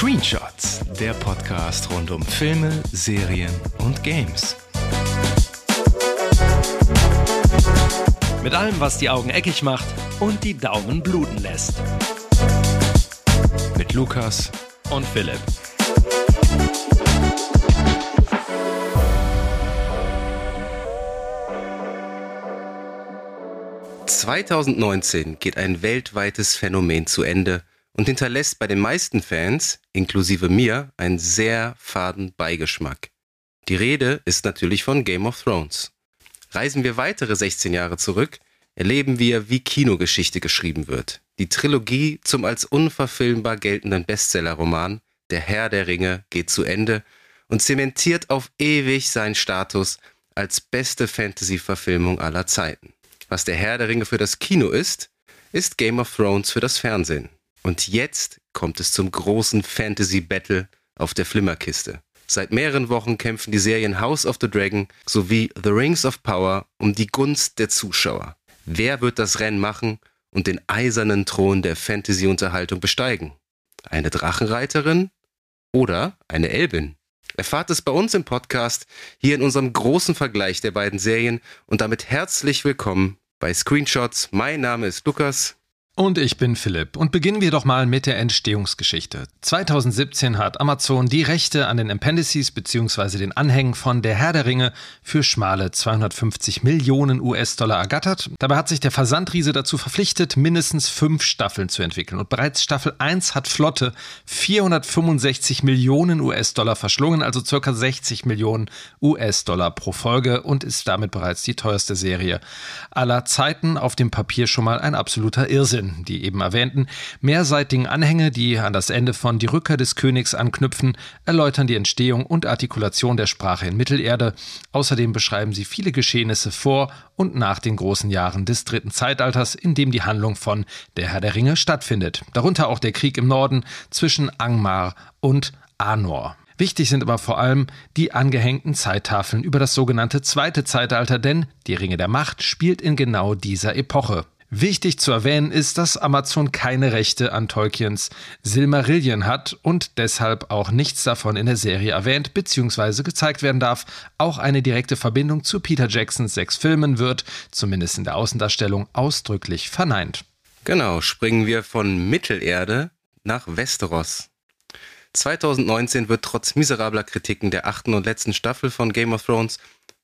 Screenshots, der Podcast rund um Filme, Serien und Games. Mit allem, was die Augen eckig macht und die Daumen bluten lässt. Mit Lukas und Philipp. »2019 geht ein weltweites Phänomen zu Ende und hinterlässt bei den meisten Fans, inklusive mir, einen sehr faden Beigeschmack. Die Rede ist natürlich von Game of Thrones. Reisen wir weitere 16 Jahre zurück, erleben wir, wie Kinogeschichte geschrieben wird. Die Trilogie zum als unverfilmbar geltenden Bestsellerroman Der Herr der Ringe geht zu Ende und zementiert auf ewig seinen Status als beste Fantasy-Verfilmung aller Zeiten. Was der Herr der Ringe für das Kino ist, ist Game of Thrones für das Fernsehen. Und jetzt kommt es zum großen Fantasy-Battle auf der Flimmerkiste. Seit mehreren Wochen kämpfen die Serien House of the Dragon sowie The Rings of Power um die Gunst der Zuschauer. Wer wird das Rennen machen und den eisernen Thron der Fantasy-Unterhaltung besteigen? Eine Drachenreiterin oder eine Elbin? Erfahrt es bei uns im Podcast, hier in unserem großen Vergleich der beiden Serien und damit herzlich willkommen bei Screenshots. Mein Name ist Lukas. Und ich bin Philipp. Und beginnen wir doch mal mit der Entstehungsgeschichte. 2017 hat Amazon die Rechte an den Appendices bzw. den Anhängen von Der Herr der Ringe für schmale 250 Millionen US-Dollar ergattert. Dabei hat sich der Versandriese dazu verpflichtet, mindestens fünf Staffeln zu entwickeln. Und bereits Staffel 1 hat Flotte 465 Millionen US-Dollar verschlungen, also ca. 60 Millionen US-Dollar pro Folge und ist damit bereits die teuerste Serie aller Zeiten. Auf dem Papier schon mal ein absoluter Irrsinn die eben erwähnten, mehrseitigen Anhänge, die an das Ende von Die Rückkehr des Königs anknüpfen, erläutern die Entstehung und Artikulation der Sprache in Mittelerde. Außerdem beschreiben sie viele Geschehnisse vor und nach den großen Jahren des dritten Zeitalters, in dem die Handlung von Der Herr der Ringe stattfindet. Darunter auch der Krieg im Norden zwischen Angmar und Anor. Wichtig sind aber vor allem die angehängten Zeittafeln über das sogenannte zweite Zeitalter, denn die Ringe der Macht spielt in genau dieser Epoche. Wichtig zu erwähnen ist, dass Amazon keine Rechte an Tolkiens Silmarillion hat und deshalb auch nichts davon in der Serie erwähnt bzw. gezeigt werden darf. Auch eine direkte Verbindung zu Peter Jacksons sechs Filmen wird, zumindest in der Außendarstellung, ausdrücklich verneint. Genau, springen wir von Mittelerde nach Westeros. 2019 wird trotz miserabler Kritiken der achten und letzten Staffel von Game of Thrones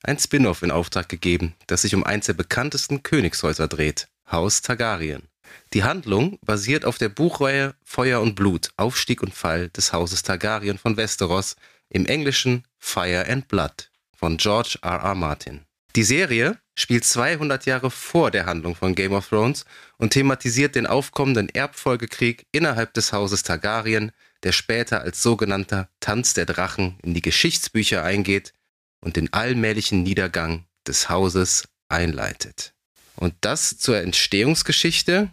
ein Spin-off in Auftrag gegeben, das sich um eins der bekanntesten Königshäuser dreht. Haus Targaryen. Die Handlung basiert auf der Buchreihe Feuer und Blut, Aufstieg und Fall des Hauses Targaryen von Westeros, im Englischen Fire and Blood von George R. R. Martin. Die Serie spielt 200 Jahre vor der Handlung von Game of Thrones und thematisiert den aufkommenden Erbfolgekrieg innerhalb des Hauses Targaryen, der später als sogenannter Tanz der Drachen in die Geschichtsbücher eingeht und den allmählichen Niedergang des Hauses einleitet. Und das zur Entstehungsgeschichte.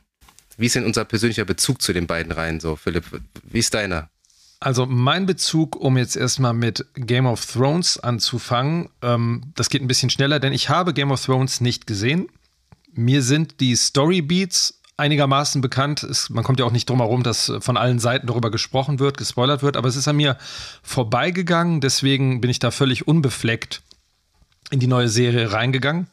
Wie ist denn unser persönlicher Bezug zu den beiden Reihen so, Philipp? Wie ist deiner? Also mein Bezug, um jetzt erstmal mit Game of Thrones anzufangen, ähm, das geht ein bisschen schneller, denn ich habe Game of Thrones nicht gesehen. Mir sind die Storybeats einigermaßen bekannt. Es, man kommt ja auch nicht drum herum, dass von allen Seiten darüber gesprochen wird, gespoilert wird, aber es ist an mir vorbeigegangen, deswegen bin ich da völlig unbefleckt in die neue Serie reingegangen.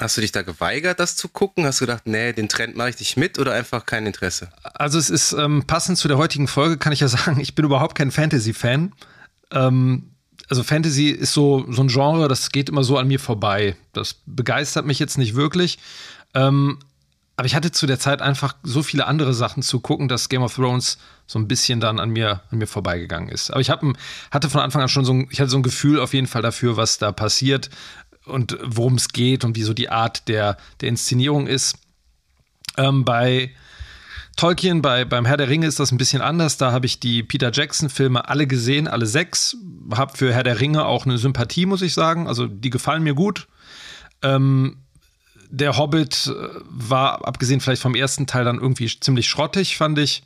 Hast du dich da geweigert, das zu gucken? Hast du gedacht, nee, den Trend mache ich nicht mit oder einfach kein Interesse? Also es ist ähm, passend zu der heutigen Folge, kann ich ja sagen, ich bin überhaupt kein Fantasy-Fan. Ähm, also Fantasy ist so, so ein Genre, das geht immer so an mir vorbei. Das begeistert mich jetzt nicht wirklich. Ähm, aber ich hatte zu der Zeit einfach so viele andere Sachen zu gucken, dass Game of Thrones so ein bisschen dann an mir, an mir vorbeigegangen ist. Aber ich hab, hatte von Anfang an schon so ein, ich hatte so ein Gefühl auf jeden Fall dafür, was da passiert und worum es geht und wie so die Art der, der Inszenierung ist. Ähm, bei Tolkien, bei, beim Herr der Ringe ist das ein bisschen anders. Da habe ich die Peter Jackson-Filme alle gesehen, alle sechs. Habe für Herr der Ringe auch eine Sympathie, muss ich sagen. Also die gefallen mir gut. Ähm, der Hobbit äh, war, abgesehen vielleicht vom ersten Teil, dann irgendwie ziemlich schrottig, fand ich.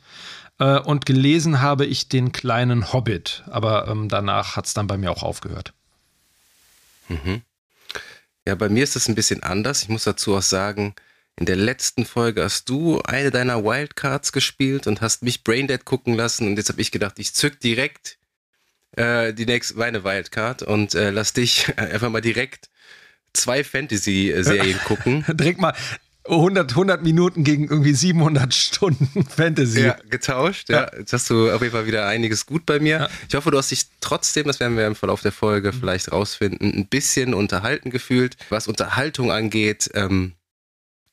Äh, und gelesen habe ich den kleinen Hobbit. Aber ähm, danach hat es dann bei mir auch aufgehört. Mhm. Ja, bei mir ist das ein bisschen anders. Ich muss dazu auch sagen, in der letzten Folge hast du eine deiner Wildcards gespielt und hast mich Braindead gucken lassen und jetzt habe ich gedacht, ich zück direkt äh, die nächste meine Wildcard und äh, lass dich einfach mal direkt zwei Fantasy-Serien gucken. direkt mal 100, 100 Minuten gegen irgendwie 700 Stunden Fantasy. Ja, getauscht. Ja. ja. Jetzt hast du auf jeden Fall wieder einiges gut bei mir. Ja. Ich hoffe, du hast dich trotzdem, das werden wir im Verlauf der Folge mhm. vielleicht rausfinden, ein bisschen unterhalten gefühlt. Was Unterhaltung angeht, ähm,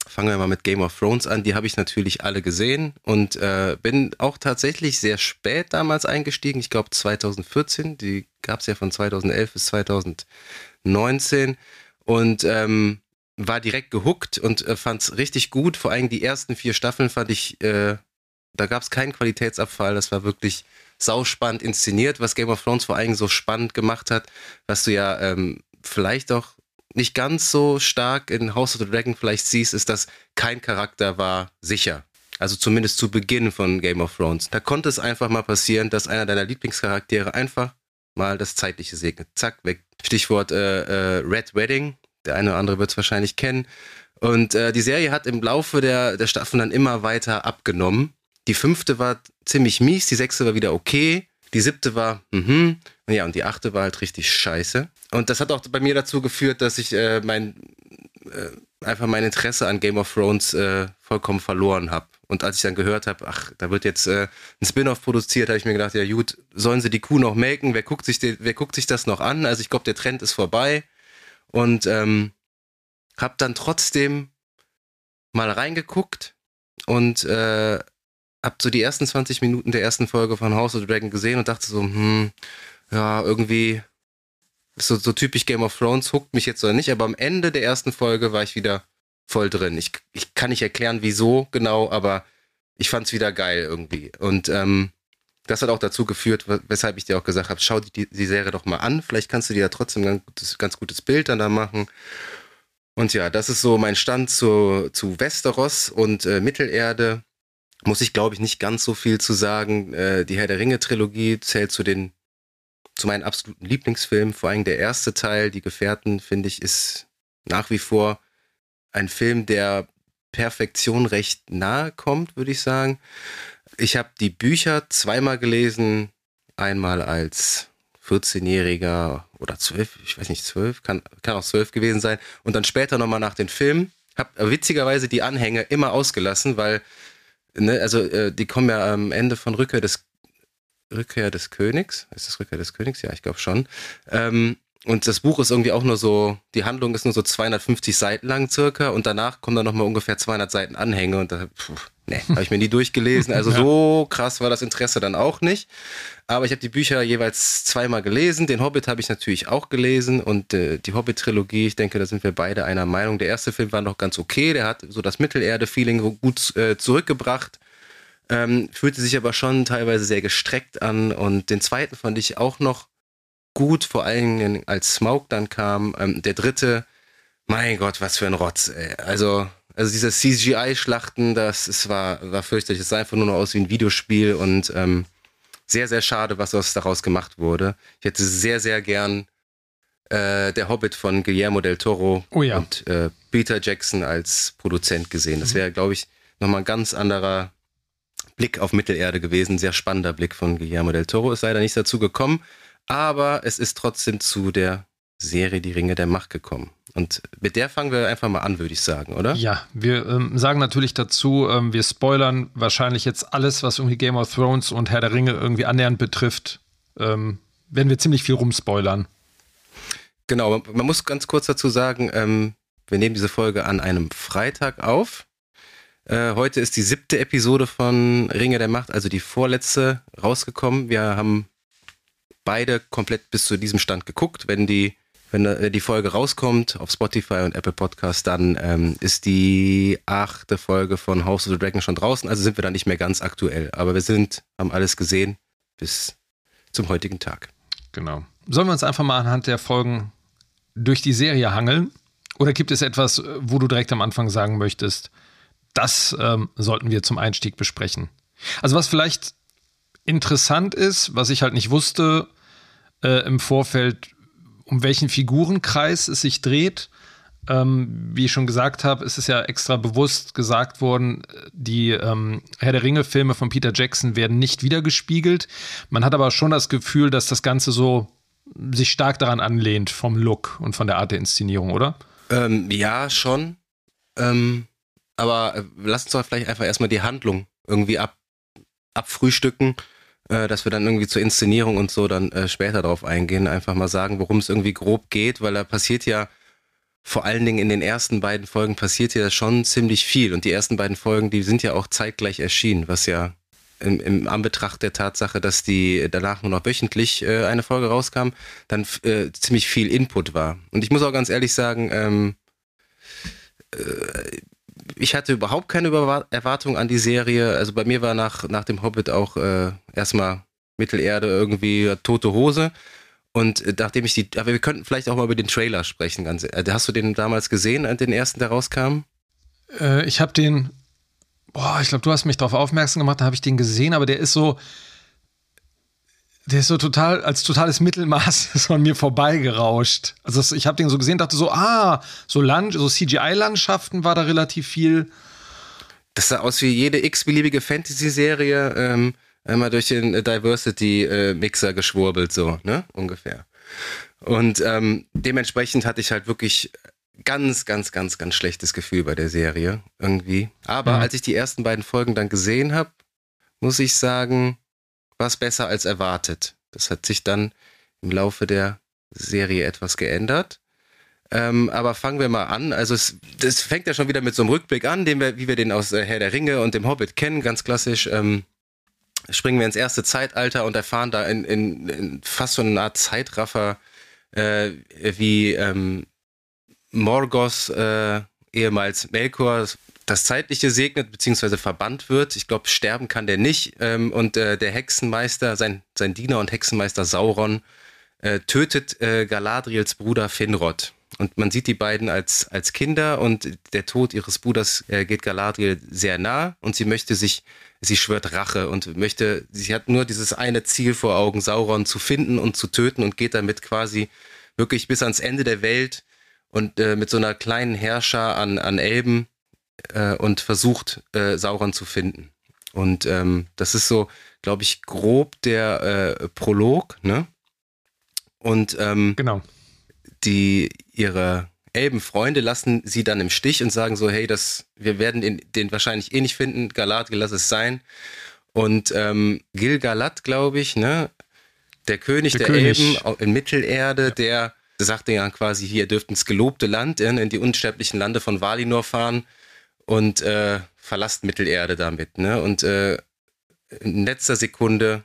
fangen wir mal mit Game of Thrones an. Die habe ich natürlich alle gesehen und äh, bin auch tatsächlich sehr spät damals eingestiegen. Ich glaube 2014. Die gab es ja von 2011 bis 2019. Und ähm, war direkt gehuckt und äh, fand es richtig gut. Vor allem die ersten vier Staffeln fand ich, äh, da gab es keinen Qualitätsabfall. Das war wirklich sauspannend inszeniert, was Game of Thrones vor allem so spannend gemacht hat, was du ja ähm, vielleicht auch nicht ganz so stark in House of the Dragon vielleicht siehst, ist, dass kein Charakter war sicher. Also zumindest zu Beginn von Game of Thrones. Da konnte es einfach mal passieren, dass einer deiner Lieblingscharaktere einfach mal das Zeitliche segnet. Zack, weg. Stichwort äh, äh, Red Wedding, der eine oder andere wird es wahrscheinlich kennen. Und äh, die Serie hat im Laufe der, der Staffeln dann immer weiter abgenommen. Die fünfte war ziemlich mies, die sechste war wieder okay, die siebte war, mhm, ja, und die achte war halt richtig scheiße. Und das hat auch bei mir dazu geführt, dass ich äh, mein, äh, einfach mein Interesse an Game of Thrones äh, vollkommen verloren habe. Und als ich dann gehört habe, ach, da wird jetzt äh, ein Spin-off produziert, habe ich mir gedacht, ja gut, sollen sie die Kuh noch melken? Wer guckt sich, den, wer guckt sich das noch an? Also ich glaube, der Trend ist vorbei. Und ähm, habe dann trotzdem mal reingeguckt und äh, habe so die ersten 20 Minuten der ersten Folge von House of the Dragon gesehen und dachte so, hm, ja, irgendwie so, so typisch Game of Thrones, huckt mich jetzt oder nicht, aber am Ende der ersten Folge war ich wieder voll drin. Ich, ich kann nicht erklären, wieso genau, aber ich fand es wieder geil irgendwie. Und ähm, das hat auch dazu geführt, weshalb ich dir auch gesagt habe, schau die, die Serie doch mal an. Vielleicht kannst du dir ja trotzdem ein gutes, ganz gutes Bild dann da machen. Und ja, das ist so mein Stand zu, zu Westeros und äh, Mittelerde. Muss ich, glaube ich, nicht ganz so viel zu sagen. Äh, die Herr der Ringe-Trilogie zählt zu den zu meinen absoluten Lieblingsfilmen. Vor allem der erste Teil, Die Gefährten, finde ich, ist nach wie vor ein Film, der Perfektion recht nahe kommt, würde ich sagen. Ich habe die Bücher zweimal gelesen, einmal als 14-Jähriger oder 12, ich weiß nicht, 12, kann, kann auch 12 gewesen sein. Und dann später nochmal nach den Filmen. Hab witzigerweise die Anhänge immer ausgelassen, weil, ne, also äh, die kommen ja am Ende von Rückkehr des Rückkehr des Königs. Ist das Rückkehr des Königs? Ja, ich glaube schon. Ähm, und das Buch ist irgendwie auch nur so, die Handlung ist nur so 250 Seiten lang circa und danach kommen dann nochmal ungefähr 200 Seiten Anhänge und da, puh, nee, habe ich mir nie durchgelesen. Also ja. so krass war das Interesse dann auch nicht. Aber ich habe die Bücher jeweils zweimal gelesen. Den Hobbit habe ich natürlich auch gelesen und äh, die Hobbit-Trilogie, ich denke, da sind wir beide einer Meinung. Der erste Film war noch ganz okay, der hat so das Mittelerde-Feeling gut äh, zurückgebracht. Ähm, fühlte sich aber schon teilweise sehr gestreckt an und den zweiten fand ich auch noch gut, vor allen Dingen als Smoke dann kam. Ähm, der dritte, mein Gott, was für ein Rotz. Ey. Also, also diese CGI-Schlachten, das es war, war fürchterlich. Es sah einfach nur noch aus wie ein Videospiel und ähm, sehr, sehr schade, was daraus gemacht wurde. Ich hätte sehr, sehr gern äh, der Hobbit von Guillermo del Toro oh ja. und äh, Peter Jackson als Produzent gesehen. Das mhm. wäre, glaube ich, nochmal ein ganz anderer Blick auf Mittelerde gewesen. Sehr spannender Blick von Guillermo del Toro. Ist leider nicht dazu gekommen aber es ist trotzdem zu der Serie Die Ringe der Macht gekommen. Und mit der fangen wir einfach mal an, würde ich sagen, oder? Ja, wir ähm, sagen natürlich dazu, ähm, wir spoilern wahrscheinlich jetzt alles, was irgendwie Game of Thrones und Herr der Ringe irgendwie annähernd betrifft. Ähm, werden wir ziemlich viel rumspoilern. Genau, man, man muss ganz kurz dazu sagen, ähm, wir nehmen diese Folge an einem Freitag auf. Äh, heute ist die siebte Episode von Ringe der Macht, also die vorletzte, rausgekommen. Wir haben beide komplett bis zu diesem Stand geguckt. Wenn die, wenn äh, die Folge rauskommt auf Spotify und Apple Podcast, dann ähm, ist die achte Folge von House of the Dragon schon draußen. Also sind wir da nicht mehr ganz aktuell. Aber wir sind, haben alles gesehen bis zum heutigen Tag. Genau. Sollen wir uns einfach mal anhand der Folgen durch die Serie hangeln? Oder gibt es etwas, wo du direkt am Anfang sagen möchtest, das ähm, sollten wir zum Einstieg besprechen? Also was vielleicht interessant ist, was ich halt nicht wusste äh, im Vorfeld, um welchen Figurenkreis es sich dreht. Ähm, wie ich schon gesagt habe, ist es ja extra bewusst gesagt worden, die ähm, Herr der Ringe-Filme von Peter Jackson werden nicht wiedergespiegelt. Man hat aber schon das Gefühl, dass das Ganze so sich stark daran anlehnt vom Look und von der Art der Inszenierung, oder? Ähm, ja, schon. Ähm, aber äh, lass uns doch vielleicht einfach erstmal die Handlung irgendwie ab, abfrühstücken, äh, dass wir dann irgendwie zur Inszenierung und so dann äh, später drauf eingehen. Einfach mal sagen, worum es irgendwie grob geht, weil da passiert ja vor allen Dingen in den ersten beiden Folgen passiert ja schon ziemlich viel. Und die ersten beiden Folgen, die sind ja auch zeitgleich erschienen, was ja im, im Anbetracht der Tatsache, dass die danach nur noch wöchentlich äh, eine Folge rauskam, dann äh, ziemlich viel Input war. Und ich muss auch ganz ehrlich sagen, ähm, äh, ich hatte überhaupt keine Über Erwartung an die Serie. Also bei mir war nach, nach dem Hobbit auch äh, erstmal Mittelerde irgendwie tote Hose. Und äh, nachdem ich die, aber wir könnten vielleicht auch mal über den Trailer sprechen. Ganz, äh, hast du den damals gesehen, äh, den ersten, der rauskam? Ich habe den boah, ich glaube, du hast mich darauf aufmerksam gemacht, da habe ich den gesehen, aber der ist so, der ist so total, als totales Mittelmaß so an mir vorbeigerauscht. Also das, ich habe den so gesehen, dachte so, ah, so Land, so CGI-Landschaften war da relativ viel. Das sah aus wie jede x-beliebige Fantasy-Serie, ähm, einmal durch den Diversity-Mixer geschwurbelt, so, ne, ungefähr. Und ähm, dementsprechend hatte ich halt wirklich ganz, ganz, ganz, ganz schlechtes Gefühl bei der Serie irgendwie. Aber mhm. als ich die ersten beiden Folgen dann gesehen habe, muss ich sagen, war es besser als erwartet. Das hat sich dann im Laufe der Serie etwas geändert. Ähm, aber fangen wir mal an. Also es, das fängt ja schon wieder mit so einem Rückblick an, den wir, wie wir den aus äh, Herr der Ringe und dem Hobbit kennen, ganz klassisch. Ähm, springen wir ins erste Zeitalter und erfahren da in, in, in fast so eine Art Zeitraffer, äh, wie ähm, Morgoth, äh, ehemals Melkor, das Zeitliche segnet bzw. verbannt wird. Ich glaube, sterben kann der nicht. Ähm, und äh, der Hexenmeister, sein, sein Diener und Hexenmeister Sauron, äh, tötet äh, Galadriels Bruder Finrod. Und man sieht die beiden als, als Kinder und der Tod ihres Bruders äh, geht Galadriel sehr nah und sie möchte sich, sie schwört Rache und möchte, sie hat nur dieses eine Ziel vor Augen, Sauron zu finden und zu töten und geht damit quasi wirklich bis ans Ende der Welt und äh, mit so einer kleinen Herrscher an, an Elben äh, und versucht, äh, Sauron zu finden. Und ähm, das ist so, glaube ich, grob der äh, Prolog, ne? Und ähm, genau. die ihre Elbenfreunde lassen sie dann im Stich und sagen so, hey, das, wir werden den, den wahrscheinlich eh nicht finden, Galadriel, lass es sein. Und ähm, Gil-galad, glaube ich, ne? Der König der, der König. Elben in Mittelerde, ja. der sagte ja quasi, hier, dürft ins gelobte Land, in, in die unsterblichen Lande von Valinor fahren und äh, verlasst Mittelerde damit. Ne? Und äh, in letzter Sekunde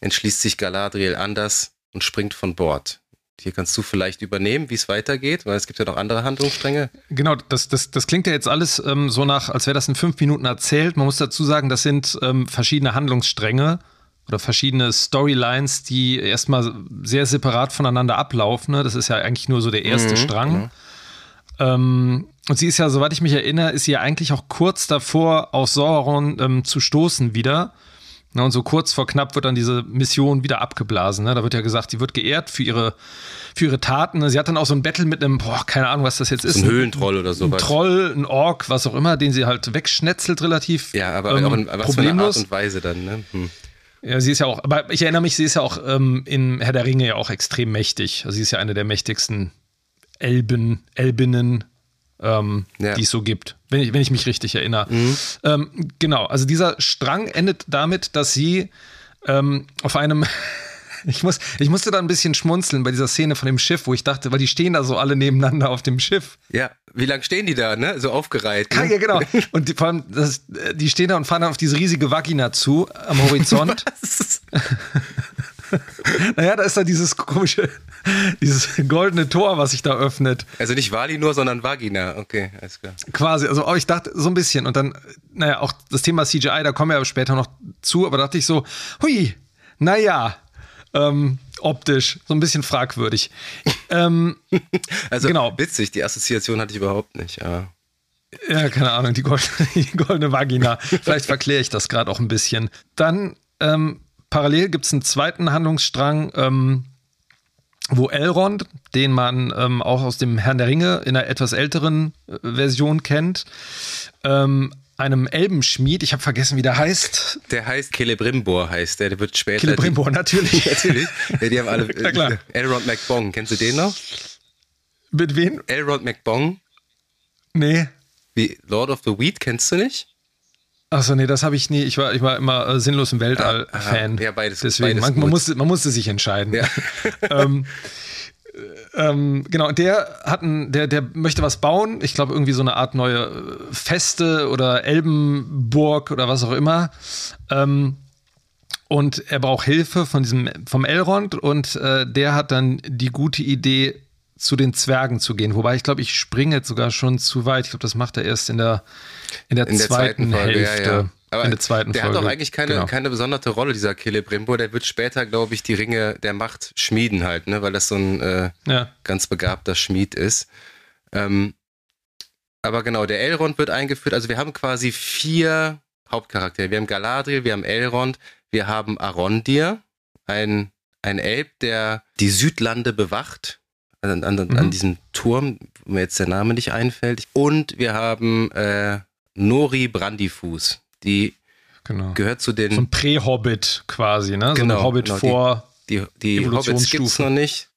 entschließt sich Galadriel anders und springt von Bord. Hier kannst du vielleicht übernehmen, wie es weitergeht, weil es gibt ja noch andere Handlungsstränge. Genau, das, das, das klingt ja jetzt alles ähm, so nach, als wäre das in fünf Minuten erzählt. Man muss dazu sagen, das sind ähm, verschiedene Handlungsstränge oder verschiedene Storylines, die erstmal sehr separat voneinander ablaufen. Ne? Das ist ja eigentlich nur so der erste mhm, Strang. Genau. Ähm, und sie ist ja, soweit ich mich erinnere, ist sie ja eigentlich auch kurz davor, auf Sauron ähm, zu stoßen wieder. Ne, und so kurz vor knapp wird dann diese Mission wieder abgeblasen. Ne? Da wird ja gesagt, sie wird geehrt für ihre, für ihre Taten. Sie hat dann auch so ein Battle mit einem, boah, keine Ahnung, was das jetzt ist. Ein Höhlentroll oder so. Ein Troll, ein Ork, was auch immer, den sie halt wegschnetzelt relativ. Ja, aber ähm, auch in was problemlos. für eine Art und Weise dann, ne? Hm. Ja, sie ist ja auch, aber ich erinnere mich, sie ist ja auch ähm, in Herr der Ringe ja auch extrem mächtig. Also sie ist ja eine der mächtigsten Elben, Elbinnen, ähm, ja. die es so gibt, wenn ich, wenn ich mich richtig erinnere. Mhm. Ähm, genau, also dieser Strang endet damit, dass sie ähm, auf einem Ich, muss, ich musste da ein bisschen schmunzeln bei dieser Szene von dem Schiff, wo ich dachte, weil die stehen da so alle nebeneinander auf dem Schiff. Ja, wie lange stehen die da, ne? So aufgereiht. Ne? Ja, genau. Und die, vor allem, das, die stehen da und fahren dann auf diese riesige Vagina zu am Horizont. naja, da ist da dieses komische, dieses goldene Tor, was sich da öffnet. Also nicht Valinor, sondern Vagina. Okay, alles klar. Quasi, also ich dachte so ein bisschen. Und dann, naja, auch das Thema CGI, da kommen wir ja später noch zu, aber dachte ich so, hui, naja, ähm, optisch so ein bisschen fragwürdig. ähm, also genau. witzig, die Assoziation hatte ich überhaupt nicht. Ja, ja keine Ahnung, die goldene, die goldene Vagina. Vielleicht verkläre ich das gerade auch ein bisschen. Dann ähm, parallel gibt es einen zweiten Handlungsstrang. Ähm, wo Elrond, den man ähm, auch aus dem Herrn der Ringe in einer etwas älteren äh, Version kennt, ähm, einem Elbenschmied, ich habe vergessen, wie der heißt. Der heißt Celebrimbor, heißt der, der wird später. Celebrimbor, natürlich. natürlich. Ja, die haben alle. Ja, klar. Äh, Elrond McBong, kennst du den noch? Mit wem? Elrond McBong, Nee. wie Lord of the Weed, kennst du nicht? Achso, nee, das habe ich nie. Ich war, ich war immer äh, sinnlos im Weltall-Fan. Ah, ja, beides- Deswegen, beides man, man, musste, man musste sich entscheiden. Ja. ähm, äh, ähm, genau, der hat ein, der, der möchte was bauen. Ich glaube, irgendwie so eine Art neue äh, Feste oder Elbenburg oder was auch immer. Ähm, und er braucht Hilfe von diesem, vom Elrond und äh, der hat dann die gute Idee, zu den Zwergen zu gehen. Wobei ich glaube, ich springe jetzt sogar schon zu weit. Ich glaube, das macht er erst in der, in der, In der zweiten, zweiten Folge, Hälfte. ja, ja. Aber in der zweiten der Folge. hat auch eigentlich keine, Genau. keine besondere Rolle, dieser Celebrimbor. Der wird später, glaube ich, die Ringe der Macht schmieden halt, ne? weil das so ein äh, Ja. ganz begabter Schmied ist. Ähm, aber genau, der Elrond wird eingeführt. Also wir haben quasi vier Hauptcharaktere. Wir haben Galadriel, wir haben Elrond, wir haben Arondir, ein, ein Elb, der die Südlande bewacht. An, an, Mhm. an diesem Turm, wo mir jetzt der Name nicht einfällt. Und wir haben äh, Nori Brandifuß. Die Genau. gehört zu den So ein Prä-Hobbit quasi, ne? So Genau, ein Hobbit genau, die- vor. Die, die Hobbits Evolutionsstufe. gibt's noch nicht.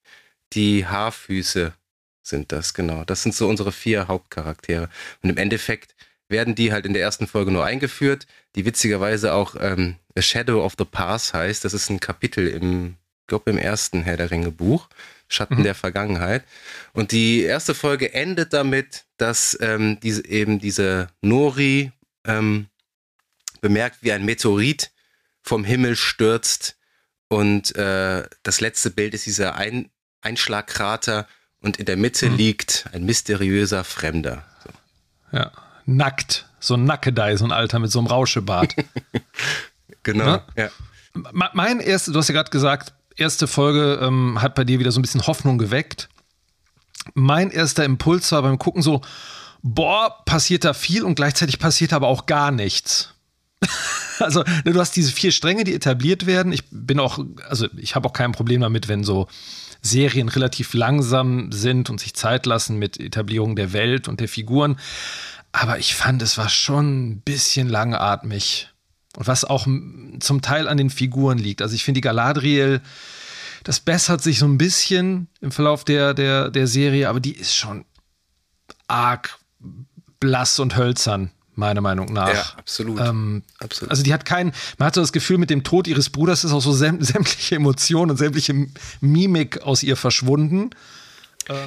Die Haarfüße sind das, genau. Das sind so unsere vier Hauptcharaktere. Und im Endeffekt werden die halt in der ersten Folge nur eingeführt, die witzigerweise auch ähm, A Shadow of the Past heißt. Das ist ein Kapitel im, ich glaube, im ersten Herr der Ringe Buch, Schatten Mhm. der Vergangenheit. Und die erste Folge endet damit, dass ähm, diese, eben diese Nori ähm, bemerkt, wie ein Meteorit vom Himmel stürzt und äh, das letzte Bild ist dieser ein Einschlagkrater und in der Mitte Mhm. liegt ein mysteriöser Fremder. So. Ja. Nackt. So ein Nackedei, so ein Alter mit so einem Rauschebart. Genau. Ne? Ja. Me- mein erste, du hast ja gerade gesagt, erste Folge ähm, hat bei dir wieder so ein bisschen Hoffnung geweckt. Mein erster Impuls war beim Gucken so, boah, passiert da viel und gleichzeitig passiert aber auch gar nichts. also, ne, du hast diese vier Stränge, die etabliert werden. Ich bin auch, also ich habe auch kein Problem damit, wenn so Serien relativ langsam sind und sich Zeit lassen mit Etablierung der Welt und der Figuren. Aber ich fand, es war schon ein bisschen langatmig. Und was auch zum Teil an den Figuren liegt. Also ich finde die Galadriel, das bessert sich so ein bisschen im Verlauf der, der, der Serie, aber die ist schon arg blass und hölzern, meiner Meinung nach. ja, absolut. Ähm, absolut. also die hat kein, man hat so das Gefühl, mit dem Tod ihres Bruders ist auch so säm sämtliche Emotionen und sämtliche Mimik aus ihr verschwunden.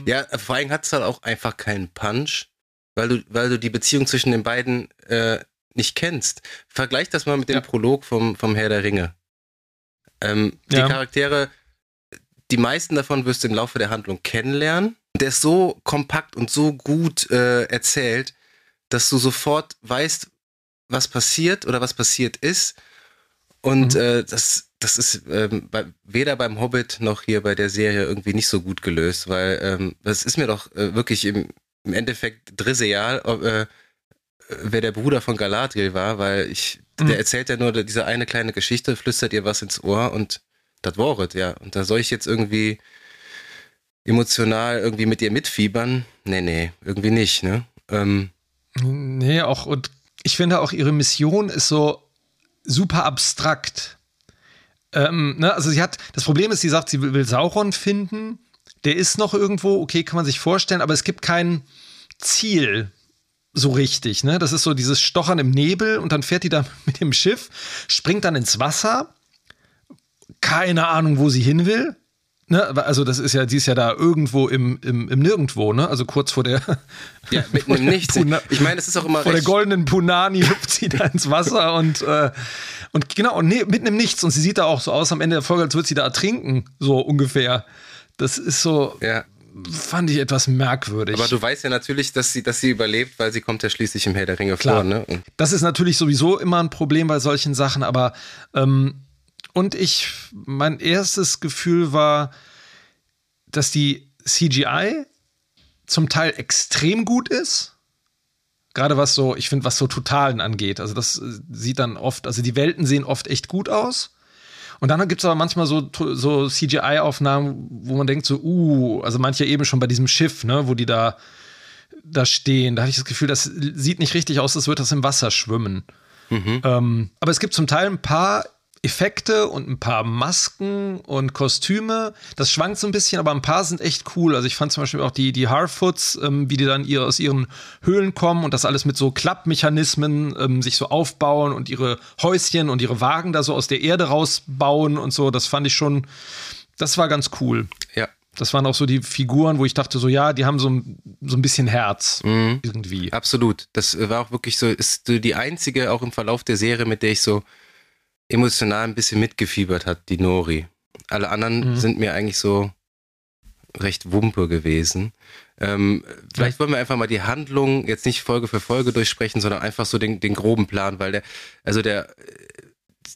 ja, vor allem hat es halt auch einfach keinen Punch, weil du, weil du die Beziehung zwischen den beiden äh, nicht kennst. Vergleich das mal mit dem Ja. Prolog vom, vom Herr der Ringe. Ähm, die Ja. Charaktere, die meisten davon wirst du im Laufe der Handlung kennenlernen. Der ist so kompakt und so gut äh, erzählt, dass du sofort weißt, was passiert oder was passiert ist. Und Mhm. äh, das, das ist ähm, bei, weder beim Hobbit noch hier bei der Serie irgendwie nicht so gut gelöst, weil ähm, das ist mir doch äh, wirklich im, im Endeffekt drisseal, äh, wer der Bruder von Galadriel war, weil ich, Mhm. der erzählt ja nur diese eine kleine Geschichte, flüstert ihr was ins Ohr und das waret, ja. Und da soll ich jetzt irgendwie emotional irgendwie mit ihr mitfiebern? Nee, nee, irgendwie nicht, ne? Ähm, Nee, auch, und ich finde auch, ihre Mission ist so super abstrakt. Ähm, ne, also sie hat, das Problem ist, sie sagt, sie will, will Sauron finden. Der ist noch irgendwo, okay, kann man sich vorstellen, aber es gibt kein Ziel so richtig. Ne? Das ist so dieses Stochern im Nebel und dann fährt die da mit dem Schiff, springt dann ins Wasser. Keine Ahnung, wo sie hin will. Ne? Also, das ist ja, die ist ja da irgendwo im, im, im Nirgendwo, ne? Also kurz vor der, ja, mitten im Nichts. Puna- Ich meine, es ist auch immer vor der goldenen Punani hüpft sie da ins Wasser und, äh, und genau, und nee, mitten im Nichts. Und sie sieht da auch so aus am Ende der Folge, als würde sie da ertrinken, so ungefähr. Das ist so, ja. Fand ich etwas merkwürdig. Aber du weißt ja natürlich, dass sie, dass sie überlebt, weil sie kommt ja schließlich im Herr der Ringe Klar. vor, ne? Das ist natürlich sowieso immer ein Problem bei solchen Sachen, aber ähm, und ich, mein erstes Gefühl war, dass die CGI zum Teil extrem gut ist. Gerade was so, ich finde, was so Totalen angeht. Also das äh, sieht dann oft, also die Welten sehen oft echt gut aus. Und dann gibt es aber manchmal so, so CGI-Aufnahmen, wo man denkt so, uh, also manche eben schon bei diesem Schiff, ne, wo die da, da stehen. Da hatte ich das Gefühl, das sieht nicht richtig aus, als würde das im Wasser schwimmen. Mhm. Ähm, aber es gibt zum Teil ein paar Effekte und ein paar Masken und Kostüme. Das schwankt so ein bisschen, aber ein paar sind echt cool. Also ich fand zum Beispiel auch die, die Harfoots, ähm, wie die dann ihr, aus ihren Höhlen kommen und das alles mit so Klappmechanismen ähm, sich so aufbauen und ihre Häuschen und ihre Wagen da so aus der Erde rausbauen und so. Das fand ich schon, das war ganz cool. Ja. Das waren auch so die Figuren, wo ich dachte, so ja, die haben so, so ein bisschen Herz mhm. irgendwie. Absolut. Das war auch wirklich so, ist die einzige auch im Verlauf der Serie, mit der ich so emotional ein bisschen mitgefiebert hat, die Nori. Alle anderen mhm. sind mir eigentlich so recht wumpe gewesen. Ähm, vielleicht wollen wir einfach mal die Handlung jetzt nicht Folge für Folge durchsprechen, sondern einfach so den, den groben Plan, weil der, also der,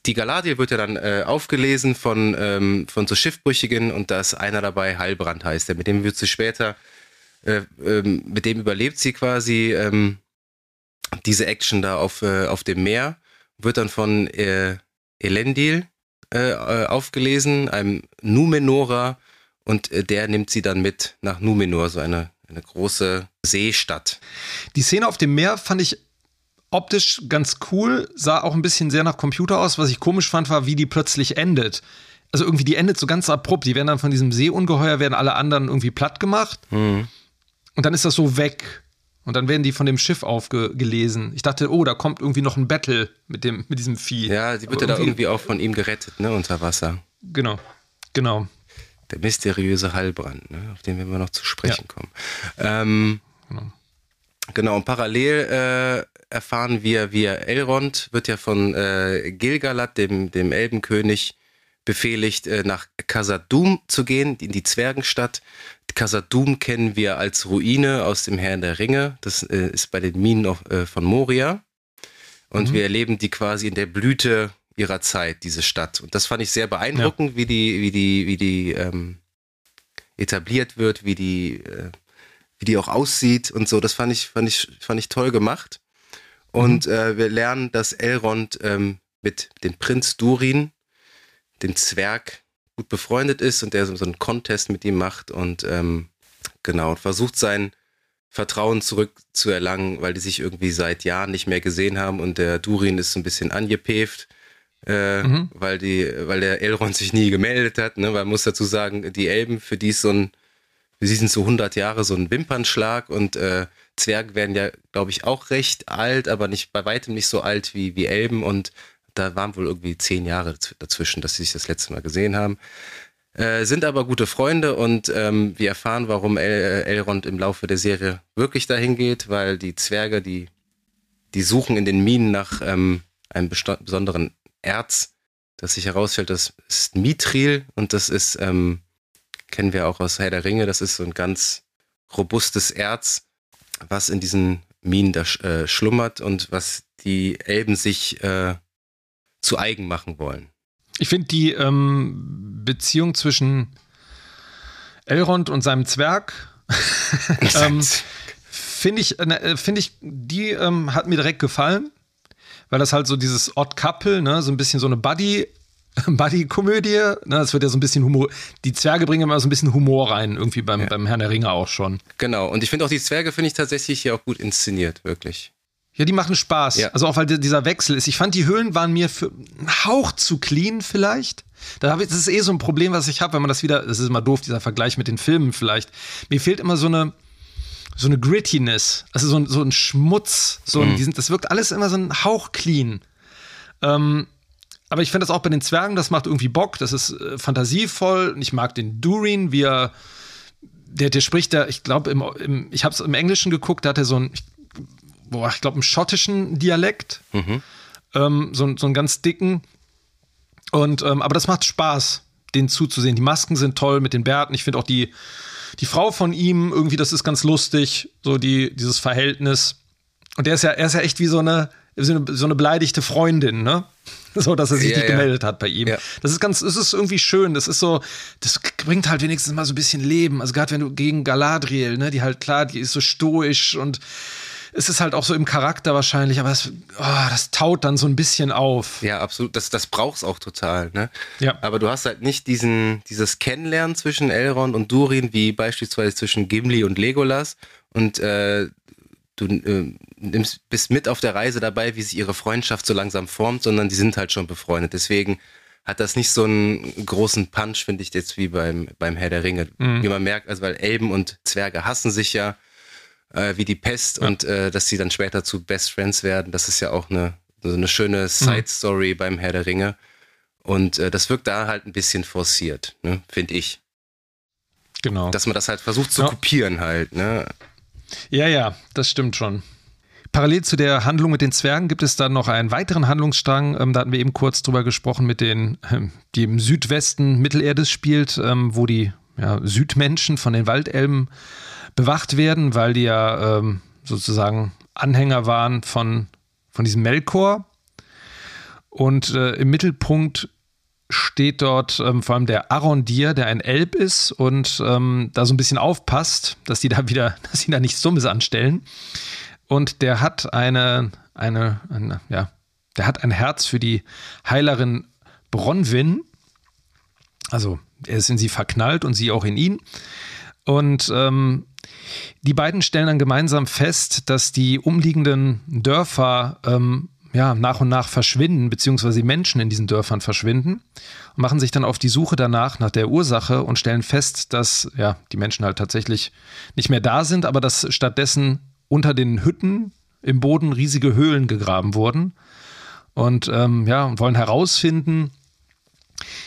die Galadriel wird ja dann äh, aufgelesen von, ähm, von so Schiffbrüchigen und da ist einer dabei, Heilbrand heißt der, mit dem wird sie später, äh, ähm, mit dem überlebt sie quasi ähm, diese Action da auf, äh, auf dem Meer, wird dann von äh, Elendil äh, äh, aufgelesen, einem Numenora, und äh, der nimmt sie dann mit nach Numenor, so eine, eine große Seestadt. Die Szene auf dem Meer fand ich optisch ganz cool, sah auch ein bisschen sehr nach Computer aus. Was ich komisch fand, war, wie die plötzlich endet. Also irgendwie, die endet so ganz abrupt. Die werden dann von diesem Seeungeheuer, werden alle anderen irgendwie platt gemacht. Mhm. Und dann ist das so weg. Und dann werden die von dem Schiff aufgelesen. Ich dachte, oh, da kommt irgendwie noch ein Battle mit, dem, mit diesem Vieh. Ja, sie wird ja da irgendwie auch von ihm gerettet, ne, unter Wasser. Genau, genau. Der mysteriöse Heilbrand, ne, auf den werden wir noch zu sprechen ja. kommen. Ähm, genau. genau, und parallel äh, erfahren wir, wie Elrond wird ja von äh, Gilgalad, dem, dem Elbenkönig, befehligt, äh, nach Khazad-dûm zu gehen, in die Zwergenstadt. Khazad-dûm kennen wir als Ruine aus dem Herrn der Ringe. Das äh, ist bei den Minen äh, von Moria. Und mhm. wir erleben die quasi in der Blüte ihrer Zeit, diese Stadt. Und das fand ich sehr beeindruckend, ja. wie die, wie die, wie die ähm, etabliert wird, wie die, äh, wie die auch aussieht und so. Das fand ich, fand ich, fand ich toll gemacht. Und mhm. äh, wir lernen, dass Elrond ähm, mit dem Prinz Durin, dem Zwerg, gut befreundet ist und der so, so einen Contest mit ihm macht und ähm, genau, versucht sein Vertrauen zurückzuerlangen, weil die sich irgendwie seit Jahren nicht mehr gesehen haben und der Durin ist so ein bisschen angepäft, äh, mhm. weil die, weil der Elrond sich nie gemeldet hat, ne? Weil man muss dazu sagen, die Elben, für die ist so ein, für sie sind so 100 Jahre so ein Wimpernschlag und äh, Zwerge werden ja, glaube ich, auch recht alt, aber nicht bei weitem nicht so alt wie, wie Elben und da waren wohl irgendwie zehn Jahre dazwischen, dass sie sich das letzte Mal gesehen haben. Äh, sind aber gute Freunde und ähm, wir erfahren, warum El äh, Elrond im Laufe der Serie wirklich dahin geht, weil die Zwerge, die, die suchen in den Minen nach ähm, einem besonderen Erz, das sich herausstellt, das ist Mithril und das ist, ähm, kennen wir auch aus Herr der Ringe, das ist so ein ganz robustes Erz, was in diesen Minen da äh, schlummert und was die Elben sich äh, zu eigen machen wollen. Ich finde die ähm, Beziehung zwischen Elrond und seinem Zwerg, ähm, finde ich, äh, finde ich, die ähm, hat mir direkt gefallen, weil das halt so dieses Odd Couple, ne, so ein bisschen so eine Buddy Buddy-Komödie. Ne, das wird ja so ein bisschen Humor. Die Zwerge bringen immer so ein bisschen Humor rein, irgendwie beim, ja. beim Herrn der Ringe auch schon. Genau. Und ich finde auch die Zwerge finde ich tatsächlich hier auch gut inszeniert, wirklich. Ja, die machen Spaß. Ja. Also auch weil dieser Wechsel ist. Ich fand, die Höhlen waren mir für einen Hauch zu clean vielleicht. Da habe ich, das ist eh so ein Problem, was ich habe, wenn man das wieder, das ist immer doof, dieser Vergleich mit den Filmen vielleicht. Mir fehlt immer so eine, so eine Grittiness, also so ein, so ein Schmutz, so ein, mhm. das wirkt alles immer so ein Hauch clean. Ähm, aber ich finde das auch bei den Zwergen, das macht irgendwie Bock, das ist äh, fantasievoll. Ich mag den Durin, wie er, der, der spricht da, ich glaube, im, im, ich habe es im Englischen geguckt, da hat er so ein, ich boah, ich glaube, einen schottischen Dialekt. Mhm. Ähm, so, so einen ganz dicken. Und, ähm, aber das macht Spaß, den zuzusehen. Die Masken sind toll mit den Bärten. Ich finde auch die, die Frau von ihm, irgendwie, das ist ganz lustig, so die, dieses Verhältnis. Und der ist ja, er ist ja echt wie so eine, so eine, so eine beleidigte Freundin, ne? So, dass er sich ja, nicht ja. gemeldet hat bei ihm. Ja. Das ist ganz, es ist irgendwie schön. Das ist so, das bringt halt wenigstens mal so ein bisschen Leben. Also gerade wenn du gegen Galadriel, ne, die halt klar, die ist so stoisch und es ist halt auch so im Charakter wahrscheinlich, aber es, oh, das taut dann so ein bisschen auf. Ja, absolut. Das, das brauchst auch total, ne? Ja. Aber du hast halt nicht diesen, dieses Kennenlernen zwischen Elrond und Durin, wie beispielsweise zwischen Gimli und Legolas. Und äh, du äh, nimmst, bist mit auf der Reise dabei, wie sich ihre Freundschaft so langsam formt, sondern die sind halt schon befreundet. Deswegen hat das nicht so einen großen Punch, finde ich, jetzt wie beim, beim Herr der Ringe. Mhm. Wie man merkt, also weil Elben und Zwerge hassen sich ja äh, wie die Pest Ja. und äh, dass sie dann später zu Best Friends werden, das ist ja auch eine, so eine schöne Side-Story beim Herr der Ringe. Und äh, das wirkt da halt ein bisschen forciert, ne, finde ich. Genau. Dass man das halt versucht zu Ja. kopieren halt, ne? Ja, ja, das stimmt schon. Parallel zu der Handlung mit den Zwergen gibt es dann noch einen weiteren Handlungsstrang. Ähm, da hatten wir eben kurz drüber gesprochen mit den, ähm, die im Südwesten Mittelerdes spielt, ähm, wo die ja, Südmenschen von den Waldelben bewacht werden, weil die ja ähm, sozusagen Anhänger waren von, von diesem Melkor. Und äh, im Mittelpunkt steht dort ähm, vor allem der Arondir, der ein Elb ist und ähm, da so ein bisschen aufpasst, dass die da wieder, dass sie da nichts Dummes anstellen. Und der hat eine, eine, eine, ja, der hat ein Herz für die Heilerin Bronwyn. Also er ist in sie verknallt und sie auch in ihn. Und ähm, die beiden stellen dann gemeinsam fest, dass die umliegenden Dörfer ähm, ja, nach und nach verschwinden, beziehungsweise die Menschen in diesen Dörfern verschwinden und machen sich dann auf die Suche danach, nach der Ursache und stellen fest, dass ja, die Menschen halt tatsächlich nicht mehr da sind, aber dass stattdessen unter den Hütten im Boden riesige Höhlen gegraben wurden und ähm, ja, und wollen herausfinden,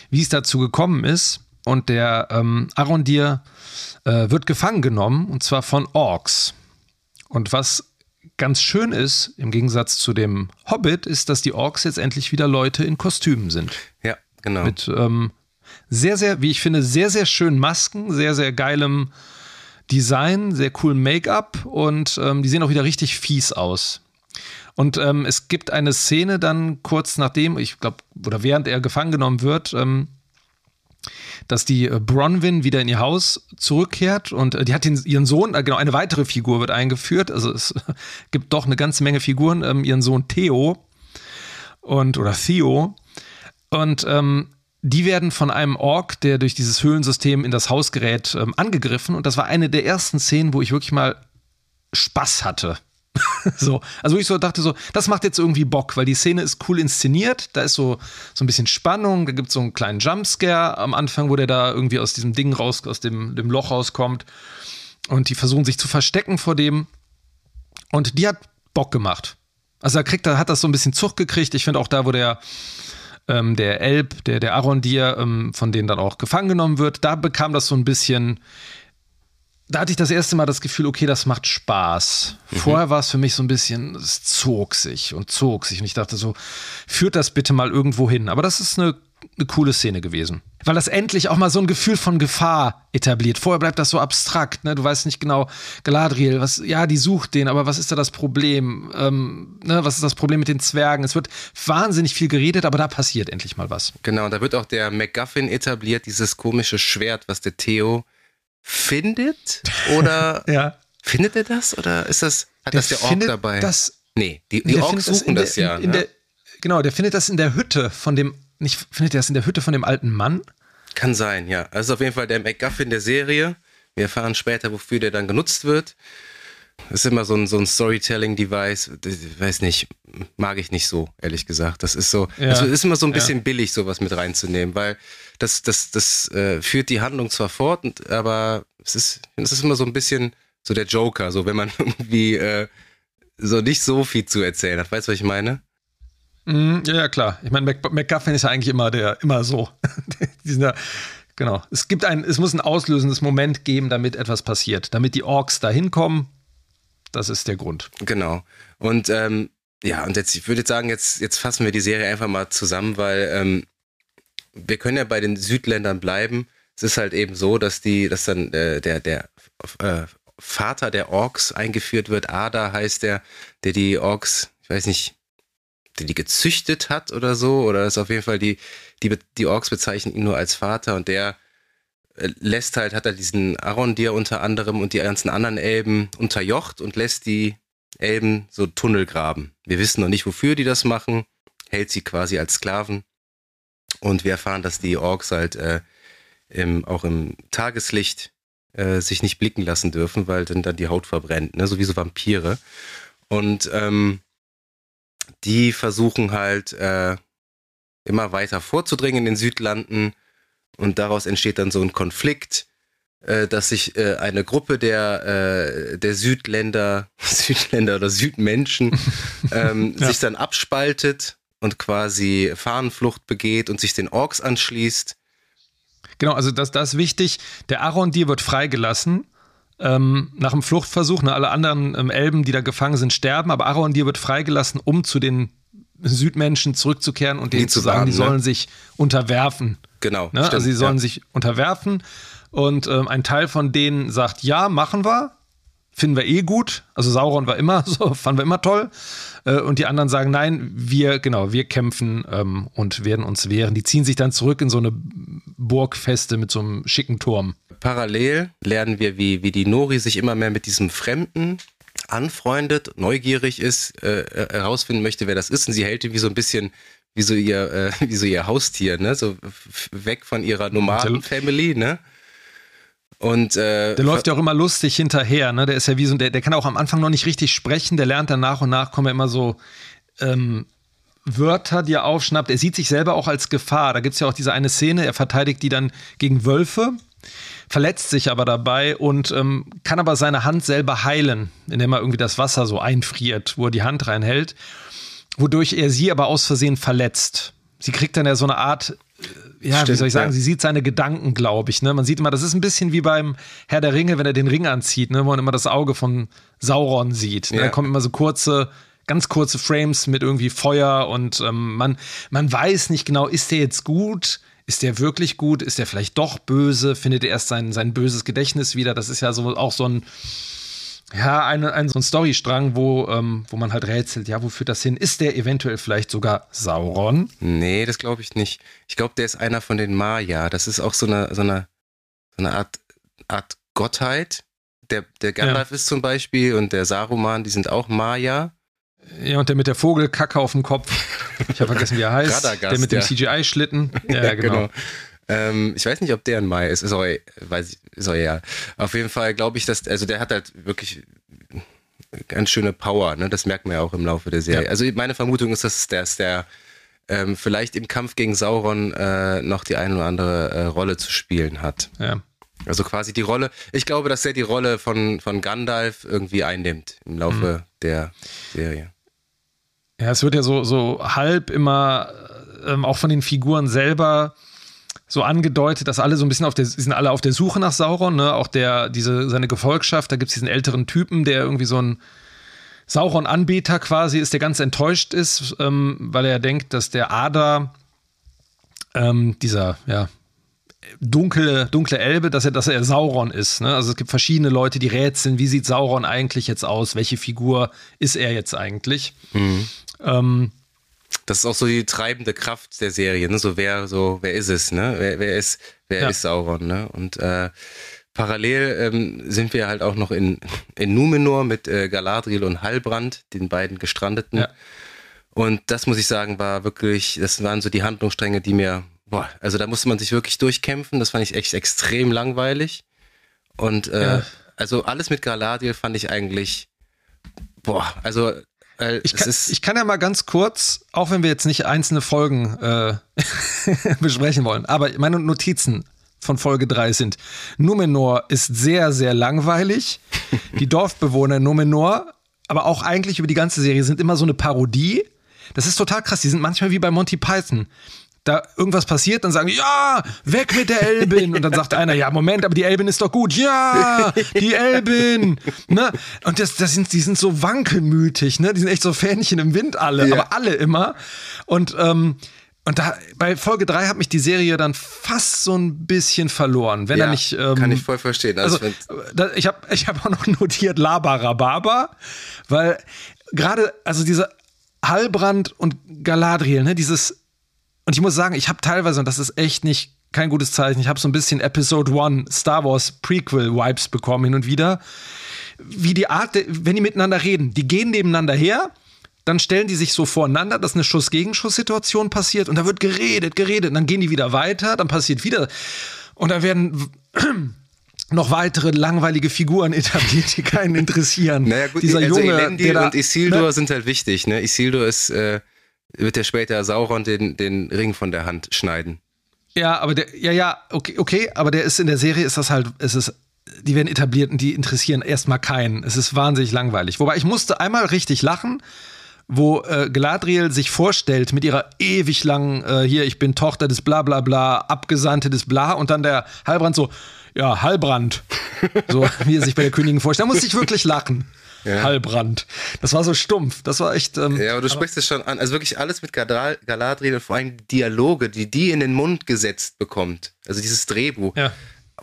wie es dazu gekommen ist. Und der ähm, Arondir äh, wird gefangen genommen, und zwar von Orks. Und was ganz schön ist, im Gegensatz zu dem Hobbit, ist, dass die Orks jetzt endlich wieder Leute in Kostümen sind. Ja, genau. Mit ähm, sehr, sehr, wie ich finde, sehr, sehr schönen Masken, sehr, sehr geilem Design, sehr coolem Make-up und ähm, die sehen auch wieder richtig fies aus. Und ähm, es gibt eine Szene dann kurz nachdem, ich glaube, oder während er gefangen genommen wird, ähm, dass die äh, Bronwyn wieder in ihr Haus zurückkehrt und äh, die hat den, ihren Sohn, äh, genau, eine weitere Figur wird eingeführt. Also es gibt doch eine ganze Menge Figuren, ähm, ihren Sohn Theo und oder Theo. Und ähm, die werden von einem Ork, der durch dieses Höhlensystem in das Haus gerät, ähm, angegriffen. Und das war eine der ersten Szenen, wo ich wirklich mal Spaß hatte. so, also ich so dachte so, das macht jetzt irgendwie Bock, weil die Szene ist cool inszeniert, da ist so, so ein bisschen Spannung, da gibt es so einen kleinen Jumpscare am Anfang, wo der da irgendwie aus diesem Ding raus, aus dem, dem Loch rauskommt und die versuchen sich zu verstecken vor dem und die hat Bock gemacht. Also da kriegt er, hat das so ein bisschen Zug gekriegt. Ich finde auch da, wo der, ähm, der Elb, der, der Arondir, ähm, von denen dann auch gefangen genommen wird, da bekam das so ein bisschen, da hatte ich das erste Mal das Gefühl, okay, das macht Spaß. Vorher war es für mich so ein bisschen, es zog sich und zog sich. Und ich dachte so, führt das bitte mal irgendwo hin. Aber das ist eine, eine coole Szene gewesen. Weil das endlich auch mal so ein Gefühl von Gefahr etabliert. Vorher bleibt das so abstrakt, ne? Du weißt nicht genau, Galadriel, was, ja, die sucht den, aber was ist da das Problem? Ähm, ne? Was ist das Problem mit den Zwergen? Es wird wahnsinnig viel geredet, aber da passiert endlich mal was. Genau, da wird auch der MacGuffin etabliert, dieses komische Schwert, was der Theo findet. Oder Ja. findet er das? Oder ist das, hat das der Ork dabei? Das, nee, die, die der Orks suchen das, der, ja. In, in ne? der, genau, der findet das in der Hütte von dem, nicht, findet er das in der Hütte von dem alten Mann? Kann sein, ja. Also auf jeden Fall der MacGuffin der Serie. Wir erfahren später, wofür der dann genutzt wird. Das ist immer so ein, so ein Storytelling-Device. Weiß nicht, mag ich nicht so, ehrlich gesagt. Das ist so, Ja. also ist immer so ein Ja. bisschen billig, sowas mit reinzunehmen, weil das, das, das äh, führt die Handlung zwar fort, und, aber es ist, es ist immer so ein bisschen so der Joker, so wenn man irgendwie äh, so nicht so viel zu erzählen hat. Weißt du, was ich meine? Mhm, ja, ja, klar. Ich meine, Mac MacGuffin ist ja eigentlich immer der, immer so. Die sind ja, genau. Es gibt ein, es muss ein auslösendes Moment geben, damit etwas passiert. Damit die Orks da hinkommen. Das ist der Grund. Genau. Und ähm, ja, und jetzt, ich würde sagen, jetzt, jetzt fassen wir die Serie einfach mal zusammen, weil ähm, wir können ja bei den Südländern bleiben. Es ist halt eben so, dass die, dass dann äh, der, der äh, Vater der Orks eingeführt wird. Ada heißt der, der die Orks, ich weiß nicht, der die gezüchtet hat oder so, oder ist auf jeden Fall die, die, die Orks bezeichnen ihn nur als Vater und der lässt halt, hat er diesen Arondir unter anderem und die ganzen anderen Elben unterjocht und lässt die Elben so Tunnel graben. Wir wissen noch nicht, wofür die das machen, hält sie quasi als Sklaven. Und wir erfahren, dass die Orks halt äh, im, auch im Tageslicht äh, sich nicht blicken lassen dürfen, weil dann, dann die Haut verbrennt, ne? so wie so Vampire. Und ähm, die versuchen halt äh, immer weiter vorzudringen in den Südlanden und daraus entsteht dann so ein Konflikt, äh, dass sich äh, eine Gruppe der, äh, der Südländer, Südländer oder Südmenschen ähm, ja. sich dann abspaltet und quasi Fahnenflucht begeht und sich den Orks anschließt. Genau, also das, das ist wichtig. Der Arondir wird freigelassen ähm, nach dem Fluchtversuch. Ne, alle anderen ähm, Elben, die da gefangen sind, sterben, aber Arondir wird freigelassen, um zu den Südmenschen zurückzukehren und denen zu sagen, warten, die sollen ne? sich unterwerfen. Genau. Ne? Stimmt, also sie sollen ja. sich unterwerfen. Und ähm, ein Teil von denen sagt, ja, machen wir. Finden wir eh gut. Also Sauron war immer so, fanden wir immer toll. Äh, und die anderen sagen, nein, wir, genau, wir kämpfen ähm, und werden uns wehren. Die ziehen sich dann zurück in so eine Burgfeste mit so einem schicken Turm. Parallel lernen wir, wie, wie die Nori sich immer mehr mit diesem Fremden anfreundet, neugierig ist, äh, äh herausfinden möchte, wer das ist. Und sie hält ihn wie so ein bisschen wie so ihr, äh, wie so ihr Haustier, ne? So weg von ihrer Nomaden-Family, ne? Und äh, der läuft ja auch immer lustig hinterher, ne? Der ist ja wie so, der, der kann auch am Anfang noch nicht richtig sprechen, der lernt dann nach und nach kommen ja immer so ähm, Wörter, die er aufschnappt. Er sieht sich selber auch als Gefahr. Da gibt es ja auch diese eine Szene, er verteidigt die dann gegen Wölfe verletzt sich aber dabei und ähm, kann aber seine Hand selber heilen, indem er irgendwie das Wasser so einfriert, wo er die Hand reinhält, wodurch er sie aber aus Versehen verletzt. Sie kriegt dann ja so eine Art, äh, ja, Stimmt, wie soll ich sagen, ja. sie sieht seine Gedanken, glaube ich. Ne? Man sieht immer, das ist ein bisschen wie beim Herr der Ringe, wenn er den Ring anzieht, ne? wo man immer das Auge von Sauron sieht. Ne? Ja. Da kommen immer so kurze, ganz kurze Frames mit irgendwie Feuer und ähm, man, man weiß nicht genau, ist der jetzt gut? Ist der wirklich gut? Ist der vielleicht doch böse? Findet er erst sein, sein böses Gedächtnis wieder? Das ist ja so, auch so ein, ja, ein, ein, so ein Storystrang, wo, ähm, wo man halt rätselt, ja, wo führt das hin? Ist der eventuell vielleicht sogar Sauron? Nee, das glaube ich nicht. Ich glaube, der ist einer von den Maya. Das ist auch so eine, so eine, so eine Art, Art Gottheit. Der, der Gandalf ja. ist zum Beispiel und der Saruman, die sind auch Maya. Ja, und der mit der Vogelkacke auf dem Kopf. Ich habe vergessen, wie er heißt. Radagast, der mit dem ja. CGI-Schlitten. Ja, ja, genau. genau. Ähm, ich weiß nicht, ob der ein Mai ist. Ist auch, weiß ich, ist auch ja. Auf jeden Fall glaube ich, dass, also der hat halt wirklich ganz schöne Power, ne? Das merkt man ja auch im Laufe der Serie. Ja. Also meine Vermutung ist, dass der, dass der ähm, vielleicht im Kampf gegen Sauron äh, noch die eine oder andere äh, Rolle zu spielen hat. Ja. Also quasi die Rolle, ich glaube, dass er die Rolle von, von Gandalf irgendwie einnimmt im Laufe mhm. der Serie. Ja, es wird ja so, so halb immer ähm, auch von den Figuren selber so angedeutet, dass alle so ein bisschen auf der, sind alle auf der Suche nach Sauron, ne? Auch der, diese, seine Gefolgschaft, da gibt es diesen älteren Typen, der irgendwie so ein Sauron-Anbeter quasi ist, der ganz enttäuscht ist, ähm, weil er denkt, dass der Ada, ähm, dieser, ja, dunkle, dunkle Elbe, dass er, dass er Sauron ist. Ne? Also es gibt verschiedene Leute, die rätseln, wie sieht Sauron eigentlich jetzt aus? Welche Figur ist er jetzt eigentlich? Mhm. Ähm, das ist auch so die treibende Kraft der Serie, ne? So wer, so wer ist es, ne? Wer, wer ist, wer ja. ist Sauron, ne? Und äh, parallel ähm, sind wir halt auch noch in, in Numenor mit äh, Galadriel und Halbrand, den beiden Gestrandeten. Ja. Und das muss ich sagen, war wirklich, das waren so die Handlungsstränge, die mir, boah, also da musste man sich wirklich durchkämpfen. Das fand ich echt extrem langweilig. Und äh, ja. also alles mit Galadriel fand ich eigentlich, boah, also äh, ich, kann, ich, kann, ja mal ganz kurz, auch wenn wir jetzt nicht einzelne Folgen äh, besprechen wollen, aber meine Notizen von Folge 3 sind: Numenor ist sehr, sehr langweilig. Die Dorfbewohner Numenor, aber auch eigentlich über die ganze Serie sind immer so eine Parodie. Das ist total krass. Die sind manchmal wie bei Monty Python da irgendwas passiert, dann sagen die, ja, weg mit der Elbin. Und dann sagt einer, ja, Moment, aber die Elbin ist doch gut. Ja, die Elbin. Ne? Und das, das sind, die sind so wankelmütig, ne? Die sind echt so Fähnchen im Wind alle, ja. aber alle immer. Und, ähm, und da, bei Folge 3 hat mich die Serie dann fast so ein bisschen verloren. Wenn ja, er nicht. Ähm, kann ich voll verstehen. Also, also da, ich habe ich hab auch noch notiert Labarababa, weil gerade, also diese Halbrand und Galadriel, ne, dieses und ich muss sagen, ich habe teilweise, und das ist echt nicht kein gutes Zeichen, ich habe so ein bisschen Episode 1 Star Wars Prequel Vibes bekommen hin und wieder. wie die Art, wenn die miteinander reden, die gehen nebeneinander her, dann stellen die sich so voreinander, dass eine Schuss-Gegenschuss-Situation passiert und da wird geredet, geredet, und dann gehen die wieder weiter, dann passiert wieder und da werden noch weitere langweilige Figuren etabliert, die keinen interessieren. Naja, gut, Dieser also Junge, Elendil und Isildur ne? sind halt wichtig, ne? Isildur ist, äh, wird ja später Sauron den, den Ring von der Hand schneiden. Ja, aber der, ja, ja, okay, okay, aber der ist in der Serie ist das halt, es ist, die werden etabliert und die interessieren erstmal keinen. Es ist wahnsinnig langweilig. Wobei ich musste einmal richtig lachen, wo äh, Galadriel sich vorstellt mit ihrer ewig langen, äh, hier, ich bin Tochter des bla bla bla, Abgesandte des bla und dann der Halbrand so, ja, Halbrand. So, wie er sich bei der Königin vorstellt. Da musste ich wirklich lachen. Ja. Halbrand. Das war so stumpf. Das war echt. Ähm, Ja, aber du sprichst es schon an. Also wirklich alles mit Galadriel und vor allem die Dialoge, die die in den Mund gesetzt bekommt. Also dieses Drehbuch. ja.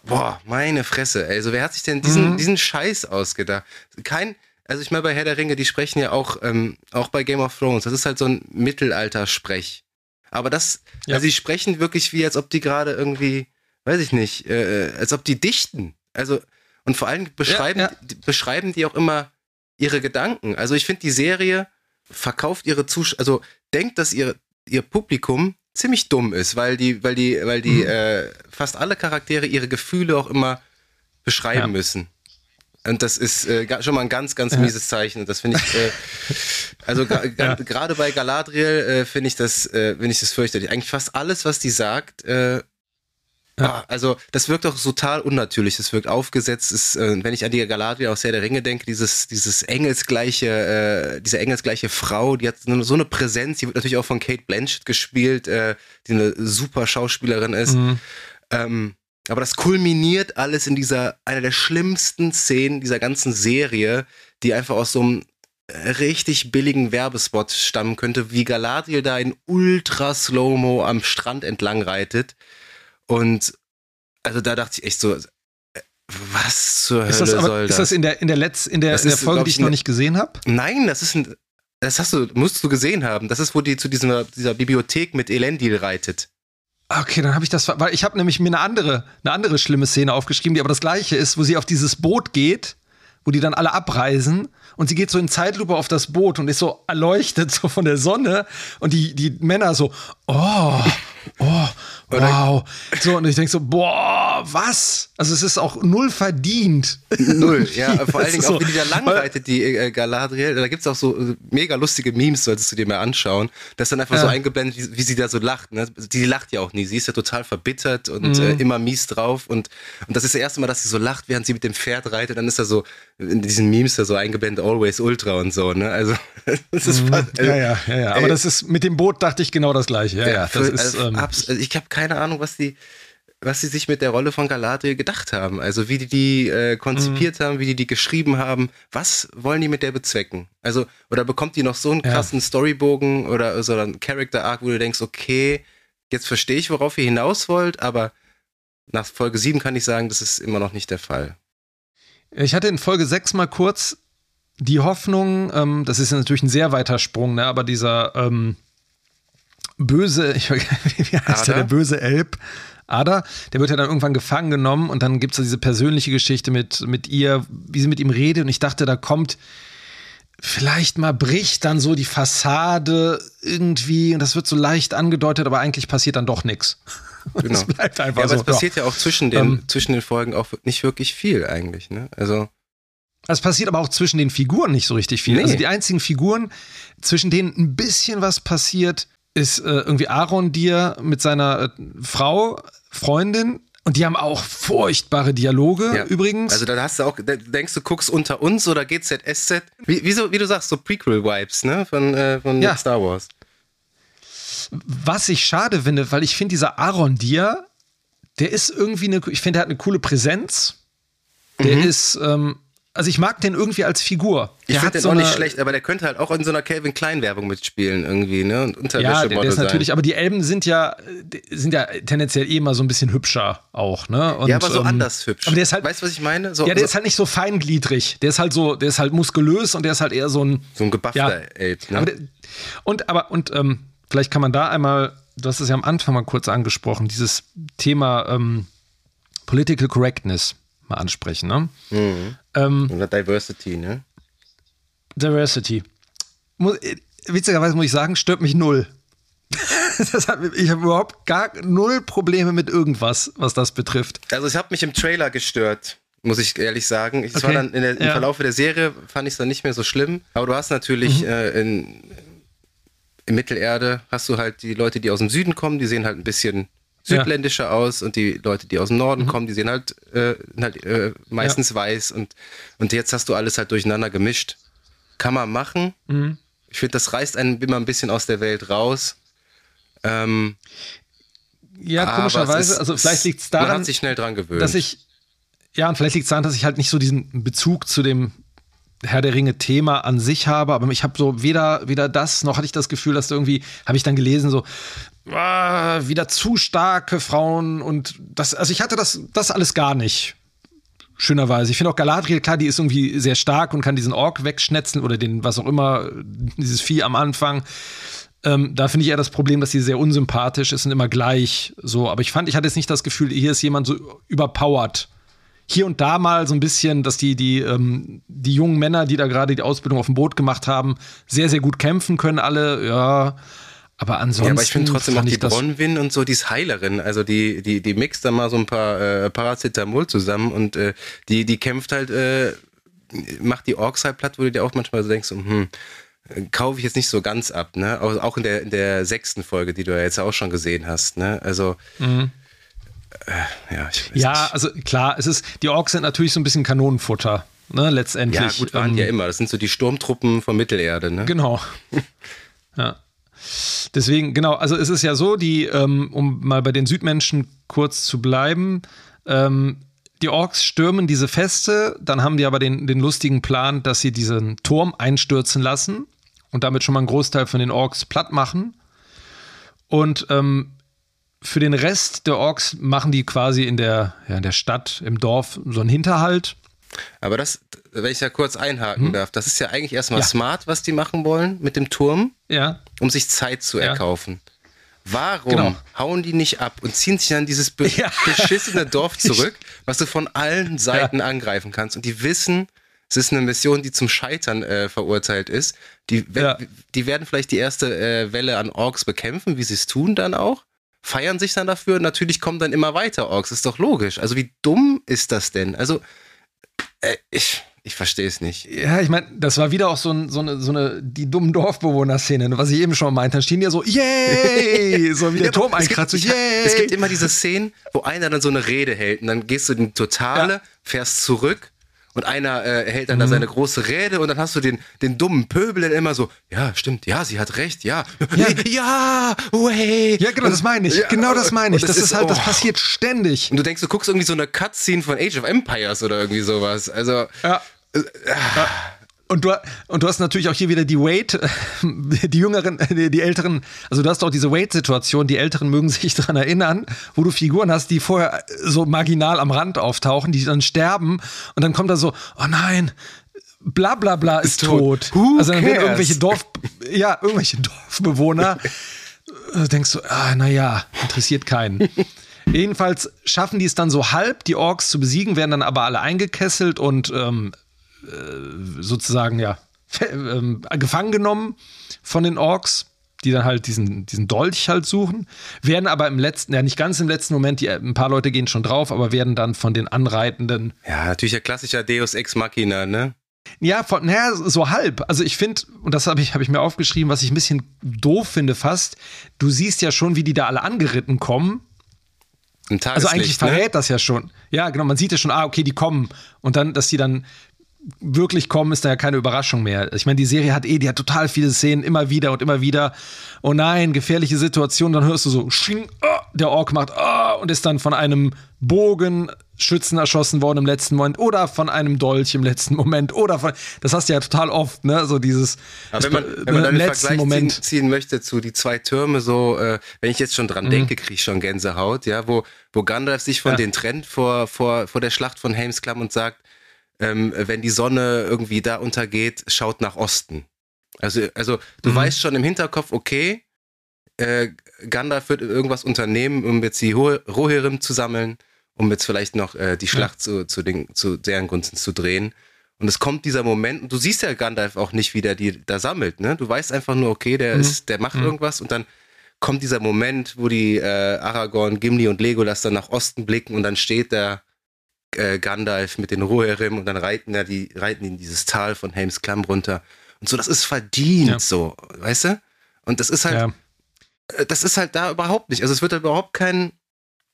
Boah, meine Fresse. Also wer hat sich denn diesen, Mhm. diesen Scheiß ausgedacht? Kein, also ich meine bei Herr der Ringe, die sprechen ja auch, ähm, auch bei Game of Thrones. Das ist halt so ein Mittelalter-Sprech. Aber das, Ja. also die sprechen wirklich wie, als ob die gerade irgendwie, weiß ich nicht, äh, als ob die dichten. Also, und vor allem beschreiben, ja. die- beschreiben die auch immer ihre Gedanken. Also ich finde, die Serie verkauft ihre Zuschauer, also denkt, dass ihr, ihr Publikum ziemlich dumm ist, weil die, weil die, weil die äh, fast alle Charaktere ihre Gefühle auch immer beschreiben Ja. müssen. Und das ist äh, schon mal ein ganz, ganz Ja. mieses Zeichen. Und das finde ich, äh, also ga- gerade bei Galadriel äh, finde ich das, äh, finde ich das fürchterlich. Eigentlich fast alles, was die sagt, äh, ah, also das wirkt auch total unnatürlich. Das wirkt aufgesetzt. Ist, äh, wenn ich an die Galadriel aus Herr der Ringe denke, dieses, dieses engelsgleiche, äh, diese engelsgleiche Frau, die hat so eine, Präsenz. Die wird natürlich auch von Kate Blanchett gespielt, äh, die eine super Schauspielerin ist. Mhm. Ähm, aber das kulminiert alles in dieser, einer der schlimmsten Szenen dieser ganzen Serie, die einfach aus so einem richtig billigen Werbespot stammen könnte, wie Galadriel da in ultra Slow-Mo am Strand entlang reitet. Und also da dachte ich echt so, äh, was zur Hölle Ist das, soll aber, das? ist das in der, in der, Letz-, in der, Das in der ist, Folge, die ich, noch eine- nicht gesehen habe? Nein, das ist ein, das hast du, musst du gesehen haben. Das ist, wo die zu dieser, dieser Bibliothek mit Elendil reitet. Okay, dann habe ich das, weil ich habe nämlich mir eine andere, eine andere schlimme Szene aufgeschrieben, die aber das gleiche ist, wo sie auf dieses Boot geht, wo die dann alle abreisen und sie geht so in Zeitlupe auf das Boot und ist so erleuchtet so von der Sonne und die, die Männer so, oh, oh, wow. So, und ich denke so, boah, was? Also es ist auch null verdient. Null, ja, vor allen Dingen auch, so- wie die da langreitet, die äh, Galadriel. Da gibt's auch so äh, mega lustige Memes, solltest du dir mal anschauen. Das ist dann einfach so Ja. eingeblendet, wie, wie sie da so lacht. Ne? Die lacht ja auch nie. Sie ist ja total verbittert und Mhm. äh, immer mies drauf. Und, und das ist das erste Mal, dass sie so lacht, während sie mit dem Pferd reitet. Dann ist da so, in diesen Memes da so eingeblendet, always ultra und so. Ne? Also, das ist fast, also, Mhm. Ja, ja, ja, ja. Aber ey, das ist, mit dem Boot dachte ich genau das gleiche. Ja, ja. Das für- ist, also, ähm, abs- also ich habe keine Ahnung, was die, was sie sich mit der Rolle von Galadriel gedacht haben. Also wie die die äh, konzipiert Mhm. haben, wie die die geschrieben haben. Was wollen die mit der bezwecken? Also oder bekommt die noch so einen Ja. krassen Storybogen oder so einen Character Arc, wo du denkst, okay, jetzt verstehe ich, worauf ihr hinaus wollt, aber nach Folge 7 kann ich sagen, das ist immer noch nicht der Fall. Ich hatte in Folge 6 mal kurz die Hoffnung, ähm, das ist natürlich ein sehr weiter Sprung, ne, aber dieser ähm, böse, ich, wie heißt der, Ada? der böse Elb, Ada, der wird ja dann irgendwann gefangen genommen und dann gibt es so diese persönliche Geschichte mit, mit ihr, wie sie mit ihm redet und ich dachte, da kommt vielleicht mal bricht dann so die Fassade irgendwie und das wird so leicht angedeutet, aber eigentlich passiert dann doch nichts. Genau. Es bleibt einfach Ja, aber so. es passiert ja, auch zwischen den, Ähm. zwischen den Folgen auch nicht wirklich viel eigentlich. Ne? Also Es passiert aber auch zwischen den Figuren nicht so richtig viel. Nee. Also die einzigen Figuren, zwischen denen ein bisschen was passiert, ist äh, irgendwie Aaron Dir mit seiner äh, Frau, Freundin. Und die haben auch furchtbare Dialoge Ja. übrigens. Also da hast du auch, denkst du, guckst unter uns oder GZSZ. Wie, wie, so, wie du sagst, so Prequel-Vibes, ne? Von, äh, von Ja. Star Wars. was ich schade finde, weil ich finde, dieser Aaron Dir, der ist irgendwie eine, ich finde, der hat eine coole Präsenz. Der Mhm. ist, ähm, also ich mag den irgendwie als Figur. Ich Der finde hat den so auch nicht schlecht, aber der könnte halt auch in so einer Calvin Klein-Werbung mitspielen irgendwie, ne? Und Ja, Unterwäschemodel der, der ist sein. natürlich, aber die Elben sind ja, die sind ja tendenziell eh mal so ein bisschen hübscher auch, ne? Und, ja, aber so ähm, anders hübsch. Aber der ist halt, weißt du, was ich meine? So, ja, der so, ist halt nicht so feingliedrig. Der ist halt so, der ist halt muskulös und der ist halt eher so ein. so ein gebuffter ja. Elb, ne? Aber der, und, aber, und, ähm, vielleicht kann man da einmal, du hast es ja am Anfang mal kurz angesprochen, dieses Thema ähm, Political Correctness. Mal ansprechen. Ne? Mhm. Ähm, Oder Diversity, ne? Diversity. Muss, witzigerweise muss ich sagen, stört mich null. Das hat, ich habe überhaupt gar null Probleme mit irgendwas, was das betrifft. Also es hat mich im Trailer gestört, muss ich ehrlich sagen. Es Okay. war dann der, im Ja. Verlauf der Serie fand ich es dann nicht mehr so schlimm. Aber du hast natürlich äh, in, in Mittelerde hast du halt die Leute, die aus dem Süden kommen, die sehen halt ein bisschen Ja. südländischer aus und die Leute, die aus dem Norden kommen, die sehen halt, äh, halt äh, meistens weiß und, und jetzt hast du alles halt durcheinander gemischt. Kann man machen. Ich finde, das reißt einen immer ein bisschen aus der Welt raus. Ähm, Ja, komischerweise, ist- also vielleicht liegt es Man daran, hat sich schnell dran gewöhnt. dass ich, ja, und vielleicht liegt es daran, dass ich halt nicht so diesen Bezug zu dem Herr der Ringe Thema an sich habe, aber ich habe so weder, weder das, noch hatte ich das Gefühl, dass irgendwie, habe ich dann gelesen, so, ah, wieder zu starke Frauen und das, also ich hatte das, das alles gar nicht. Schönerweise. Ich finde auch Galadriel, klar, die ist irgendwie sehr stark und kann diesen Ork wegschnetzeln oder den, was auch immer, dieses Vieh am Anfang. Ähm, da finde ich eher das Problem, dass sie sehr unsympathisch ist und immer gleich so. Aber ich fand, ich hatte jetzt nicht das Gefühl, hier ist jemand so überpowered. Hier und da mal so ein bisschen, dass die, die, ähm, die jungen Männer, die da gerade die Ausbildung auf dem Boot gemacht haben, sehr, sehr gut kämpfen können, alle, ja. Aber ansonsten. Ja, aber ich finde trotzdem auch die Bronwyn und so, die ist Heilerin. Also die, die, die mixt da mal so ein paar äh, Paracetamol zusammen und äh, die, die kämpft halt, äh, macht die Orks halt platt, wo du dir auch manchmal so denkst, hm, kaufe ich jetzt nicht so ganz ab, ne? Auch, auch in der, in der sechsten Folge, die du ja jetzt auch schon gesehen hast, ne? Also äh, ja, ich weiß Mhm. Ja, also klar, es ist, die Orks sind natürlich so ein bisschen Kanonenfutter, ne, letztendlich. Ja, gut, waren Ähm, ja immer. Das sind so die Sturmtruppen von Mittelerde, ne? Genau. ja. Deswegen, genau, also es ist ja so, die, ähm, um mal bei den Südmenschen kurz zu bleiben, ähm, die Orks stürmen diese Feste, dann haben die aber den, den lustigen Plan, dass sie diesen Turm einstürzen lassen und damit schon mal einen Großteil von den Orks platt machen. Und ähm, für den Rest der Orks machen die quasi in der, ja, in der Stadt, im Dorf so einen Hinterhalt. Aber das, wenn ich da kurz einhaken darf, das ist ja eigentlich erstmal Ja. smart, was die machen wollen mit dem Turm. Ja, um sich Zeit zu Ja. erkaufen. Warum Genau. hauen die nicht ab und ziehen sich dann dieses be Ja. beschissene Dorf zurück, was du von allen Seiten angreifen kannst? Und die wissen, es ist eine Mission, die zum Scheitern äh, verurteilt ist. Die, die werden vielleicht die erste äh, Welle an Orks bekämpfen, wie sie es tun dann auch. Feiern sich dann dafür. Natürlich kommen dann immer weiter Orks. Ist doch logisch. Also wie dumm ist das denn? Also äh, ich, ich verstehe es nicht. Ja, ich meine, das war wieder auch so, ein, so, eine, so eine, die dummen Dorfbewohner-Szene, was ich eben schon meinte. Dann stehen die ja so, yay! So wie der Turm einkratzt, so, yay! Es gibt immer diese Szenen, wo einer dann so eine Rede hält und dann gehst du in die Totale, Ja. fährst zurück und einer äh, hält dann Mhm. da seine große Rede und dann hast du den, den dummen Pöbel dann immer so, ja, stimmt, ja, sie hat recht, ja, Ja. ja, way. ja, genau, das meine ich. Ja, genau das meine ich. und Das, ist halt, das oh. passiert ständig. Und du denkst, du guckst irgendwie so eine Cutscene von Age of Empires oder irgendwie sowas. Also, Ja. Und du, und du hast natürlich auch hier wieder die Wade, die Jüngeren, die, Älteren, also du hast auch diese Wade-Situation, die Älteren mögen sich daran erinnern, wo du Figuren hast, die vorher so marginal am Rand auftauchen, die dann sterben und dann kommt da so, oh nein, bla bla bla ist, Ist tot. tot. Also dann werden cares? irgendwelche Dorf, ja, irgendwelche Dorfbewohner, äh, denkst du, ah, naja, interessiert keinen. Jedenfalls schaffen die es dann so halb, die Orks zu besiegen, werden dann aber alle eingekesselt und ähm, äh, sozusagen, ja, ähm, gefangen genommen von den Orks, die dann halt diesen, diesen Dolch halt suchen, werden aber im letzten, ja nicht ganz im letzten Moment, die, ein paar Leute gehen schon drauf, aber werden dann von den Anreitenden ja, natürlich der klassischer Deus Ex Machina, ne? ja, von, naja, so halb. Also ich finde, und das habe ich, hab ich mir aufgeschrieben, was ich ein bisschen doof finde fast, du siehst ja schon, wie die da alle angeritten kommen. Also eigentlich Tageslicht, ne? verrät das ja schon. Ja, genau, man sieht ja schon, ah, okay, die kommen. Und dann, dass die dann wirklich kommen, ist da ja keine Überraschung mehr. Ich meine, die Serie hat eh, die hat total viele Szenen, immer wieder und immer wieder. Oh nein, gefährliche Situation, dann hörst du so, sching, oh, der Ork macht, oh, und ist dann von einem Bogenschützen erschossen worden im letzten Moment oder von einem Dolch im letzten Moment oder von, das hast du ja total oft, ne, so dieses, Aber wenn man, wenn man dann den letzten Vergleich Moment. ziehen, ziehen möchte zu die zwei Türme, so, äh, wenn ich jetzt schon dran denke, kriege ich schon Gänsehaut, ja, wo, wo Gandalf sich von Ja. den trennt vor, vor, vor der Schlacht von Helmsklamm und sagt, ähm, wenn die Sonne irgendwie da untergeht, schaut nach Osten. Also, also du Mhm. weißt schon im Hinterkopf, okay, äh, Gandalf wird irgendwas unternehmen, um jetzt die Ho- Rohirrim zu sammeln um jetzt vielleicht noch äh, die Schlacht ja. zu, zu, den, zu deren Gunsten zu drehen. Und es kommt dieser Moment, und du siehst ja Gandalf auch nicht, wie der die da sammelt, ne? Du weißt einfach nur, okay, der mhm. ist, der macht mhm. irgendwas und dann kommt dieser Moment, wo die äh, Aragorn, Gimli und Legolas dann nach Osten blicken und dann steht da äh, Gandalf mit den Rohirrim und dann reiten da die, reiten in dieses Tal von Helms Klamm runter. Und so, das ist verdient, ja. so, weißt du? Und das ist halt, ja. Äh, das ist halt da überhaupt nicht. Also es wird da überhaupt kein,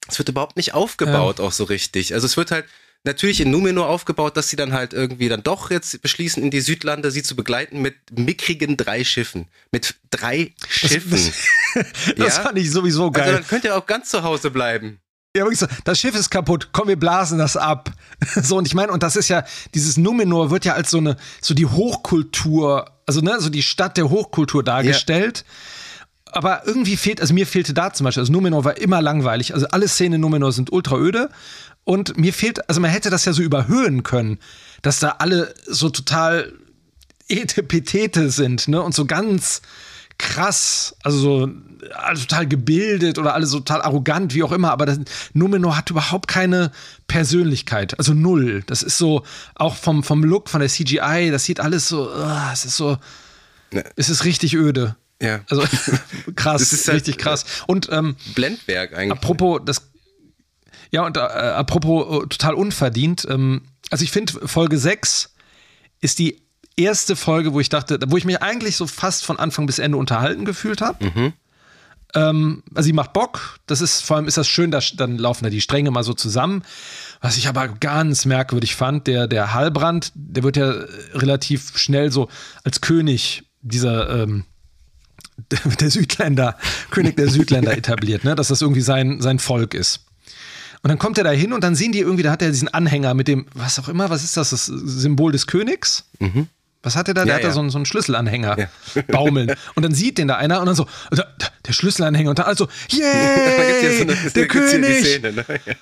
es wird überhaupt nicht aufgebaut, ja. auch so richtig. Also es wird halt, natürlich in Numenor aufgebaut, dass sie dann halt irgendwie dann doch jetzt beschließen, in die Südlande sie zu begleiten mit mickrigen drei Schiffen. Mit drei Schiffen. Das, das ja? fand ich sowieso geil. Also dann könnt ihr auch ganz zu Hause bleiben. Ja, wirklich so, das Schiff ist kaputt, komm, wir blasen das ab. So, und ich meine, und das ist ja, dieses Numenor wird ja als so eine, so die Hochkultur, also ne, so die Stadt der Hochkultur dargestellt. Ja. Aber irgendwie fehlt, also mir fehlte da zum Beispiel, also Numenor war immer langweilig. Also alle Szenen in Numenor sind ultra öde. Und mir fehlt, also man hätte das ja so überhöhen können, dass da alle so total Etepetete sind, ne? Und so ganz krass, also so alle total gebildet oder alle so total arrogant, wie auch immer, aber das, Numenor hat überhaupt keine Persönlichkeit, also null. Das ist so, auch vom, vom Look, von der CGI, das sieht alles so, uh, es ist so, ne. es ist richtig öde. Ja. Also krass, das ist halt, richtig krass. Und ähm, Blendwerk eigentlich. Apropos, das ja, und äh, apropos äh, total unverdient, ähm, also ich finde, Folge 6 ist die erste Folge, wo ich dachte, wo ich mich eigentlich so fast von Anfang bis Ende unterhalten gefühlt habe. Mhm. Ähm, also sie macht Bock, das ist, vor allem ist das schön, dass, dann laufen da die Stränge mal so zusammen. Was ich aber ganz merkwürdig fand, der, der Halbrand, der wird ja relativ schnell so als König dieser ähm, der Südländer, König der Südländer etabliert, ne? dass das irgendwie sein, sein Volk ist. Und dann kommt er da hin und dann sehen die irgendwie, da hat er diesen Anhänger mit dem, was auch immer, was ist das, das Symbol des Königs? Mhm. Was hat er da? Der ja, hat da so, einen, so einen Schlüsselanhänger ja. baumeln. Und dann sieht den da einer und dann so, der Schlüsselanhänger und dann also, yay, so eine, der König. Szene, ne? ja.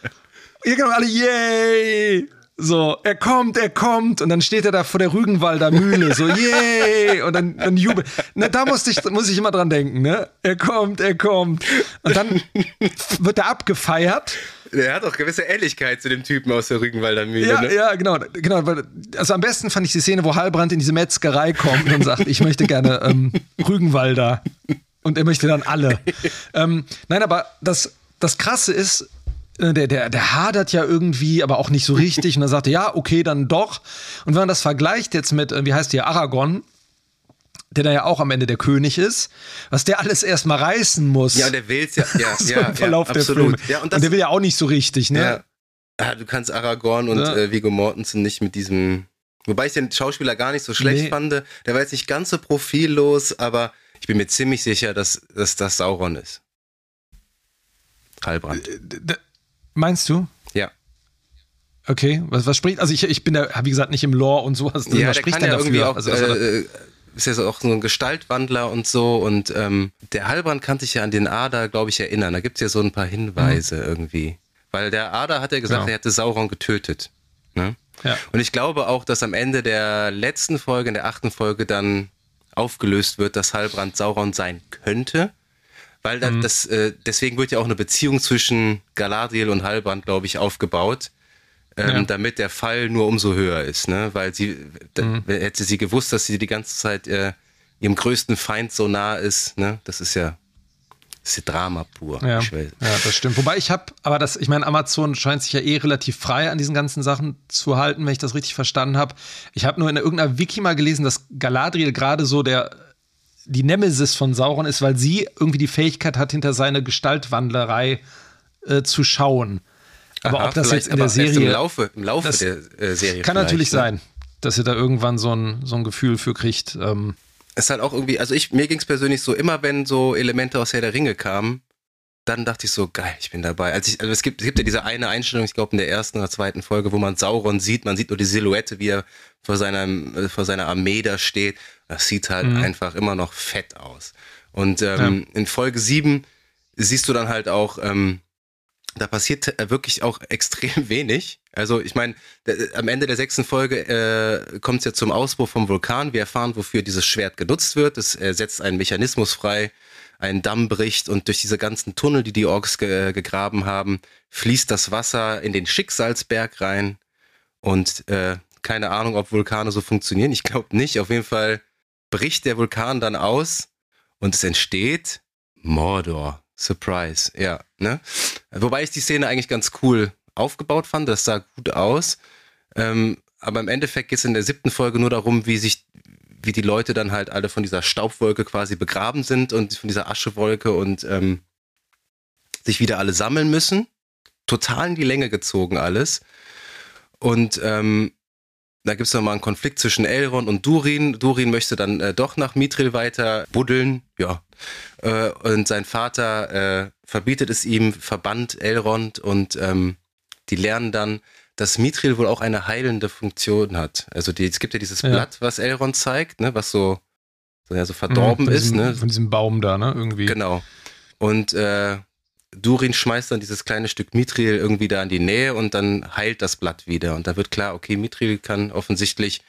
ja, genau, alle, yay. So, er kommt, er kommt. Und dann steht er da vor der Rügenwalder Mühle, so, yay! Und dann, dann jubelt. Na, da musste ich, muss ich immer dran denken, ne? Er kommt, er kommt. Und dann wird er abgefeiert. Der hat auch gewisse Ähnlichkeit zu dem Typen aus der Rügenwalder Mühle. Ja, ne? ja, genau, genau. Also am besten fand ich die Szene, wo Heilbrand in diese Metzgerei kommt und sagt, ich möchte gerne ähm, Rügenwalder. Und er möchte dann alle. ähm, nein, aber das, das Krasse ist, äh, der, der, der hadert ja irgendwie, aber auch nicht so richtig. Und dann er, ja, okay, dann doch. Und wenn man das vergleicht jetzt mit, äh, wie heißt der, Aragorn, der da ja auch am Ende der König ist, was der alles erstmal reißen muss. Ja, der will es ja, ja, so ja, im Verlauf ja, der. Filme. Ja, und, das, und, der will ja auch nicht so richtig, ne? Ja. ja du kannst Aragorn und ja. äh, Viggo Mortensen nicht mit diesem, wobei ich den Schauspieler gar nicht so schlecht nee. fand. Der war jetzt nicht ganz so profillos, aber ich bin mir ziemlich sicher, dass, dass das Sauron ist. Halbrand. Meinst du? Ja. Okay, was, was spricht, also ich, ich bin da, wie gesagt, nicht im Lore und sowas. Ja, was spricht denn ja dafür? Auch, also, also, äh, ist ja auch so ein Gestaltwandler und so und ähm, der Halbrand kann sich ja an den Ader, glaube ich, erinnern. Da gibt es ja so ein paar Hinweise mhm. irgendwie. Weil der Ader hat ja gesagt, genau. er hätte Sauron getötet. Ne? Ja. Und ich glaube auch, dass am Ende der letzten Folge, in der achten Folge, dann aufgelöst wird, dass Halbrand Sauron sein könnte. Weil dann mhm. das, äh, deswegen wird ja auch eine Beziehung zwischen Galadriel und Halbrand, glaube ich, aufgebaut, ähm, ja. damit der Fall nur umso höher ist, ne? Weil sie, mhm. hätte sie gewusst, dass sie die ganze Zeit äh, ihrem größten Feind so nah ist, ne? Das ist ja, das ist Drama pur. Ja, ja das stimmt. Wobei ich habe, aber das, ich meine, Amazon scheint sich ja eh relativ frei an diesen ganzen Sachen zu halten, wenn ich das richtig verstanden habe. Ich habe nur in irgendeiner Wiki mal gelesen, dass Galadriel gerade so der die Nemesis von Sauron ist, weil sie irgendwie die Fähigkeit hat, hinter seine Gestaltwandlerei äh, zu schauen. Aber Aha, ob das jetzt in der Serie. Im Laufe, im Laufe der äh, Serie. Kann natürlich ne? sein, dass ihr da irgendwann so ein, so ein Gefühl für kriegt. Ähm. Es ist halt auch irgendwie, also ich, mir ging es persönlich so, immer wenn so Elemente aus Herr der Ringe kamen, dann dachte ich so, geil, ich bin dabei. Also, ich, also es, gibt, es gibt ja diese eine Einstellung, ich glaube in der ersten oder zweiten Folge, wo man Sauron sieht, man sieht nur die Silhouette, wie er vor, seinem, äh, vor seiner Armee da steht das sieht halt mhm. einfach immer noch fett aus. Und ähm, ja. in Folge 7 siehst du dann halt auch, ähm, da passiert äh, wirklich auch extrem wenig. Also ich meine, am Ende der sechsten Folge äh, kommt es ja zum Ausbruch vom Vulkan. Wir erfahren, wofür dieses Schwert genutzt wird. Es äh, setzt einen Mechanismus frei, ein Damm bricht und durch diese ganzen Tunnel, die die Orks ge gegraben haben, fließt das Wasser in den Schicksalsberg rein. Und äh, keine Ahnung, ob Vulkane so funktionieren. Ich glaube nicht. Auf jeden Fall bricht der Vulkan dann aus und es entsteht Mordor. Surprise, ja. Ne? Wobei ich die Szene eigentlich ganz cool aufgebaut fand. Das sah gut aus. Ähm, aber im Endeffekt geht es in der siebten Folge nur darum, wie sich, wie die Leute dann halt alle von dieser Staubwolke quasi begraben sind und von dieser Aschewolke und ähm, sich wieder alle sammeln müssen. Total in die Länge gezogen alles. Und ähm, da gibt es nochmal einen Konflikt zwischen Elrond und Durin. Durin möchte dann äh, doch nach Mithril weiter buddeln, ja. Äh, und sein Vater äh, verbietet es ihm, verbannt Elrond und ähm, die lernen dann, dass Mithril wohl auch eine heilende Funktion hat. Also die, es gibt ja dieses ja. Blatt, was Elrond zeigt, ne, was so, so, ja, so verdorben mhm, ist. Diesem, ne? Von diesem Baum da, ne? Irgendwie. Genau. Und äh, Durin schmeißt dann dieses kleine Stück Mithril irgendwie da in die Nähe und dann heilt das Blatt wieder. Und da wird klar, okay, Mithril kann offensichtlich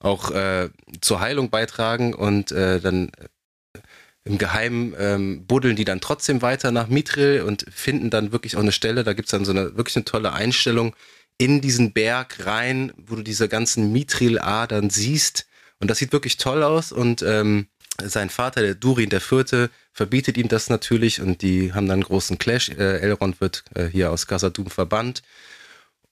auch äh, zur Heilung beitragen und äh, dann äh, im Geheimen ähm, buddeln die dann trotzdem weiter nach Mithril und finden dann wirklich auch eine Stelle, da gibt's dann so eine wirklich eine tolle Einstellung, in diesen Berg rein, wo du diese ganzen Mithril-Adern siehst. Und das sieht wirklich toll aus. Und ähm, sein Vater, der Durin der Vierte, verbietet ihm das natürlich und die haben dann einen großen Clash. Äh, Elrond wird äh, hier aus Khazad-dûm verbannt.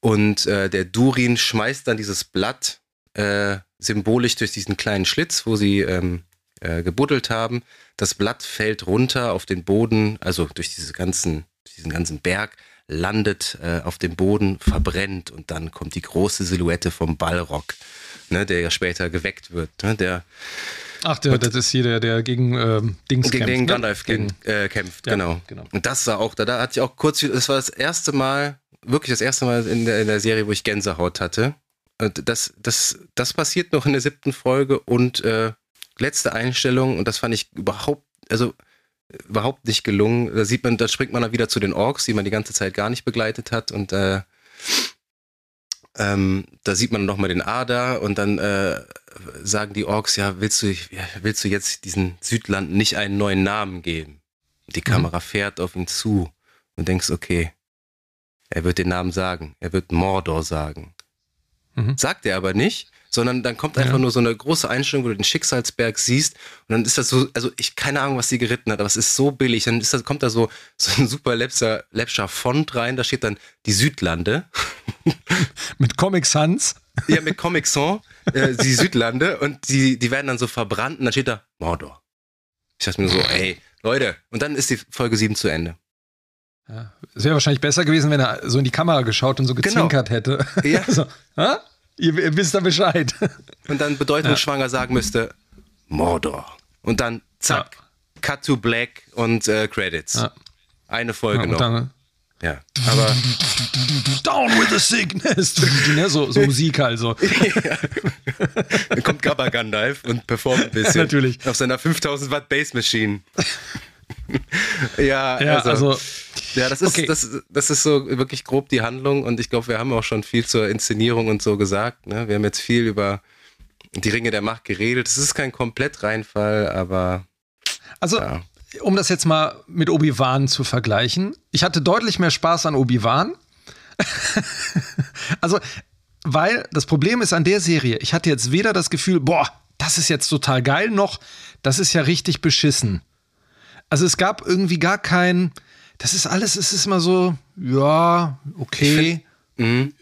Und äh, der Durin schmeißt dann dieses Blatt äh, symbolisch durch diesen kleinen Schlitz, wo sie ähm, äh, gebuddelt haben. Das Blatt fällt runter auf den Boden, also durch diese ganzen, diesen ganzen Berg landet äh, auf dem Boden, verbrennt und dann kommt die große Silhouette vom Ballrock, ne, der ja später geweckt wird. Ne, der, Ach, der, das ist hier der, der gegen ähm, Dings gegen kämpft. ne? Gandalf gegen, äh, kämpft, Ja, genau. genau. Und das sah auch, da, da hatte ich auch kurz, das war das erste Mal, wirklich das erste Mal in der, in der Serie, wo ich Gänsehaut hatte. Und das, das, das passiert noch in der siebten Folge und äh, letzte Einstellung, und das fand ich überhaupt, also überhaupt nicht gelungen. Da sieht man, da springt man dann wieder zu den Orks, die man die ganze Zeit gar nicht begleitet hat und äh, ähm, da sieht man nochmal den Ader und dann äh, sagen die Orks, ja, willst du, willst du jetzt diesen Südland nicht einen neuen Namen geben? Die Kamera fährt auf ihn zu und denkst, okay, er wird den Namen sagen, er wird Mordor sagen. Mhm. Sagt er aber nicht, sondern dann kommt einfach Ja. nur so eine große Einstellung, wo du den Schicksalsberg siehst und dann ist das so, also ich keine Ahnung, was sie geritten hat, aber es ist so billig. Dann ist das, kommt da so, so ein super läppscher Font rein, da steht dann die Südlande. Mit Comic Sans. Ja, mit Comic Sans, äh, die Südlande und die, die werden dann so verbrannt und dann steht da Mordor. Ich dachte mir so, ey, Leute, und dann ist die Folge 7 zu Ende. Ja. Es wäre wahrscheinlich besser gewesen, wenn er so in die Kamera geschaut und so Genau. gezwinkert hätte. Ja. so, ha? Ihr, ihr wisst da Bescheid. Und dann bedeutungsschwanger sagen müsste Mordor. Und dann zack, Cut to Black und äh, Credits. Ja. Eine Ja, Folge noch. dann, ja, aber Down with the sickness. ne? so, so Musik also. dann kommt Gabba Gandalf und performt ein bisschen. Natürlich. Auf seiner 5000 Watt Bass Machine. ja, Ja, also, also, ja, das ist, okay. das, das ist so wirklich grob die Handlung und ich glaube, wir haben auch schon viel zur Inszenierung und so gesagt. Ne? Wir haben jetzt viel über die Ringe der Macht geredet. Es ist kein Komplett-Reinfall, aber also ja. Um das jetzt mal mit Obi-Wan zu vergleichen. Ich hatte deutlich mehr Spaß an Obi-Wan. also, weil das Problem ist an der Serie, ich hatte jetzt weder das Gefühl, boah, das ist jetzt total geil, noch das ist ja richtig beschissen. Also es gab irgendwie gar kein, das ist alles, es ist immer so, ja, okay. Mhm.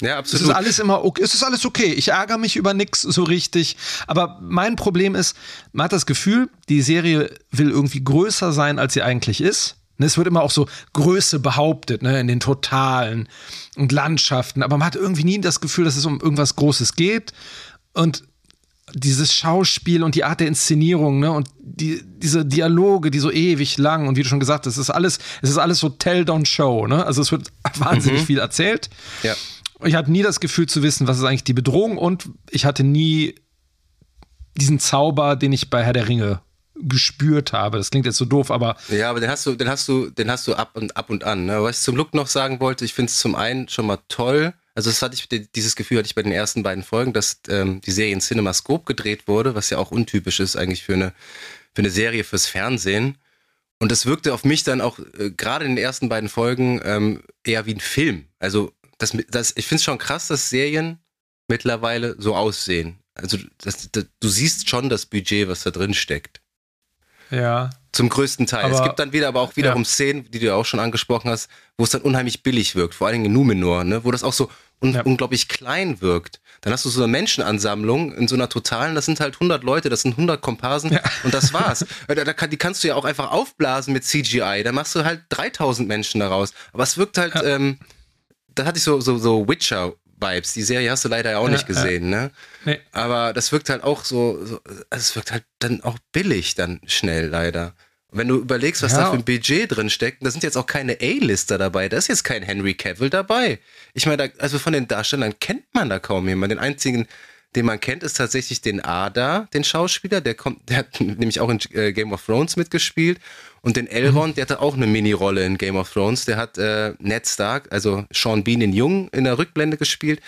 Ja, Es absolut. ist alles immer okay. Es ist alles okay. Ich ärgere mich über nichts so richtig. Aber mein Problem ist, man hat das Gefühl, die Serie will irgendwie größer sein, als sie eigentlich ist. Ne, Es wird immer auch so Größe behauptet, ne, in den Totalen und Landschaften. Aber man hat irgendwie nie das Gefühl, dass es um irgendwas Großes geht. Und dieses Schauspiel und die Art der Inszenierung, ne, und die, diese Dialoge, die so ewig lang und wie du schon gesagt hast, es ist alles, es ist alles so Tell, don't show, ne? Also es wird wahnsinnig viel erzählt. ja. Ich hatte nie das Gefühl zu wissen, was ist eigentlich die Bedrohung und ich hatte nie diesen Zauber, den ich bei Herr der Ringe gespürt habe. Das klingt jetzt so doof, aber Ja, aber den hast du, den hast du, den hast du ab und ab und an. Ne? Was ich zum Look noch sagen wollte, ich finde es zum einen schon mal toll. Also das hatte ich, dieses Gefühl hatte ich bei den ersten beiden Folgen, dass ähm, die Serie in CinemaScope gedreht wurde, was ja auch untypisch ist eigentlich für eine, für eine Serie fürs Fernsehen. Und das wirkte auf mich dann auch äh, gerade in den ersten beiden Folgen ähm, eher wie ein Film. Also das, das, ich finde es schon krass, dass Serien mittlerweile so aussehen. Also das, das, du siehst schon das Budget, was da drin steckt. Ja. Zum größten Teil. Aber, es gibt dann wieder aber auch wiederum ja. Szenen, die du auch schon angesprochen hast, wo es dann unheimlich billig wirkt, vor allem in Numenor, ne? wo das auch so un ja. unglaublich klein wirkt. Dann hast du so eine Menschenansammlung in so einer totalen, das sind halt 100 Leute, das sind 100 Komparsen ja. und das war's. da, da kann, die kannst du ja auch einfach aufblasen mit CGI, da machst du halt 3000 Menschen daraus. Aber es wirkt halt, ähm, da hatte ich so, so, so Witcher Vibes. Die Serie hast du leider ja auch ja, nicht gesehen, ja. ne? Nee. Aber das wirkt halt auch so, so, es wirkt halt dann auch billig dann schnell leider. wenn du überlegst, was ja. da für ein Budget drin steckt, da sind jetzt auch keine A-Lister dabei, da ist jetzt kein Henry Cavill dabei. Ich meine, also von den Darstellern kennt man da kaum jemanden. Den einzigen, den man kennt, ist tatsächlich den Ada, den Schauspieler, der kommt, der hat nämlich auch in äh, Game of Thrones mitgespielt und den Elrond, mhm. der hatte auch eine Mini-Rolle in Game of Thrones. Der hat äh, Ned Stark, also Sean Bean in Jung in der Rückblende gespielt.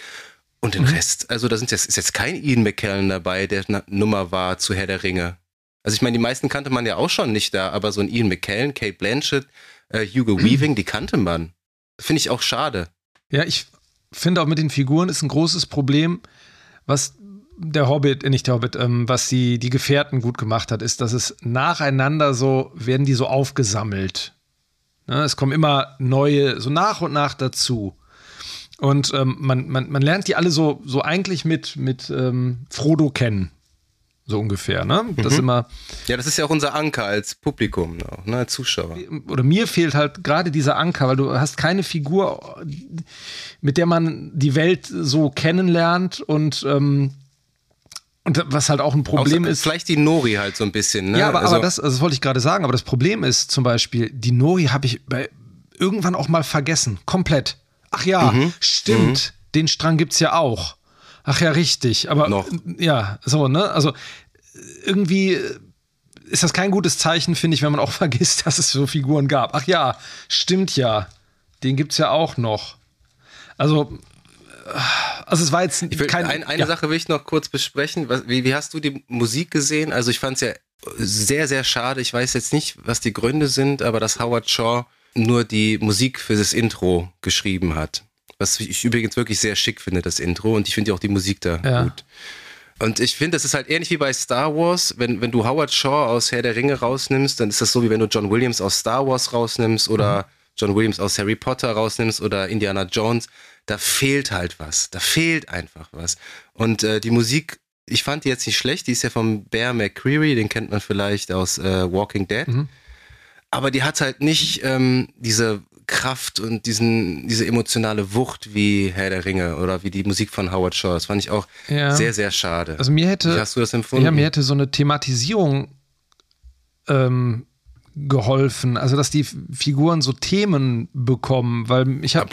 Und den mhm. Rest, also da sind jetzt, ist jetzt kein Ian McKellen dabei, der eine Nummer war zu Herr der Ringe. Also ich meine, die meisten kannte man ja auch schon nicht da, aber so ein Ian McKellen, Kate Blanchett, äh, Hugo mhm. Weaving, die kannte man. Finde ich auch schade. Ja, ich finde auch mit den Figuren ist ein großes Problem, was der Hobbit, äh, nicht der Hobbit, ähm, was die, die Gefährten gut gemacht hat, ist, dass es nacheinander so, werden die so aufgesammelt. Ne, es kommen immer neue, so nach und nach dazu. Und ähm, man, man, man lernt die alle so, so eigentlich mit, mit ähm, Frodo kennen. So ungefähr, ne? Das mhm. immer. Ja, das ist ja auch unser Anker als Publikum, auch, ne? als Zuschauer. Oder mir fehlt halt gerade dieser Anker, weil du hast keine Figur, mit der man die Welt so kennenlernt und ähm, und was halt auch ein Problem Außer, ist. Vielleicht die Nori halt so ein bisschen, ne? Ja, aber, also, aber das, also das wollte ich gerade sagen, aber das Problem ist zum Beispiel, die Nori habe ich bei, irgendwann auch mal vergessen. Komplett. Ach ja, mhm. stimmt. Mhm. Den Strang gibt es ja auch. Ach ja, richtig. Aber Noch. ja, so, ne? Also irgendwie ist das kein gutes Zeichen, finde ich, wenn man auch vergisst, dass es so Figuren gab. Ach ja, stimmt ja. Den gibt es ja auch noch. Also also es war jetzt ich will, kein, ein, eine ja. Sache will ich noch kurz besprechen. Was, wie, wie, hast du die Musik gesehen? Also ich fand es ja sehr, sehr schade. Ich weiß jetzt nicht, was die Gründe sind, aber dass Howard Shaw nur die Musik für das Intro geschrieben hat. Was ich übrigens wirklich sehr schick finde, das Intro. Und ich finde auch die Musik da ja. gut. Und ich finde, das ist halt ähnlich wie bei Star Wars. Wenn, wenn du Howard Shaw aus Herr der Ringe rausnimmst, dann ist das so, wie wenn du John Williams aus Star Wars rausnimmst oder mhm. John Williams aus Harry Potter rausnimmst oder Indiana Jones da fehlt halt was. Da fehlt einfach was. Und äh, die Musik, ich fand die jetzt nicht schlecht. Die ist ja vom Bear McCreary, den kennt man vielleicht aus äh, Walking Dead. Mhm. Aber die hat halt nicht ähm, diese Kraft und diesen, diese emotionale Wucht wie Herr der Ringe oder wie die Musik von Howard Shaw. Das fand ich auch ja. sehr, sehr schade. Also mir hätte, wie hast du das empfunden? Ja, mir hätte so eine Thematisierung ähm, geholfen, also dass die Figuren so Themen bekommen, weil ich habe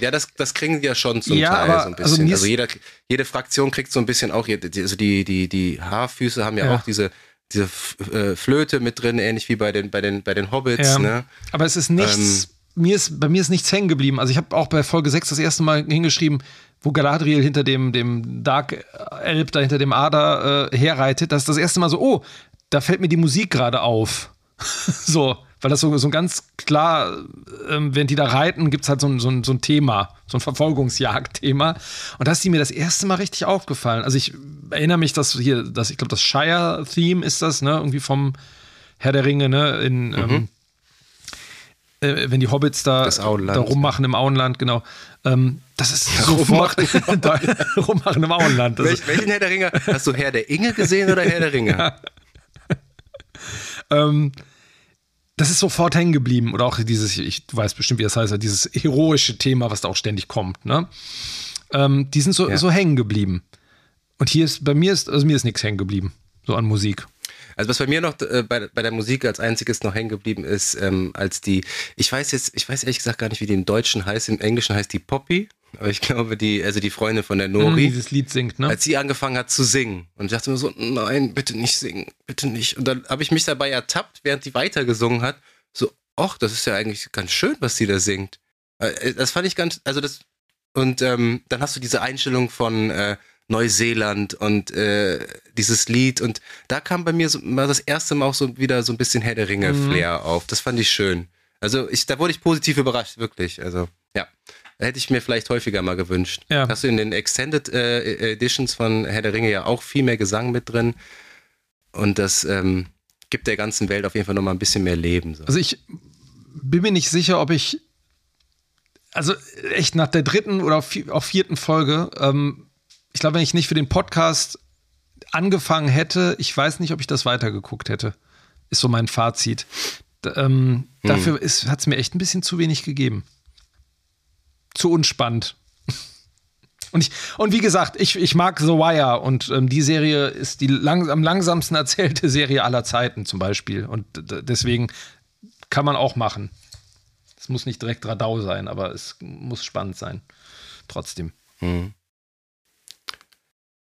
ja das das kriegen die ja schon zum ja, Teil aber, so ein also bisschen. Also, also jeder, jede Fraktion kriegt so ein bisschen auch also die die die Haarfüße haben ja, ja. auch diese diese äh, Flöte mit drin, ähnlich wie bei den bei den bei den Hobbits. Ja. Ne? Aber es ist nichts. Ähm, mir ist bei mir ist nichts hängen geblieben. Also ich habe auch bei Folge 6 das erste Mal hingeschrieben, wo Galadriel hinter dem dem Dark Elb da hinter dem Ader äh, herreitet. Das ist das erste Mal so. Oh, da fällt mir die Musik gerade auf. so, weil das so, so ganz klar, ähm, während die da reiten, gibt es halt so ein, so, ein, so ein Thema, so ein Verfolgungsjagd-Thema. Und da ist die mir das erste Mal richtig aufgefallen. Also ich erinnere mich, dass hier, dass ich glaube, das Shire-Theme ist das, ne, irgendwie vom Herr der Ringe, ne, in, mhm. ähm, äh, wenn die Hobbits da, da rummachen im Auenland, genau. Ähm, das ist ja, sofort rummachen, da, rummachen im Auenland. Welch, welchen Herr der Ringe? Hast du Herr der Inge gesehen oder Herr der Ringe? ja. Ähm, das ist sofort hängen geblieben. Oder auch dieses, ich weiß bestimmt, wie das heißt, dieses heroische Thema, was da auch ständig kommt. Ne? Ähm, die sind so, ja. so hängen geblieben. Und hier ist, bei mir ist, also mir ist nichts hängen geblieben, so an Musik. Also was bei mir noch äh, bei, bei der Musik als einziges noch hängen geblieben ist, ähm, als die, ich weiß jetzt, ich weiß ehrlich gesagt gar nicht, wie die im Deutschen heißt, im Englischen heißt die Poppy, aber ich glaube, die, also die Freundin von der Nori, mm, dieses Lied singt, ne? Als sie angefangen hat zu singen und ich dachte mir so, nein, bitte nicht singen, bitte nicht. Und dann habe ich mich dabei ertappt, während die weitergesungen hat, so, ach, das ist ja eigentlich ganz schön, was sie da singt. Äh, das fand ich ganz, also das, und ähm, dann hast du diese Einstellung von äh, Neuseeland und äh, dieses Lied. Und da kam bei mir so, mal das erste Mal auch so wieder so ein bisschen Herr der Ringe-Flair mhm. auf. Das fand ich schön. Also ich, da wurde ich positiv überrascht, wirklich. Also ja, hätte ich mir vielleicht häufiger mal gewünscht. Ja. Hast du in den Extended äh, Editions von Herr der Ringe ja auch viel mehr Gesang mit drin. Und das ähm, gibt der ganzen Welt auf jeden Fall nochmal ein bisschen mehr Leben. So. Also ich bin mir nicht sicher, ob ich, also echt nach der dritten oder auch vierten Folge, ähm, ich glaube, wenn ich nicht für den Podcast angefangen hätte, ich weiß nicht, ob ich das weitergeguckt hätte. Ist so mein Fazit. Ähm, hm. Dafür hat es mir echt ein bisschen zu wenig gegeben. Zu unspannend. Und, ich, und wie gesagt, ich, ich mag The Wire und ähm, die Serie ist die lang, am langsamsten erzählte Serie aller Zeiten zum Beispiel. Und deswegen kann man auch machen. Es muss nicht direkt Radau sein, aber es muss spannend sein. Trotzdem. Hm.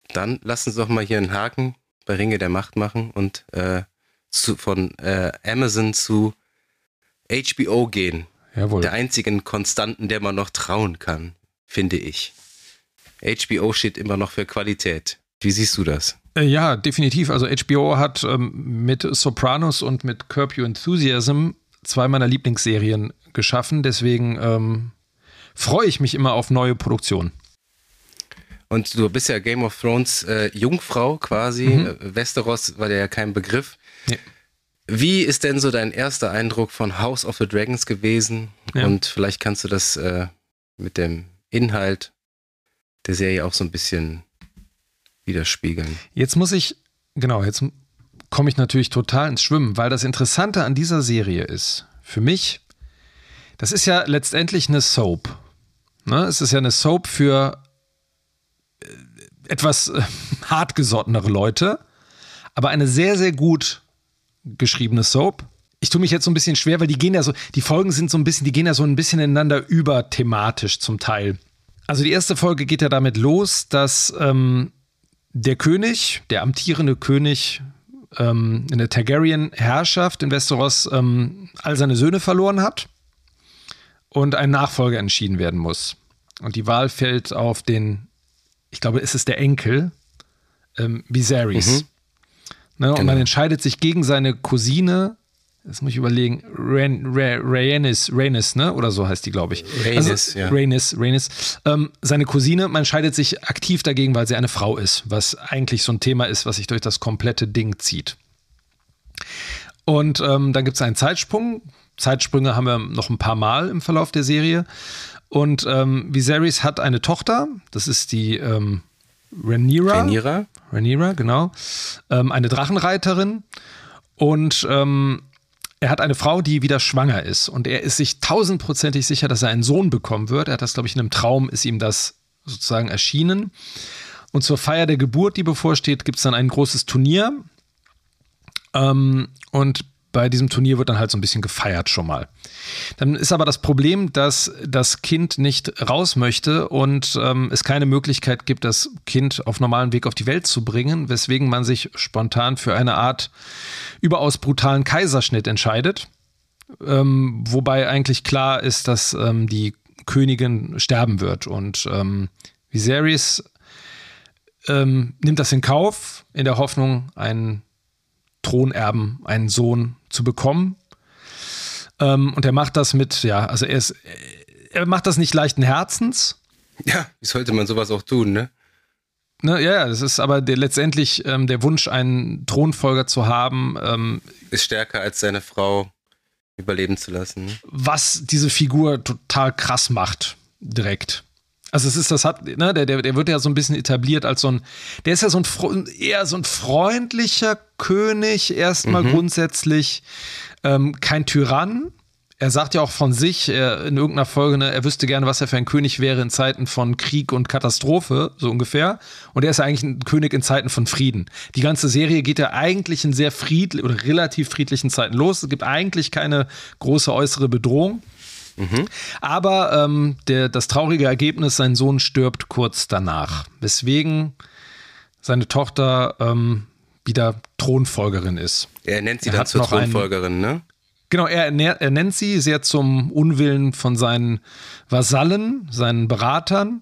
Dann lassen Sie doch mal hier einen Haken bei Ringe der Macht machen und äh, zu, von äh, Amazon zu HBO gehen. Jawohl. Der einzigen Konstanten, der man noch trauen kann, finde ich. HBO steht immer noch für Qualität. Wie siehst du das? Äh, ja, definitiv. Also HBO hat ähm, mit Sopranos und mit Curb Your Enthusiasm zwei meiner Lieblingsserien geschaffen. Deswegen ähm, freue ich mich immer auf neue Produktionen. Und du bist ja Game of Thrones äh, Jungfrau quasi. Mhm. Äh, Westeros war dir ja kein Begriff. Nee. Wie ist denn so dein erster Eindruck von House of the Dragons gewesen? Ja. Und vielleicht kannst du das äh, mit dem Inhalt der Serie auch so ein bisschen widerspiegeln. Jetzt muss ich, genau, jetzt komme ich natürlich total ins Schwimmen, weil das Interessante an dieser Serie ist, für mich, das ist ja letztendlich eine Soap. Ne? Es ist ja eine Soap für äh, etwas äh, hartgesottenere Leute, aber eine sehr, sehr gut geschriebene Soap. Ich tue mich jetzt so ein bisschen schwer, weil die gehen ja so, die Folgen sind so ein bisschen, die gehen ja so ein bisschen ineinander über thematisch zum Teil. Also die erste Folge geht ja damit los, dass ähm, der König, der amtierende König ähm, in der Targaryen-Herrschaft in Westeros ähm, all seine Söhne verloren hat und ein Nachfolger entschieden werden muss. Und die Wahl fällt auf den, ich glaube, es ist der Enkel, ähm, Viserys. Mhm. Ne, genau. Und man entscheidet sich gegen seine Cousine das muss ich überlegen, Rhaenys, Rhaenys, ne? Oder so heißt die, glaube ich. Rhaenys, also, ja. Rhaenys, Rhaenys. Ähm, seine Cousine, man scheidet sich aktiv dagegen, weil sie eine Frau ist, was eigentlich so ein Thema ist, was sich durch das komplette Ding zieht. Und ähm, dann gibt es einen Zeitsprung. Zeitsprünge haben wir noch ein paar Mal im Verlauf der Serie. Und ähm, Viserys hat eine Tochter, das ist die ähm, Rhaenyra. Rhaenyra. Rhaenyra, genau. Ähm, eine Drachenreiterin. Und ähm, er hat eine Frau, die wieder schwanger ist und er ist sich tausendprozentig sicher, dass er einen Sohn bekommen wird. Er hat das, glaube ich, in einem Traum ist ihm das sozusagen erschienen. Und zur Feier der Geburt, die bevorsteht, gibt es dann ein großes Turnier. Ähm, und bei diesem Turnier wird dann halt so ein bisschen gefeiert schon mal. Dann ist aber das Problem, dass das Kind nicht raus möchte und ähm, es keine Möglichkeit gibt, das Kind auf normalem Weg auf die Welt zu bringen, weswegen man sich spontan für eine Art überaus brutalen Kaiserschnitt entscheidet. Ähm, wobei eigentlich klar ist, dass ähm, die Königin sterben wird. Und ähm, Viserys ähm, nimmt das in Kauf, in der Hoffnung, einen Thronerben, einen Sohn zu bekommen. Ähm, und er macht das mit, ja, also er ist, er macht das nicht leichten Herzens. Ja, wie sollte man sowas auch tun, ne? Ne, ja, das ist aber der, letztendlich ähm, der Wunsch, einen Thronfolger zu haben. Ähm, ist stärker als seine Frau überleben zu lassen. Ne? Was diese Figur total krass macht, direkt. Also es ist, das hat, ne, der, der, der wird ja so ein bisschen etabliert als so ein, der ist ja so ein eher so ein freundlicher König, erstmal mhm. grundsätzlich, ähm, kein Tyrann. Er sagt ja auch von sich er, in irgendeiner Folge, ne, er wüsste gerne, was er für ein König wäre in Zeiten von Krieg und Katastrophe, so ungefähr. Und er ist ja eigentlich ein König in Zeiten von Frieden. Die ganze Serie geht ja eigentlich in sehr friedlich oder relativ friedlichen Zeiten los. Es gibt eigentlich keine große äußere Bedrohung. Mhm. Aber ähm, der, das traurige Ergebnis, sein Sohn stirbt kurz danach. Weswegen seine Tochter ähm, wieder Thronfolgerin ist. Er nennt sie er dann zur Thronfolgerin, einen, ne? Genau, er, er nennt sie sehr zum Unwillen von seinen Vasallen, seinen Beratern.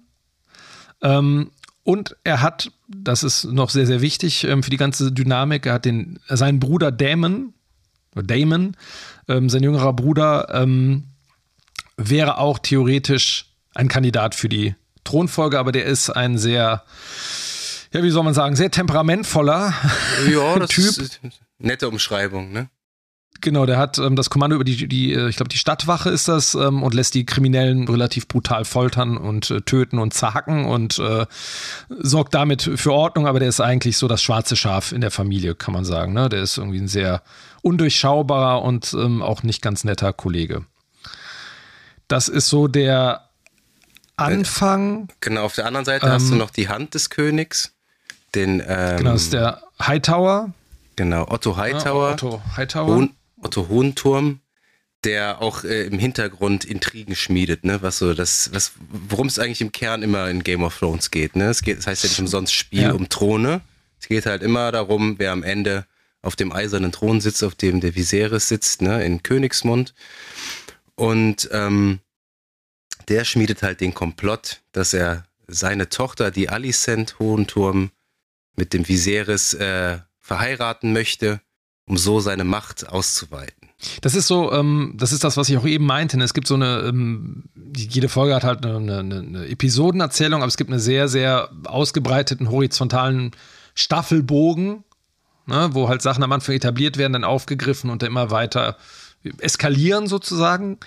Ähm, und er hat, das ist noch sehr, sehr wichtig ähm, für die ganze Dynamik, er hat den, seinen Bruder Damon, Damon, ähm, sein jüngerer Bruder, ähm, wäre auch theoretisch ein Kandidat für die Thronfolge, aber der ist ein sehr, ja, wie soll man sagen, sehr temperamentvoller Ja, das Typ. ist nette Umschreibung, ne? Genau, der hat ähm, das Kommando über die, die äh, ich glaube, die Stadtwache ist das ähm, und lässt die Kriminellen relativ brutal foltern und äh, töten und zerhacken und äh, sorgt damit für Ordnung, aber der ist eigentlich so das schwarze Schaf in der Familie, kann man sagen. Ne? Der ist irgendwie ein sehr undurchschaubarer und ähm, auch nicht ganz netter Kollege. Das ist so der Anfang. Genau, auf der anderen Seite hast du Ähm, noch die Hand des Königs, den ähm, Genau, das ist der Hightower. genau, Otto Hightower, Ja, Otto Hightower. Hohen, Otto Hohenturm, der auch äh, im Hintergrund Intrigen schmiedet, ne? Was so das, was, worum es eigentlich im Kern immer in Game of Thrones geht, ne? Es geht, das heißt ja nicht umsonst Spiel Ja. um Throne. Es geht halt immer darum, wer am Ende auf dem eisernen Thron sitzt, auf dem der Viserys sitzt, ne? In Königsmund. Und ähm, der schmiedet halt den Komplott, dass er seine Tochter, die Alicent Hohenturm, mit dem Viserys äh, verheiraten möchte, um so seine Macht auszuweiten. Das ist so, ähm, das ist das, was ich auch eben meinte. ne? Es gibt so eine, ähm, jede Folge hat halt eine, eine, eine Episodenerzählung, aber es gibt einen sehr, sehr ausgebreiteten horizontalen Staffelbogen, ne, wo halt Sachen am Anfang etabliert werden, dann aufgegriffen und dann immer weiter eskalieren sozusagen.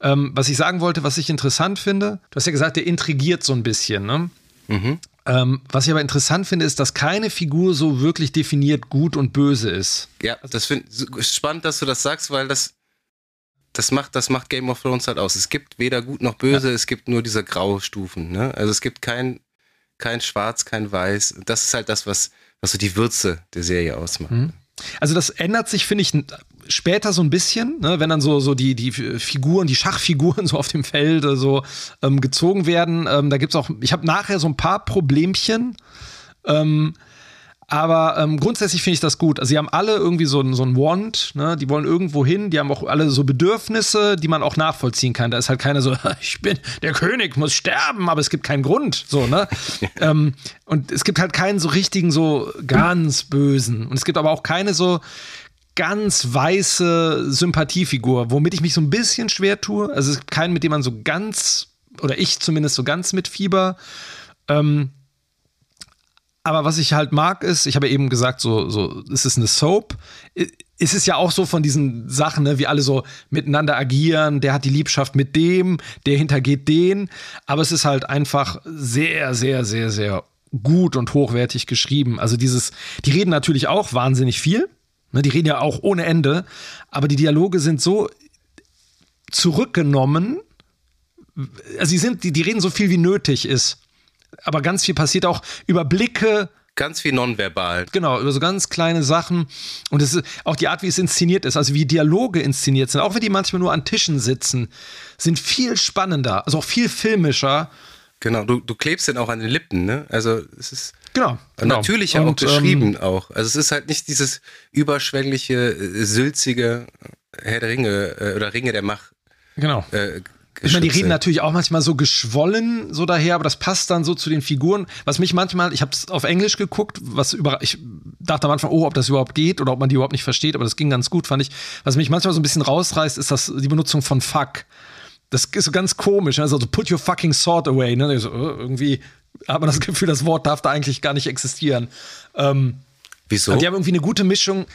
Ähm, was ich sagen wollte, was ich interessant finde, du hast ja gesagt, der intrigiert so ein bisschen, ne? Mhm. Ähm, was ich aber interessant finde, ist, dass keine Figur so wirklich definiert gut und böse ist. Ja, das finde ich spannend, dass du das sagst, weil das, das, macht, das macht Game of Thrones halt aus. Es gibt weder gut noch böse, es gibt nur diese graue Stufen. Ne? Also es gibt kein, kein Schwarz, kein Weiß. Das ist halt das, was, was so die Würze der Serie ausmacht. Mhm. Also das ändert sich, finde ich, später so ein bisschen, ne, wenn dann so, so die, die Figuren, die Schachfiguren so auf dem Feld so ähm, gezogen werden. Ähm, da gibt es auch, ich habe nachher so ein paar Problemchen. Ähm, aber ähm, grundsätzlich finde ich das gut. Also sie haben alle irgendwie so so ein Want, ne? die wollen irgendwo hin, die haben auch alle so Bedürfnisse, die man auch nachvollziehen kann. Da ist halt keiner so, ich bin, der König muss sterben, aber es gibt keinen Grund. So, ne? ähm, und es gibt halt keinen so richtigen, so ganz bösen. Und es gibt aber auch keine so ganz weiße Sympathiefigur, womit ich mich so ein bisschen schwer tue. Also es gibt keinen, mit dem man so ganz, oder ich zumindest so ganz mit Fieber. Ähm, aber was ich halt mag, ist, ich habe eben gesagt, so, so, es ist eine Soap. Es ist ja auch so von diesen Sachen, ne, wie alle so miteinander agieren, der hat die Liebschaft mit dem, der hintergeht den. Aber es ist halt einfach sehr, sehr, sehr, sehr gut und hochwertig geschrieben. Also dieses, die reden natürlich auch wahnsinnig viel. Ne, die reden ja auch ohne Ende. Aber die Dialoge sind so zurückgenommen. Also sie sind, die, die reden so viel wie nötig ist. Aber ganz viel passiert auch über Blicke, Ganz viel nonverbal. Genau, über so ganz kleine Sachen. Und es ist auch die Art, wie es inszeniert ist, also wie Dialoge inszeniert sind, auch wenn die manchmal nur an Tischen sitzen, sind viel spannender, also auch viel filmischer. Genau, du, du klebst den auch an den Lippen, ne? Also es ist Genau. genau. natürlich ja auch Und, geschrieben Ähm, auch. Also es ist halt nicht dieses überschwängliche, äh, sülzige Herr der Ringe äh, oder Ringe der Macht. genau. Äh, Ich meine, die reden natürlich auch manchmal so geschwollen so daher, aber das passt dann so zu den Figuren. Was mich manchmal, ich habe es auf Englisch geguckt, was über, ich dachte am Anfang, oh, ob das überhaupt geht oder ob man die überhaupt nicht versteht, aber das ging ganz gut, fand ich. Was mich manchmal so ein bisschen rausreißt, ist das die Benutzung von Fuck. Das ist so ganz komisch, ne? also so, put your fucking sword away. Ne? So, äh, irgendwie man das Gefühl, das Wort darf da eigentlich gar nicht existieren. Ähm, Wieso? und die haben irgendwie eine gute Mischung.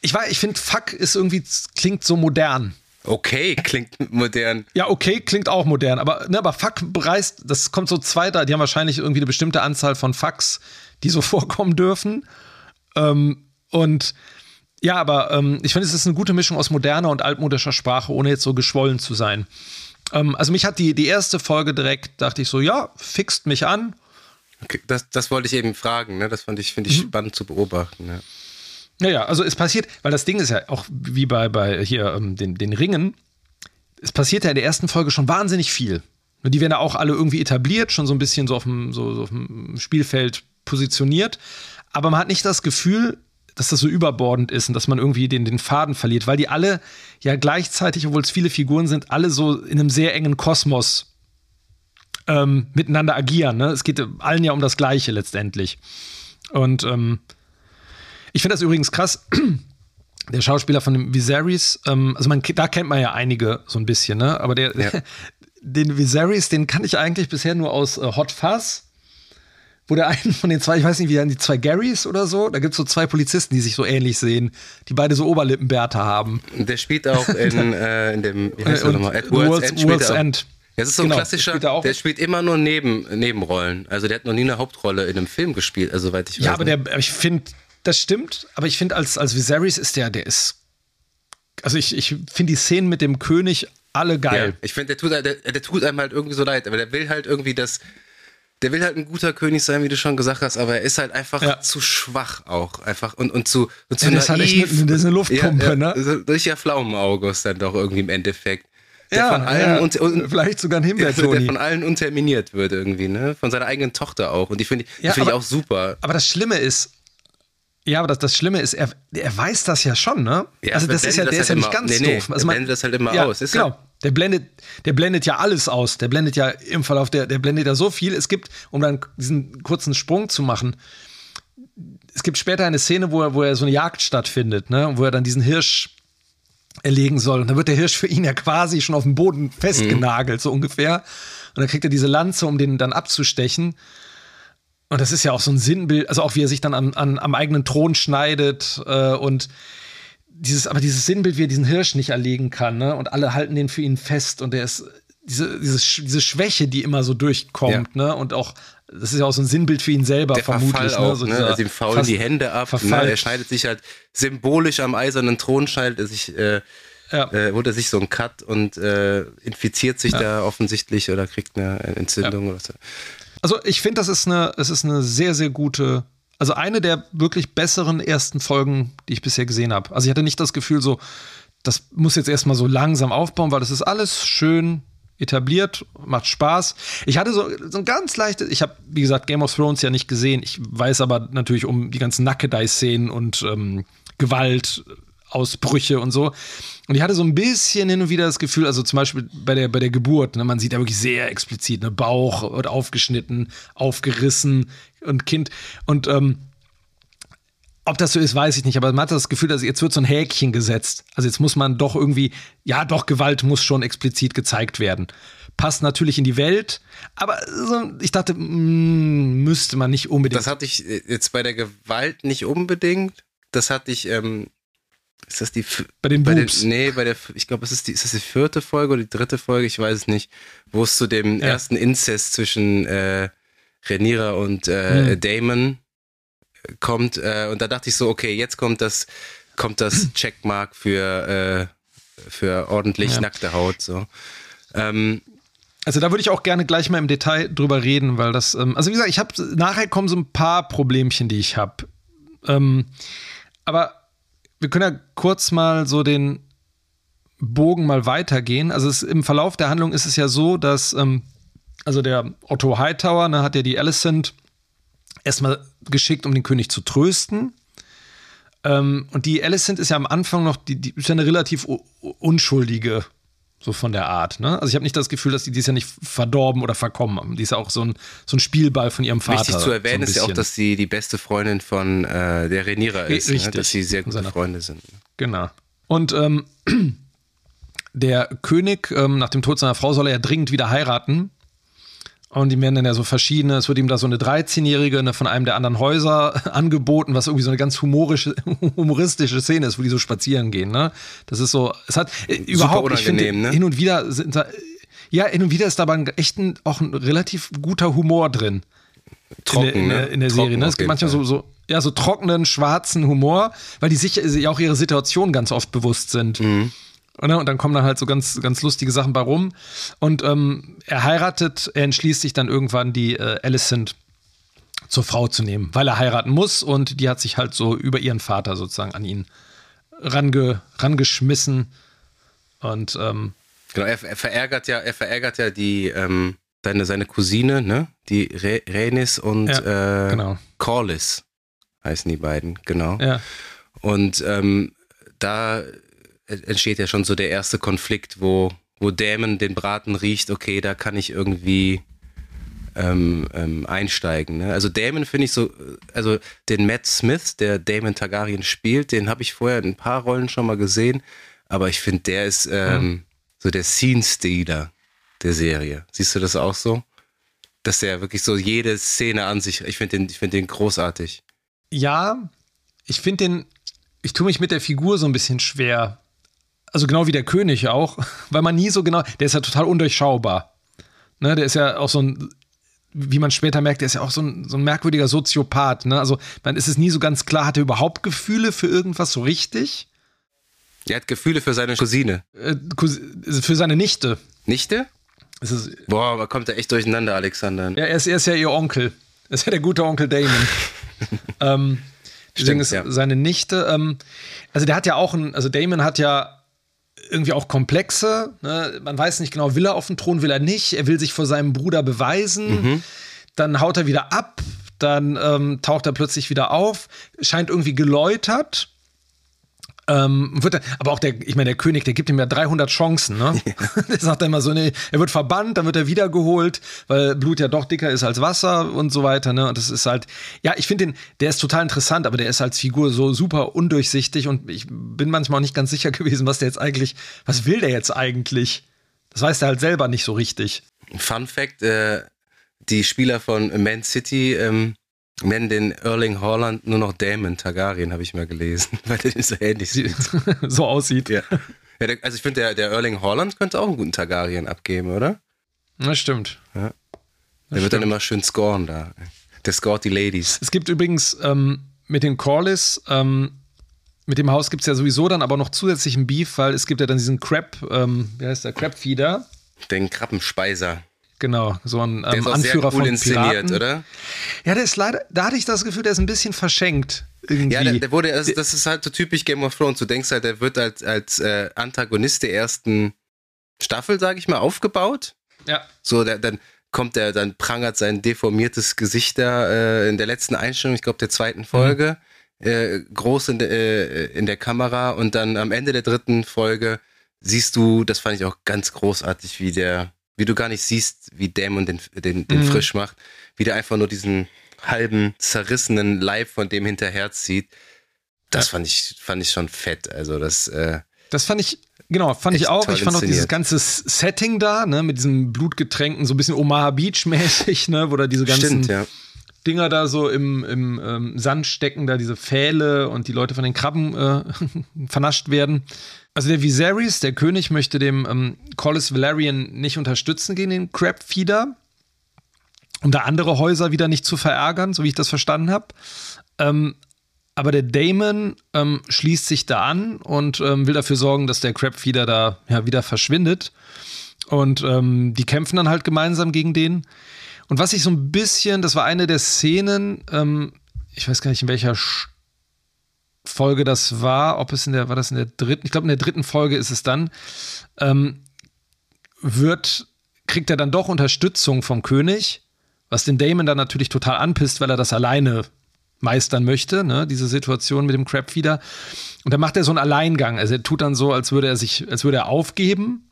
Ich weiß, ich finde, Fuck ist irgendwie, klingt so modern. Okay, klingt modern. Ja, okay, klingt auch modern, aber, ne, aber Fuck reißt, das kommt so zwei, da- die haben wahrscheinlich irgendwie eine bestimmte Anzahl von Fucks, die so vorkommen dürfen. Ähm, und ja, aber ähm, ich finde, es ist eine gute Mischung aus moderner und altmodischer Sprache, ohne jetzt so geschwollen zu sein. Ähm, also mich hat die, die erste Folge direkt, dachte ich so, ja, fixt mich an. Okay, das, das wollte ich eben fragen, ne? Das fand ich, finde ich Mhm. spannend zu beobachten. Ja. Naja, also es passiert, weil das Ding ist ja auch wie bei, bei hier ähm, den, den Ringen, es passiert ja in der ersten Folge schon wahnsinnig viel. Und die werden ja auch alle irgendwie etabliert, schon so ein bisschen so auf dem, so, so auf dem Spielfeld positioniert. Aber man hat nicht das Gefühl, dass das so überbordend ist und dass man irgendwie den, den Faden verliert, weil die alle ja gleichzeitig, obwohl es viele Figuren sind, alle so in einem sehr engen Kosmos ähm, miteinander agieren. Ne? Es geht allen ja um das Gleiche letztendlich. Und ähm, ich finde das übrigens krass. Der Schauspieler von dem Viserys, ähm, also man, da kennt man ja einige so ein bisschen, ne? Aber der, ja. den Viserys, den kann ich eigentlich bisher nur aus äh, Hot Fuzz wo der einen von den zwei, ich weiß nicht, wie die zwei Garys oder so, da gibt es so zwei Polizisten, die sich so ähnlich sehen, die beide so Oberlippenbärte haben. Der spielt auch in, äh, in dem, wie heißt der nochmal, Edwards End. World's End. Das ist so ein genau, klassischer, spielt der spielt immer nur Neben, Nebenrollen. Also der hat noch nie eine Hauptrolle in einem Film gespielt, also soweit ich weiß. Ja, aber der, ich finde, das stimmt, aber ich finde, als, als Viserys ist der, der ist. Also ich, ich finde die Szenen mit dem König alle geil. Ja, ich finde, der tut, der, der tut einem halt irgendwie so leid, aber der will halt irgendwie das der will halt ein guter König sein, wie du schon gesagt hast, aber er ist halt einfach ja. zu schwach auch. Einfach und, und zu, und zu ja, das naiv. Ist halt echt eine, das ist eine Luftpumpe, ja, ja, ne? So, richtiger Pflaumenaugus dann doch irgendwie im Endeffekt. Der ja, von allen ja, und, und, vielleicht sogar ein Himbeer Der von allen unterminiert wird irgendwie, ne? Von seiner eigenen Tochter auch. Und die finde ich, ja, find ich auch super. Aber das Schlimme ist, ja, aber das, das Schlimme ist, er, er weiß das ja schon, ne? Ja, also das ist ja, der ist ja immer, nicht ganz nee, nee, doof. Also er blendet das halt immer ja, aus. Ist genau. Der blendet, der blendet ja alles aus. Der blendet ja im Verlauf, der, der blendet ja so viel. Es gibt, um dann diesen kurzen Sprung zu machen, es gibt später eine Szene, wo er, wo er so eine Jagd stattfindet, ne? Wo er dann diesen Hirsch erlegen soll. Und dann wird der Hirsch für ihn ja quasi schon auf dem Boden festgenagelt, mhm. so ungefähr. Und dann kriegt er diese Lanze, um den dann abzustechen. Und das ist ja auch so ein Sinnbild, also auch wie er sich dann an, an, am eigenen Thron schneidet äh, und dieses, aber dieses Sinnbild, wie er diesen Hirsch nicht erlegen kann, ne? Und alle halten den für ihn fest und er ist diese, diese, diese Schwäche, die immer so durchkommt, ja. ne? Und auch, das ist ja auch so ein Sinnbild für ihn selber, Der vermutlich. Verfall ne? auch, ne? So ne? Also ihm faulen die Hände ab, ne? er schneidet sich halt symbolisch am eisernen Thron, schneidet er sich, äh, ja. äh, holt er sich so einen Cut und äh, infiziert sich ja. da offensichtlich oder kriegt eine Entzündung oder so. Also ich finde, das ist eine, es ist eine sehr, sehr gute, also eine der wirklich besseren ersten Folgen, die ich bisher gesehen habe. Also ich hatte nicht das Gefühl, so, das muss jetzt erstmal so langsam aufbauen, weil das ist alles schön etabliert, macht Spaß. Ich hatte so, so ein ganz leichtes, ich habe, wie gesagt, Game of Thrones ja nicht gesehen. Ich weiß aber natürlich um die ganzen Nackedei-Szenen und ähm, Gewalt, Ausbrüche und so. Und ich hatte so ein bisschen hin und wieder das Gefühl, also zum Beispiel bei der, bei der Geburt, ne, man sieht ja wirklich sehr explizit, ne, Bauch wird aufgeschnitten, aufgerissen und Kind. Und ähm, ob das so ist, weiß ich nicht, aber man hat das Gefühl, dass jetzt wird so ein Häkchen gesetzt. Also jetzt muss man doch irgendwie, ja, doch, Gewalt muss schon explizit gezeigt werden. Passt natürlich in die Welt, aber so, ich dachte, mh, mm, müsste man nicht unbedingt. Das hatte ich äh, jetzt bei der Gewalt nicht unbedingt. Das hatte ich ähm, ist das die bei den bei Boobs? Den, nee, bei der ich glaube, es ist die ist das die vierte Folge oder die dritte Folge, ich weiß es nicht, wo es zu dem ja. ersten Inzest zwischen äh, Rhaenyra und äh, hm. Damon äh, kommt äh, und da dachte ich so, okay, jetzt kommt das kommt das Checkmark für äh, für ordentlich ja. nackte Haut so. Ähm, also da würde ich auch gerne gleich mal im Detail drüber reden, weil das, ähm, also wie gesagt, ich habe nachher kommen so ein paar Problemchen, die ich habe. Ähm, aber wir können ja kurz mal so den Bogen mal weitergehen. Also es, im Verlauf der Handlung ist es ja so, dass ähm, also der Otto Hightower ne, hat ja die Alicent erstmal geschickt, um den König zu trösten. Ähm, und die Alicent ist ja am Anfang noch, die, die ist ja eine relativ unschuldige so von der Art, ne? Also ich habe nicht das Gefühl, dass die, die ist ja nicht verdorben oder verkommen haben. Die ist ja auch so ein, so ein Spielball von ihrem Vater. Wichtig zu erwähnen so ist ja auch, dass sie die beste Freundin von äh, der Renira ist, ne? Richtig. Ne? dass sie sehr gute Freunde sind. Genau. Und ähm, der König, ähm, nach dem Tod seiner Frau, soll er ja dringend wieder heiraten. Und die werden dann ja so verschiedene, es wird ihm da so eine 13-Jährige ne, von einem der anderen Häuser angeboten, was irgendwie so eine ganz humorische, humoristische Szene ist, wo die so spazieren gehen. Ne? Das ist so, es hat äh, überhaupt, ich finde, ne? hin und wieder sind da, ja, hin und wieder ist da aber ein, echt ein, auch ein relativ guter Humor drin. Trocken, in der, in der, in der Serie. Ne? Es gibt manchmal so, so, ja, so trockenen, schwarzen Humor, weil die sich ja auch ihre Situation ganz oft bewusst sind. Mhm. Ne? Und dann kommen da halt so ganz, ganz lustige Sachen bei rum. Und ähm, er heiratet, er entschließt sich dann irgendwann, die äh, Alicent zur Frau zu nehmen, weil er heiraten muss und die hat sich halt so über ihren Vater sozusagen an ihn range, rangeschmissen. Und ähm, genau, er, er, verärgert ja, er verärgert ja die ähm, seine, seine Cousine, ne? Die Re Renis und ja, äh, genau. Corliss heißen die beiden, genau. Ja. Und ähm, da entsteht ja schon so der erste Konflikt, wo, wo Dämon den Braten riecht, okay, da kann ich irgendwie ähm, ähm, einsteigen. Ne? Also Damon finde ich so, also den Matt Smith, der Damon Targaryen spielt, den habe ich vorher in ein paar Rollen schon mal gesehen, aber ich finde, der ist ähm, mhm. so der Scene-Stealer der Serie. Siehst du das auch so? Dass der wirklich so jede Szene an sich, ich finde den, ich den großartig. Ja, ich finde den, ich tue mich mit der Figur so ein bisschen schwer. Also genau wie der König auch, weil man nie so genau, der ist ja total undurchschaubar. Ne, der ist ja auch so ein wie man später merkt, der ist ja auch so ein, so ein merkwürdiger Soziopath. Ne? Also man ist es nie so ganz klar, hat er überhaupt Gefühle für irgendwas so richtig? Er hat Gefühle für seine Cousine. Äh, für seine Nichte. Nichte? Boah, aber kommt er echt durcheinander, Alexander. Ja, er ist, er ist ja ihr Onkel. Er ist ja der gute Onkel Damon. ähm, deswegen ist ja. seine Nichte. Ähm, also der hat ja auch ein, also Damon hat ja irgendwie auch komplexe. Ne? Man weiß nicht genau, will er auf den Thron, will er nicht. Er will sich vor seinem Bruder beweisen. Mhm. Dann haut er wieder ab. Dann ähm, taucht er plötzlich wieder auf. Scheint irgendwie geläutert. Ähm, wird er, aber auch der, ich meine, der König, der gibt ihm ja 300 Chancen, ne? Ja. der sagt immer so, nee, er wird verbannt, dann wird er wiedergeholt, weil Blut ja doch dicker ist als Wasser und so weiter, ne? Und das ist halt, ja, ich finde den, der ist total interessant, aber der ist als Figur so super undurchsichtig und ich bin manchmal auch nicht ganz sicher gewesen, was der jetzt eigentlich, was will der jetzt eigentlich? Das weiß er halt selber nicht so richtig. Fun Fact, äh, die Spieler von Man City, ähm, nennen den Erling Haaland nur noch Damon Targaryen, habe ich mal gelesen, weil der so ähnlich sieht. so aussieht. Ja. ja der, also ich finde, der, der Erling Haaland könnte auch einen guten Targaryen abgeben, oder? Das stimmt. Ja. Der das wird stimmt. dann immer schön scoren da. Der scoret die Ladies. Es gibt übrigens ähm, mit den Corliss, ähm, mit dem Haus gibt es ja sowieso dann aber noch zusätzlichen Beef, weil es gibt ja dann diesen Crab, ähm, wie heißt der, Crab-Feeder. Den Krabbenspeiser. Genau, so ein ähm, der Anführer cool von inszeniert, Piraten. oder? Ja, der ist leider, da hatte ich das Gefühl, der ist ein bisschen verschenkt. Irgendwie. Ja, der, der wurde, also das ist halt so typisch Game of Thrones. Du denkst halt, der wird als, als äh, Antagonist der ersten Staffel, sag ich mal, aufgebaut. Ja. So, der, dann kommt der, dann prangert sein deformiertes Gesicht da äh, in der letzten Einstellung, ich glaube der zweiten Folge, mhm. äh, groß in, de, äh, in der Kamera und dann am Ende der dritten Folge siehst du, das fand ich auch ganz großartig, wie der wie du gar nicht siehst, wie Dämon den, den, den mhm. frisch macht, wie der einfach nur diesen halben zerrissenen Leib von dem hinterherzieht. Das ja. fand ich, fand ich schon fett. Also das, äh, das fand ich, genau, fand ich auch. Ich fand auch dieses ganze Setting da, ne, mit diesem Blutgetränken, so ein bisschen Omaha Beach-mäßig, ne, wo da diese ganzen Stimmt, ja. Dinger da so im, im ähm, Sand stecken, da diese Pfähle und die Leute von den Krabben äh, vernascht werden. Also der Viserys, der König, möchte dem ähm, Collis Valerian nicht unterstützen gegen den Crabfeeder, um da andere Häuser wieder nicht zu verärgern, so wie ich das verstanden habe. Ähm, aber der Damon ähm, schließt sich da an und ähm, will dafür sorgen, dass der Crabfeeder da ja, wieder verschwindet. Und ähm, die kämpfen dann halt gemeinsam gegen den. Und was ich so ein bisschen, das war eine der Szenen, ähm, ich weiß gar nicht in welcher Folge das war, ob es in der, war das in der dritten, ich glaube in der dritten Folge ist es dann, ähm, wird, kriegt er dann doch Unterstützung vom König, was den Damon dann natürlich total anpisst, weil er das alleine meistern möchte, ne, diese Situation mit dem Crabfeeder. Und dann macht er so einen Alleingang. Also er tut dann so, als würde er sich, als würde er aufgeben.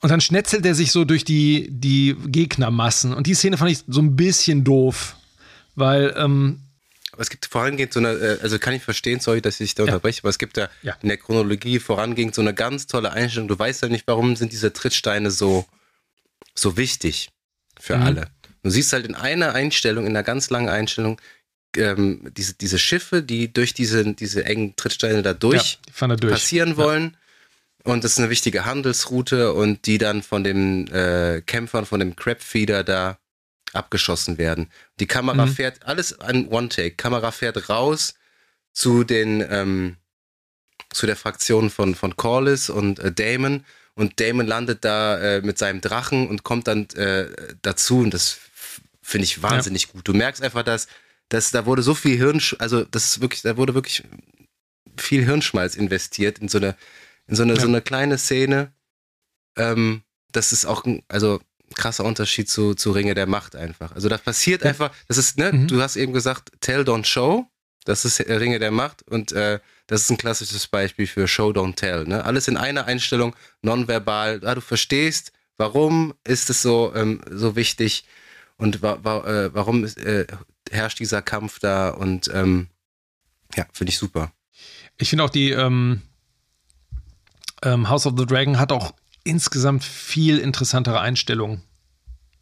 Und dann schnetzelt er sich so durch die, die Gegnermassen. Und die Szene fand ich so ein bisschen doof. Weil ähm, es gibt vorangehend so eine, äh, also kann ich verstehen, sorry, dass ich da ja. unterbreche, aber es gibt da ja. in der Chronologie vorangehend so eine ganz tolle Einstellung. Du weißt ja nicht, warum sind diese Trittsteine so, so wichtig für mhm. alle. Du siehst halt in einer Einstellung, in einer ganz langen Einstellung, ähm, diese, diese Schiffe, die durch diese, diese engen Trittsteine da durch, ja, da durch. passieren wollen. Und das ist eine wichtige Handelsroute und die dann von den äh, Kämpfern, von dem Crabfeeder da abgeschossen werden. Die Kamera mhm. fährt, alles an One-Take. Kamera fährt raus zu den, ähm, zu der Fraktion von, von Corliss und äh, Damon. Und Damon landet da äh, mit seinem Drachen und kommt dann äh, dazu. Und das finde ich wahnsinnig ja. gut. Du merkst einfach, dass, dass da wurde so viel Hirn, also das ist wirklich, da wurde wirklich viel Hirnschmalz investiert in so eine, in so eine, ja. so eine kleine Szene. Ähm, das ist auch, also krasser Unterschied zu, zu Ringe der Macht einfach. Also da passiert ja. einfach, das ist, ne, mhm. du hast eben gesagt, Tell, Don't Show, das ist Ringe der Macht und äh, das ist ein klassisches Beispiel für Show, Don't Tell. Ne? Alles in einer Einstellung, nonverbal, ja, du verstehst, warum ist es so, ähm, so wichtig und wa wa äh, warum äh, herrscht dieser Kampf da und ähm, ja, finde ich super. Ich finde auch die ähm, ähm, House of the Dragon hat auch insgesamt viel interessantere Einstellungen.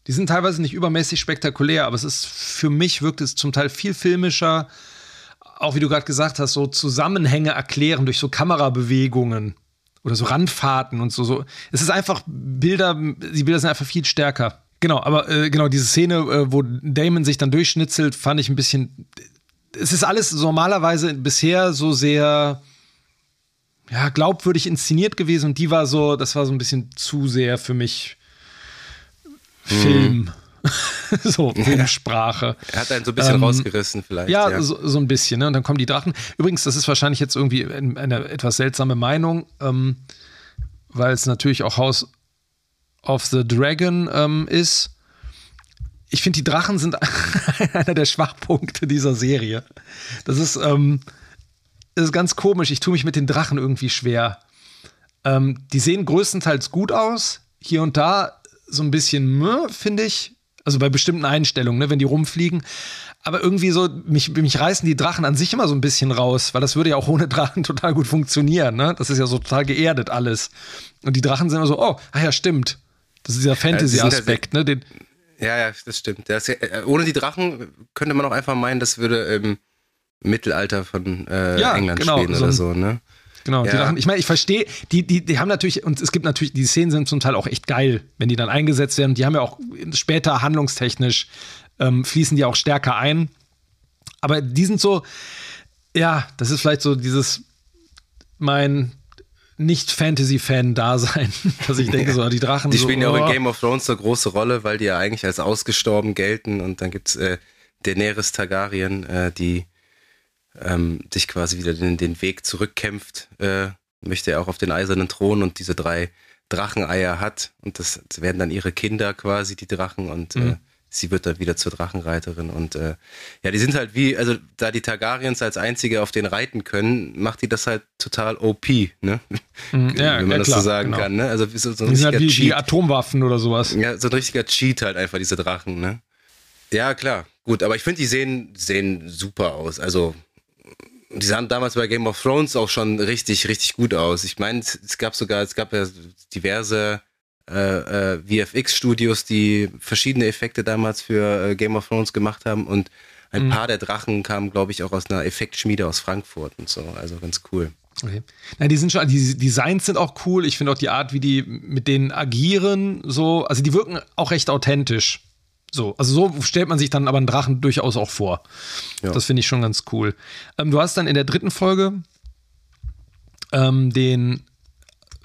Die sind teilweise nicht übermäßig spektakulär, aber es ist für mich wirkt es zum Teil viel filmischer. Auch wie du gerade gesagt hast, so Zusammenhänge erklären durch so Kamerabewegungen oder so Randfahrten und so. so. Es ist einfach Bilder, die Bilder sind einfach viel stärker. Genau, aber äh, genau diese Szene, äh, wo Damon sich dann durchschnitzelt, fand ich ein bisschen. Es ist alles normalerweise bisher so sehr ja, glaubwürdig inszeniert gewesen und die war so, das war so ein bisschen zu sehr für mich Film. Mhm. so, Filmsprache. Er hat einen so ein bisschen ähm, rausgerissen, vielleicht. Ja, ja. So, so, ein bisschen, ne? Und dann kommen die Drachen. Übrigens, das ist wahrscheinlich jetzt irgendwie eine etwas seltsame Meinung, ähm, weil es natürlich auch House of the Dragon ähm, ist. Ich finde, die Drachen sind einer der Schwachpunkte dieser Serie. Das ist, ähm, das ist ganz komisch. Ich tue mich mit den Drachen irgendwie schwer. Ähm, die sehen größtenteils gut aus. Hier und da so ein bisschen, finde ich. Also bei bestimmten Einstellungen, ne, wenn die rumfliegen. Aber irgendwie so, mich, mich reißen die Drachen an sich immer so ein bisschen raus, weil das würde ja auch ohne Drachen total gut funktionieren. Ne? Das ist ja so total geerdet alles. Und die Drachen sind immer so, oh, ah ja, stimmt. Das ist dieser Fantasy-Aspekt, ne? Den, ja, ja, das stimmt. Das, äh, ohne die Drachen könnte man auch einfach meinen, das würde im Mittelalter von äh, ja, England genau, spielen so oder so, ne? Genau, ja. die Drachen, ich meine, ich verstehe, die, die, die haben natürlich, und es gibt natürlich, die Szenen sind zum Teil auch echt geil, wenn die dann eingesetzt werden. Die haben ja auch später handlungstechnisch, ähm, fließen die auch stärker ein. Aber die sind so, ja, das ist vielleicht so dieses, mein nicht-Fantasy-Fan-Dasein, dass ich denke, so die Drachen. Die spielen so, ja auch in oh. Game of Thrones eine große Rolle, weil die ja eigentlich als ausgestorben gelten und dann gibt's äh, Daenerys Targaryen, äh, die ähm, sich quasi wieder den, den Weg zurückkämpft, äh, möchte er auch auf den eisernen Thron und diese drei Dracheneier hat und das, das werden dann ihre Kinder quasi, die Drachen und äh, mhm. äh, sie wird dann wieder zur Drachenreiterin und äh, ja, die sind halt wie, also da die Targaryens als einzige auf den reiten können, macht die das halt total OP, ne? Mhm, ja, Wenn man ja, das klar, so sagen genau. kann, ne? Also so, so ein die sind halt wie, wie Atomwaffen oder sowas. Ja, so ein richtiger Cheat halt einfach, diese Drachen, ne? Ja, klar. Gut, aber ich finde, die sehen, sehen super aus. Also, die sahen damals bei Game of Thrones auch schon richtig, richtig gut aus. Ich meine, es gab sogar, es gab ja diverse äh, äh, VFX-Studios, die verschiedene Effekte damals für äh, Game of Thrones gemacht haben und ein mhm. paar der Drachen kamen, glaube ich, auch aus einer Effektschmiede aus Frankfurt und so. Also ganz cool. Okay. Nein, die sind schon, die Designs sind auch cool. Ich finde auch die Art, wie die mit denen agieren, so, also die wirken auch recht authentisch. So, also so stellt man sich dann aber einen Drachen durchaus auch vor. Ja. Das finde ich schon ganz cool. Ähm, du hast dann in der dritten Folge ähm, den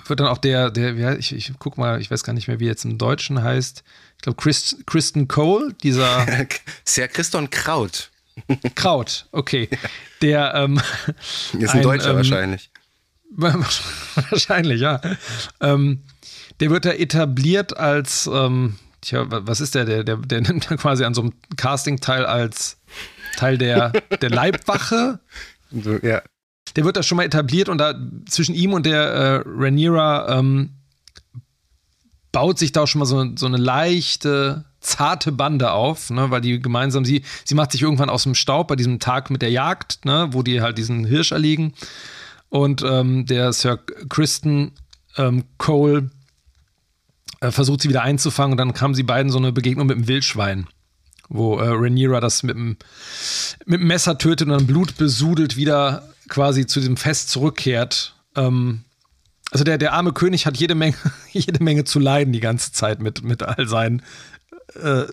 wird dann auch der, der, ja, ich, ich guck mal, ich weiß gar nicht mehr, wie er jetzt im Deutschen heißt. Ich glaube, Chris, Kristen Cole, dieser. Sehr Christon Kraut. Kraut, okay. Der ähm, ist ein, ein Deutscher ähm, wahrscheinlich. wahrscheinlich, ja. Ähm, der wird da etabliert als ähm, Tja, was ist der? Der, der, der nimmt ja quasi an so einem Casting-Teil als Teil der, der Leibwache. So, ja. Der wird da schon mal etabliert und da zwischen ihm und der äh, Rhaenyra ähm, baut sich da auch schon mal so, so eine leichte, zarte Bande auf, ne, weil die gemeinsam, sie, sie macht sich irgendwann aus dem Staub bei diesem Tag mit der Jagd, ne, wo die halt diesen Hirsch erlegen. Und ähm, der Sir Kristen ähm, Cole versucht sie wieder einzufangen und dann kam sie beiden so eine Begegnung mit dem Wildschwein, wo äh, Rhaenyra das mit dem, mit dem Messer tötet und dann blutbesudelt wieder quasi zu diesem Fest zurückkehrt. Ähm, also der, der arme König hat jede Menge, jede Menge zu leiden die ganze Zeit mit, mit all seinen äh,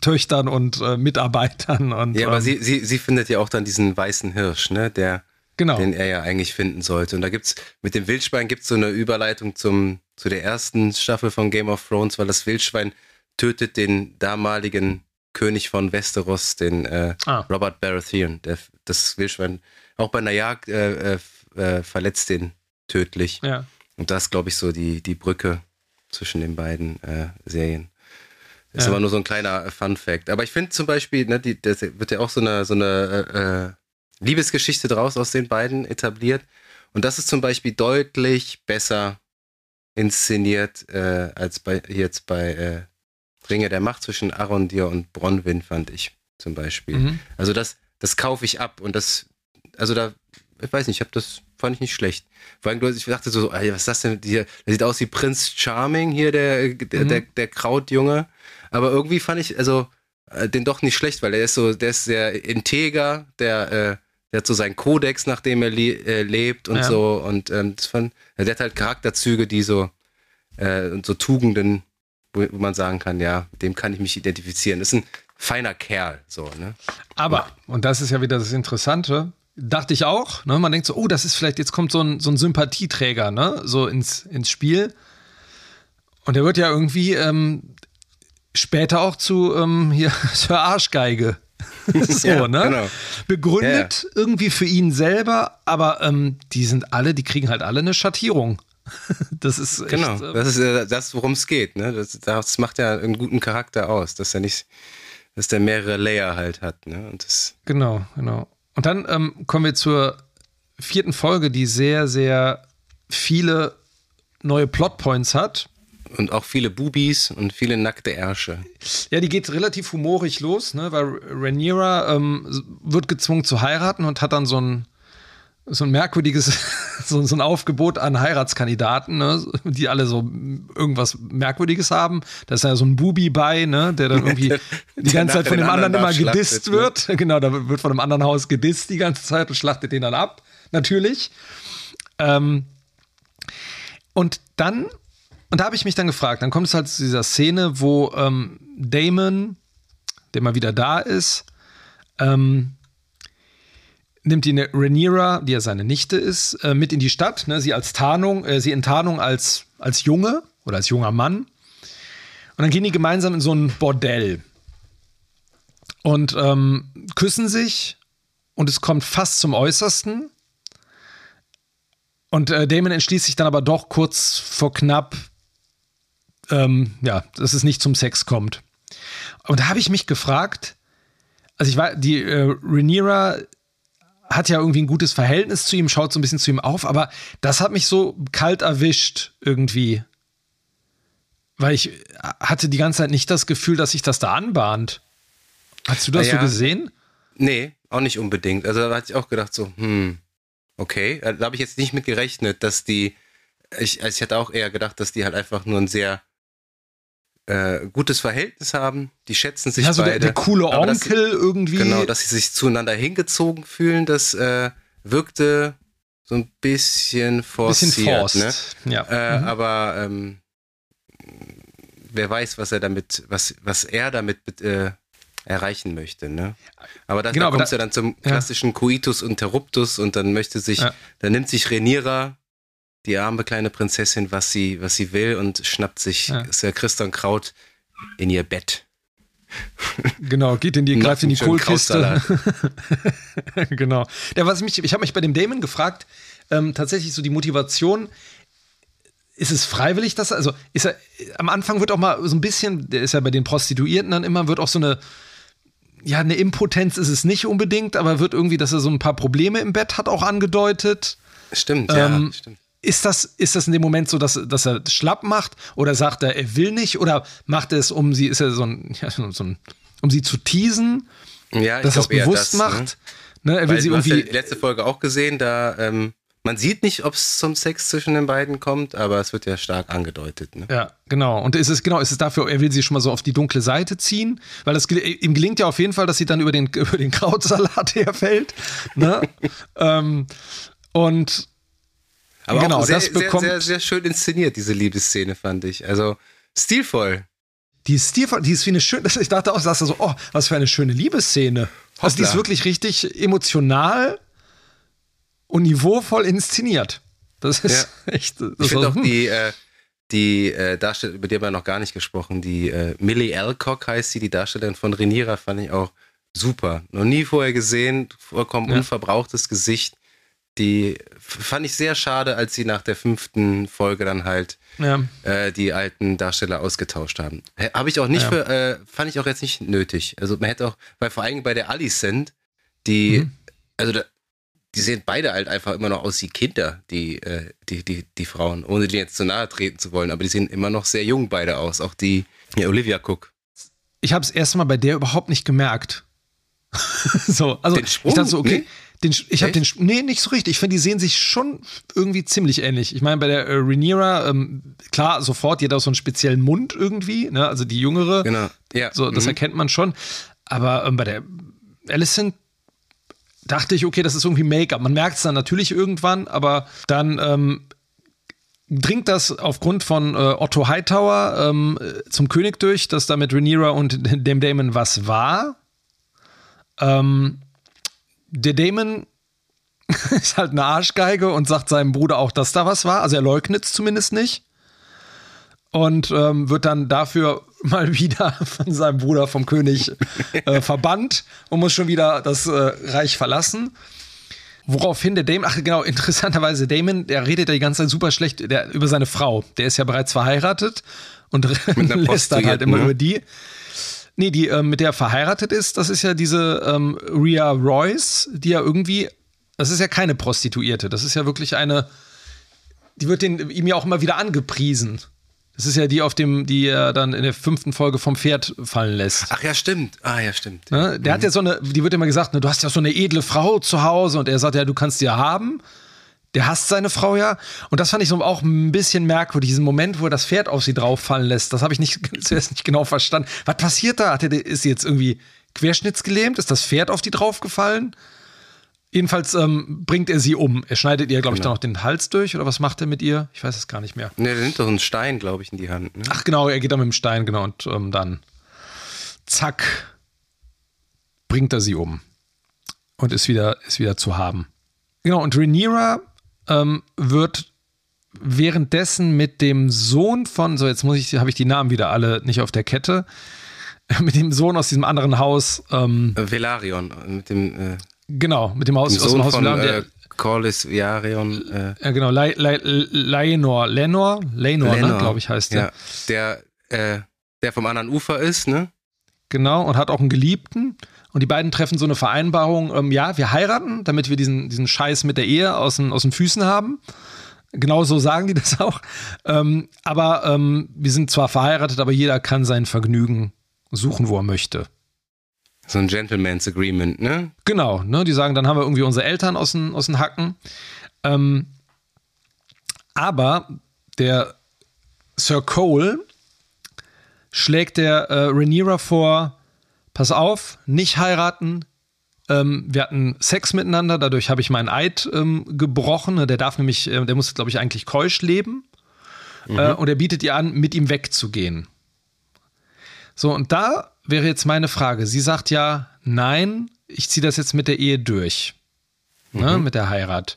Töchtern und äh, Mitarbeitern. Und, ja, aber ähm, sie, sie, sie findet ja auch dann diesen weißen Hirsch, ne? Der, genau. den er ja eigentlich finden sollte. Und da gibt's, mit dem Wildschwein gibt es so eine Überleitung zum, zu der ersten Staffel von Game of Thrones, weil das Wildschwein tötet den damaligen König von Westeros, den äh, ah. Robert Baratheon. Der, das Wildschwein auch bei einer Jagd äh, äh, äh verletzt den tödlich. Ja. Und das glaube ich so die, die Brücke zwischen den beiden äh, Serien. Ist ja. aber nur so ein kleiner Fun Fact. Aber ich finde zum Beispiel, ne, die, das wird ja auch so eine, so eine äh, Liebesgeschichte draus aus den beiden etabliert. Und das ist zum Beispiel deutlich besser inszeniert äh, als bei jetzt bei äh, Ringe der Macht zwischen Arondir und Bronwyn fand ich zum Beispiel. Mhm. Also das, das kaufe ich ab und das, also da, ich weiß nicht, ich habe das, fand ich nicht schlecht. Vor allem, ich dachte so, ey, was ist das denn hier? Der sieht aus wie Prinz Charming hier, der, der, mhm. der, der Krautjunge. Aber irgendwie fand ich, also, äh, den doch nicht schlecht, weil er ist so, der ist sehr integer, der, äh, der hat so seinen Kodex, nach dem er le äh, lebt und ja. so. Und ähm, das fand, der hat halt Charakterzüge, die so, äh, so Tugenden, wo, wo man sagen kann, ja, dem kann ich mich identifizieren. Das ist ein feiner Kerl, so, ne? Aber, und das ist ja wieder das Interessante, dachte ich auch, ne? Man denkt so, oh, das ist vielleicht, jetzt kommt so ein, so ein Sympathieträger, ne? So ins, ins Spiel. Und der wird ja irgendwie ähm, später auch zu ähm, hier zur Arschgeige. so, ja, ne? Genau. Begründet ja. irgendwie für ihn selber, aber ähm, die sind alle, die kriegen halt alle eine Schattierung. das ist echt, genau. Äh, das ist äh, das, worum es geht. Ne? Das, das, macht ja einen guten Charakter aus, dass er nicht, dass der mehrere Layer halt hat. Ne? Und das genau, genau. Und dann ähm, kommen wir zur vierten Folge, die sehr, sehr viele neue Plotpoints hat. Und auch viele Bubis und viele nackte Ärsche. Ja, die geht relativ humorig los, ne? weil Rhaenyra ähm, wird gezwungen zu heiraten und hat dann so ein, so ein merkwürdiges, so, so ein Aufgebot an Heiratskandidaten, ne? die alle so irgendwas Merkwürdiges haben. Da ist ja so ein Bubi bei, ne? der dann irgendwie der, die ganze Zeit von dem anderen, anderen immer gedisst wird. Ne? Genau, da wird von einem anderen Haus gedisst die ganze Zeit und schlachtet den dann ab, natürlich. Ähm, und dann und da habe ich mich dann gefragt, dann kommt es halt zu dieser Szene, wo ähm, Damon, der mal wieder da ist, ähm, nimmt die Rhaenyra, die ja seine Nichte ist, äh, mit in die Stadt, ne, sie als Tarnung, äh, sie in Tarnung als, als Junge oder als junger Mann. Und dann gehen die gemeinsam in so ein Bordell und ähm, küssen sich und es kommt fast zum Äußersten. Und äh, Damon entschließt sich dann aber doch kurz vor knapp, ähm, ja, dass es nicht zum Sex kommt. Und da habe ich mich gefragt, also ich war, die äh, Rhaenyra hat ja irgendwie ein gutes Verhältnis zu ihm, schaut so ein bisschen zu ihm auf, aber das hat mich so kalt erwischt irgendwie. Weil ich hatte die ganze Zeit nicht das Gefühl, dass sich das da anbahnt. Hast du das ja, so gesehen? Nee, auch nicht unbedingt. Also da hatte ich auch gedacht so, hm, okay. Da habe ich jetzt nicht mit gerechnet, dass die, ich, also ich hatte auch eher gedacht, dass die halt einfach nur ein sehr äh, gutes Verhältnis haben, die schätzen sich ja, so beide. Der, der coole Onkel dass, irgendwie. Genau, dass sie sich zueinander hingezogen fühlen, das äh, wirkte so ein bisschen forciert. Bisschen forced. Ne? Ja. Äh, mhm. Aber ähm, wer weiß, was er damit, was, was er damit äh, erreichen möchte. Ne? Aber das, genau, da kommt es ja dann zum klassischen ja. Coitus interruptus und dann möchte sich, ja. dann nimmt sich Renierer die arme kleine Prinzessin, was sie, was sie will und schnappt sich ja. Sir Christian Kraut in ihr Bett. Genau, geht in die, greift in die Kohlkiste. genau. Ja, was mich, ich habe mich bei dem Damon gefragt, ähm, tatsächlich so die Motivation, ist es freiwillig, dass er, also ist er, am Anfang wird auch mal so ein bisschen, der ist ja bei den Prostituierten dann immer, wird auch so eine, ja, eine Impotenz ist es nicht unbedingt, aber wird irgendwie, dass er so ein paar Probleme im Bett hat, auch angedeutet. Stimmt, ähm, ja, stimmt. Ist das, ist das in dem Moment so, dass, dass er schlapp macht oder sagt er, er will nicht oder macht er es, um sie, ist er so ein, ja, so ein um sie zu teasen, ja, dass er es bewusst das, ne? macht? Ne? Ne, er will Weil sie irgendwie. Ja die letzte Folge auch gesehen, da ähm, man sieht nicht, ob es zum Sex zwischen den beiden kommt, aber es wird ja stark angedeutet. Ne? Ja, genau. Und ist es genau, ist es dafür, er will sie schon mal so auf die dunkle Seite ziehen, weil das ihm gelingt ja auf jeden Fall, dass sie dann über den über den Krautsalat herfällt. ne? ähm, und aber genau, sehr, das bekommt sehr, sehr, sehr schön inszeniert, diese Liebesszene, fand ich. Also stilvoll. Die ist stilvoll, die ist wie eine schöne, ich dachte auch, dass so, oh, was für eine schöne Liebesszene. Hoppla. Also die ist wirklich richtig emotional und niveauvoll inszeniert. Das ist ja. echt. Das ich finde auch hm. die, äh, die äh, Darstellerin, über die haben wir noch gar nicht gesprochen, die äh, Millie Alcock heißt sie, die Darstellerin von Renira, fand ich auch super. Noch nie vorher gesehen, vollkommen ja. unverbrauchtes Gesicht die fand ich sehr schade, als sie nach der fünften Folge dann halt ja. äh, die alten Darsteller ausgetauscht haben. Habe ich auch nicht ja. für, äh, fand ich auch jetzt nicht nötig. Also man hätte auch, weil vor allem bei der Alicent, die, mhm. also da, die sehen beide halt einfach immer noch aus wie Kinder, die, äh, die, die, die Frauen, ohne denen jetzt zu nahe treten zu wollen, aber die sehen immer noch sehr jung beide aus. Auch die ja, Olivia Cook. ich habe es erstmal bei der überhaupt nicht gemerkt. so, also Den Sprung? ich dachte so, okay, Nee? Den, ich habe den, nee, nicht so richtig. Ich finde, die sehen sich schon irgendwie ziemlich ähnlich. Ich meine, bei der äh, Rhaenyra, ähm, klar, sofort, die hat auch so einen speziellen Mund irgendwie, ne? also die jüngere, Genau. Ja. so, das mhm. erkennt man schon. Aber ähm, bei der Alicent dachte ich, okay, das ist irgendwie Make-up. Man merkt es dann natürlich irgendwann, aber dann ähm, dringt das aufgrund von äh, Otto Hightower ähm, äh, zum König durch, dass da mit Rhaenyra und dem Damon was war. Ähm, der Damon ist halt eine Arschgeige und sagt seinem Bruder auch, dass da was war. Also er leugnet es zumindest nicht. Und ähm, wird dann dafür mal wieder von seinem Bruder vom König äh, verbannt und muss schon wieder das äh, Reich verlassen. Woraufhin der Damon, ach genau, interessanterweise, Damon, der redet ja die ganze Zeit super schlecht der, über seine Frau. Der ist ja bereits verheiratet und lässt dann halt immer ne? über die. Nee, die, ähm, mit der er verheiratet ist, das ist ja diese ähm, Rhea Royce, die ja irgendwie, das ist ja keine Prostituierte, das ist ja wirklich eine, die wird den, ihm ja auch immer wieder angepriesen. Das ist ja die, auf dem, die er dann in der fünften Folge vom Pferd fallen lässt. Ach ja, stimmt. Ah ja, stimmt. Ne? Der hat ja so eine, die wird immer gesagt, ne, du hast ja so eine edle Frau zu Hause und er sagt ja, du kannst die ja haben. Der hasst seine Frau ja. Und das fand ich so auch ein bisschen merkwürdig, diesen Moment, wo er das Pferd auf sie drauffallen lässt. Das habe ich nicht, zuerst nicht genau verstanden. Was passiert da? Hat er, ist sie jetzt irgendwie querschnittsgelähmt? Ist das Pferd auf die draufgefallen? Jedenfalls ähm, bringt er sie um. Er schneidet ihr, glaube ich, Genau. dann noch den Hals durch oder was macht er mit ihr? Ich weiß es gar nicht mehr. Ne, der nimmt doch einen Stein, glaube ich, in die Hand. Ne? Ach genau, er geht dann mit dem Stein, genau, und ähm, dann zack, bringt er sie um und ist wieder, ist wieder zu haben. Genau, und Rhaenyra ähm, wird währenddessen mit dem Sohn von, so jetzt muss ich, habe ich die Namen wieder alle nicht auf der Kette, mit dem Sohn aus diesem anderen Haus, ähm, Äh, Velarion mit dem äh, genau, mit dem Haus aus dem Haus von Velarde, äh, Corlys Velarion. Äh, ja genau, Le, Le, Laenor, Lenor, Lenor, ne, Lenor. glaube ich heißt der. Ja, der, äh, der vom anderen Ufer ist, ne? Genau, und hat auch einen Geliebten. Und die beiden treffen so eine Vereinbarung, ähm, ja, wir heiraten, damit wir diesen, diesen Scheiß mit der Ehe aus den, aus den Füßen haben. Genau so sagen die das auch. Ähm, aber ähm, wir sind zwar verheiratet, aber jeder kann sein Vergnügen suchen, wo er möchte. So ein Gentleman's Agreement, ne? Genau, ne? Die sagen, dann haben wir irgendwie unsere Eltern aus den, aus den Hacken. Ähm, aber der Sir Cole schlägt der äh, Rhaenyra vor, pass auf, nicht heiraten. Ähm, wir hatten Sex miteinander, dadurch habe ich meinen Eid ähm, gebrochen. Ne, Der darf nämlich, äh, der muss, glaube ich, eigentlich keusch leben. Äh, und er bietet ihr an, mit ihm wegzugehen. So, und da wäre jetzt meine Frage. Sie sagt ja, nein, ich ziehe das jetzt mit der Ehe durch. Ne, mit der Heirat.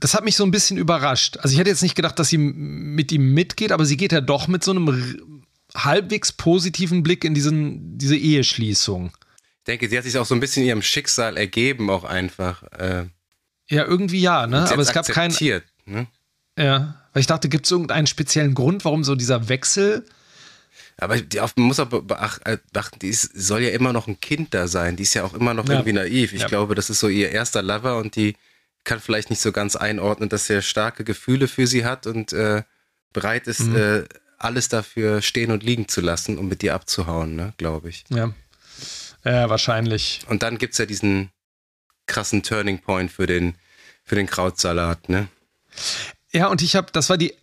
Das hat mich so ein bisschen überrascht. Also ich hätte jetzt nicht gedacht, dass sie mit ihm mitgeht, aber sie geht ja doch mit so einem halbwegs positiven Blick in diesen, diese Eheschließung. Ich denke, sie hat sich auch so ein bisschen ihrem Schicksal ergeben, auch einfach. Äh, Ja, irgendwie ja, ne? Aber es gab keinen. Ne? Ja, weil ich dachte, gibt es irgendeinen speziellen Grund, warum so dieser Wechsel? Aber die, man muss auch äh, beachten, die ist, soll ja immer noch ein Kind da sein. Die ist ja auch immer noch Ja. irgendwie naiv. Ich Ja. glaube, das ist so ihr erster Lover und die kann vielleicht nicht so ganz einordnen, dass er starke Gefühle für sie hat und äh, bereit ist, Mhm. äh, alles dafür stehen und liegen zu lassen, um mit dir abzuhauen, ne, glaube ich. Ja. Ja, wahrscheinlich. Und dann gibt's ja diesen krassen Turning Point für den, für den Krautsalat, ne? Ja, und ich habe, das war die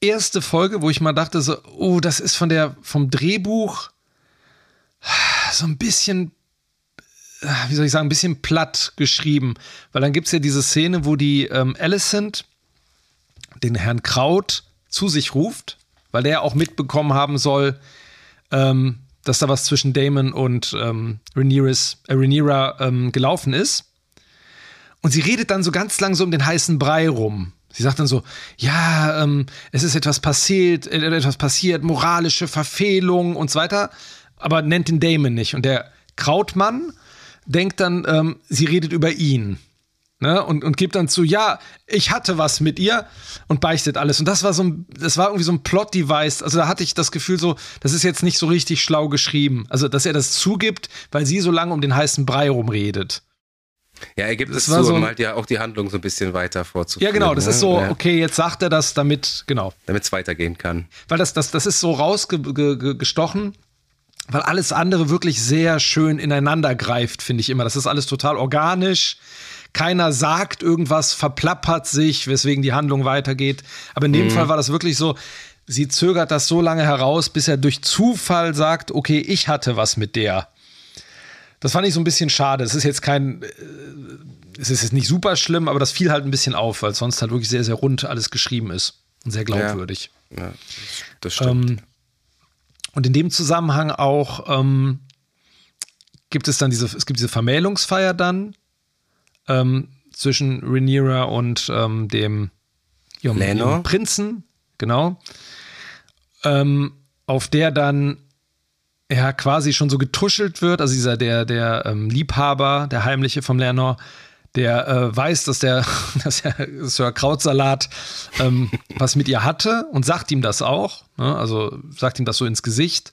erste Folge, wo ich mal dachte so, oh, das ist von der vom Drehbuch so ein bisschen, wie soll ich sagen, ein bisschen platt geschrieben, weil dann gibt es ja diese Szene, wo die ähm, Alicent den Herrn Kraut zu sich ruft, weil der auch mitbekommen haben soll, ähm, dass da was zwischen Damon und ähm, Rhaenyra's, äh, ähm, gelaufen ist. Und sie redet dann so ganz lang so um den heißen Brei rum. Sie sagt dann so, ja, ähm, es ist etwas passiert, äh, etwas passiert, moralische Verfehlung und so weiter, aber nennt den Damon nicht. Und der Krautmann denkt dann, ähm, sie redet über ihn. Ne? Und, und gibt dann zu, ja, ich hatte was mit ihr und beichtet alles. Und das war so ein, das war irgendwie so ein Plot-Device. Also da hatte ich das Gefühl so, das ist jetzt nicht so richtig schlau geschrieben. Also, dass er das zugibt, weil sie so lange um den heißen Brei rumredet. Ja, er gibt Das es war zu, so um halt ja auch die Handlung so ein bisschen weiter vorzuführen. Ja, genau, das ne? ist so, okay, jetzt sagt er das, damit, genau. Damit es weitergehen kann. Weil das, das, das ist so rausgestochen, weil alles andere wirklich sehr schön ineinander greift, finde ich immer. Das ist alles total organisch. Keiner sagt irgendwas, verplappert sich, weswegen die Handlung weitergeht. Aber in dem mhm. Fall war das wirklich so, sie zögert das so lange heraus, bis er durch Zufall sagt, okay, ich hatte was mit der. Das fand ich so ein bisschen schade. Es ist jetzt kein, äh, es ist jetzt nicht super schlimm, aber das fiel halt ein bisschen auf, weil sonst halt wirklich sehr, sehr rund alles geschrieben ist und sehr glaubwürdig. Ja, ja das stimmt. Ähm, und in dem Zusammenhang auch ähm, gibt es dann diese, es gibt diese Vermählungsfeier dann ähm, zwischen Rhaenyra und ähm, dem ihrem, ihrem, Prinzen, genau, ähm, auf der dann ja quasi schon so getuschelt wird, also dieser der der ähm, Liebhaber, der heimliche vom Lenor, der äh, weiß, dass der, dass der Sir Krautsalat ähm, was mit ihr hatte und sagt ihm das auch. Ne? Also sagt ihm das so ins Gesicht.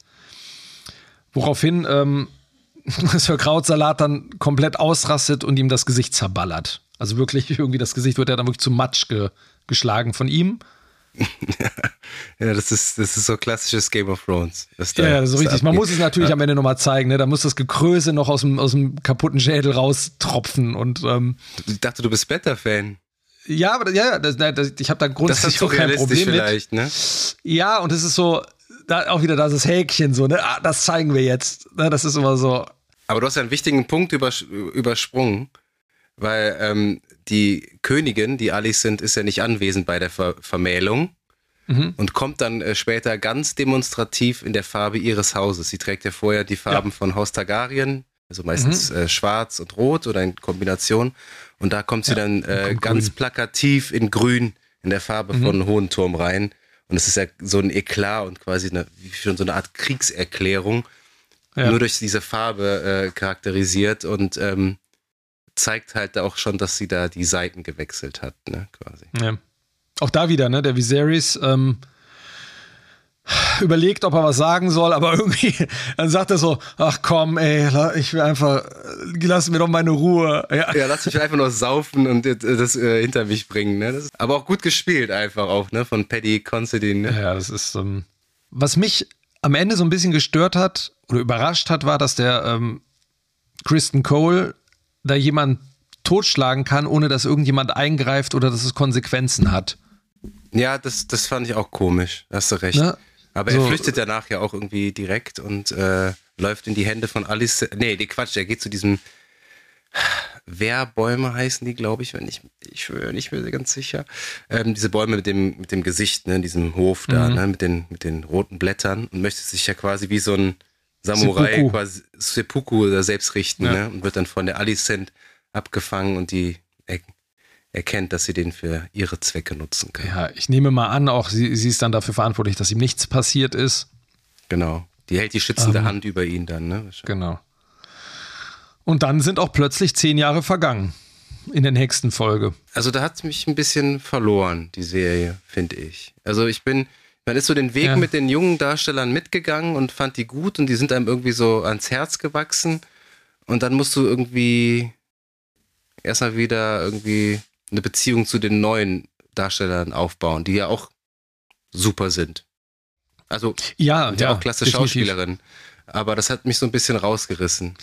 Woraufhin ähm, Sir Krautsalat dann komplett ausrastet und ihm das Gesicht zerballert. Also wirklich, irgendwie das Gesicht wird ja dann wirklich zu Matsch ge geschlagen von ihm. ja, das ist, das ist so klassisches Game of Thrones. Da, ja, so richtig. Man muss es natürlich ja. am Ende nochmal zeigen, ne? Da muss das Gekröse noch aus dem, aus dem kaputten Schädel raustropfen und ähm, Ich dachte, du bist Better-Fan. Ja, aber ja, das, das, ich habe da grundsätzlich auch kein Problem vielleicht, mit. Ne? Ja, und es ist so, da auch wieder das Häkchen so, ne? Ah, das zeigen wir jetzt. Ne? Das ist immer so. Aber du hast ja einen wichtigen Punkt übers übersprungen, weil ähm, die Königin, die Alice sind, ist ja nicht anwesend bei der Ver Vermählung mhm. und kommt dann äh, später ganz demonstrativ in der Farbe ihres Hauses. Sie trägt ja vorher die Farben ja. von Haus Targaryen, also meistens mhm. äh, schwarz und rot oder in Kombination. Und da kommt sie ja, dann äh, ganz grün. plakativ in grün in der Farbe mhm. von Hohenturm rein. Und es ist ja so ein Eklat und quasi eine, schon so eine Art Kriegserklärung. Ja. Nur durch diese Farbe äh, charakterisiert und ähm, zeigt halt auch schon, dass sie da die Seiten gewechselt hat, ne, quasi. Ja. Auch da wieder, ne, der Viserys ähm, überlegt, ob er was sagen soll, aber irgendwie, dann sagt er so, ach komm, ey, ich will einfach, lass mir doch meine Ruhe. Ja, ja lass mich einfach nur saufen und das äh, hinter mich bringen, ne. Das, aber auch gut gespielt einfach auch, ne, von Paddy Considine, ne. Ja, das ist, ähm, was mich am Ende so ein bisschen gestört hat oder überrascht hat, war, dass der ähm, Kristen Cole da jemand totschlagen kann, ohne dass irgendjemand eingreift oder dass es Konsequenzen hat. Ja, das, das fand ich auch komisch. Hast du recht. Ne? Aber so. er flüchtet danach ja auch irgendwie direkt und äh, läuft in die Hände von Alice. Nee, die Quatsch, er geht zu diesem Wehrbäume heißen die, glaube ich, wenn ich, ich schwöre nicht mehr ganz sicher. Ähm, diese Bäume mit dem, mit dem Gesicht, ne, diesem Hof da, mhm. ne, mit den, mit den roten Blättern und möchte sich ja quasi wie so ein Samurai Seppuku. quasi Seppuku oder selbst richten, ja. ne, und wird dann von der Alicent abgefangen und die er, erkennt, dass sie den für ihre Zwecke nutzen kann. Ja, ich nehme mal an, auch sie, sie ist dann dafür verantwortlich, dass ihm nichts passiert ist. Genau. Die hält die schützende ähm, Hand über ihn dann, ne? Genau. Und dann sind auch plötzlich zehn Jahre vergangen in der nächsten Folge. Also da hat es mich ein bisschen verloren, die Serie, finde ich. Also ich bin, man ist so den Weg ja. mit den jungen Darstellern mitgegangen und fand die gut und die sind einem irgendwie so ans Herz gewachsen. Und dann musst du irgendwie erstmal wieder irgendwie eine Beziehung zu den neuen Darstellern aufbauen, die ja auch super sind. Also ja, ja auch klasse Schauspielerin. Aber das hat mich so ein bisschen rausgerissen.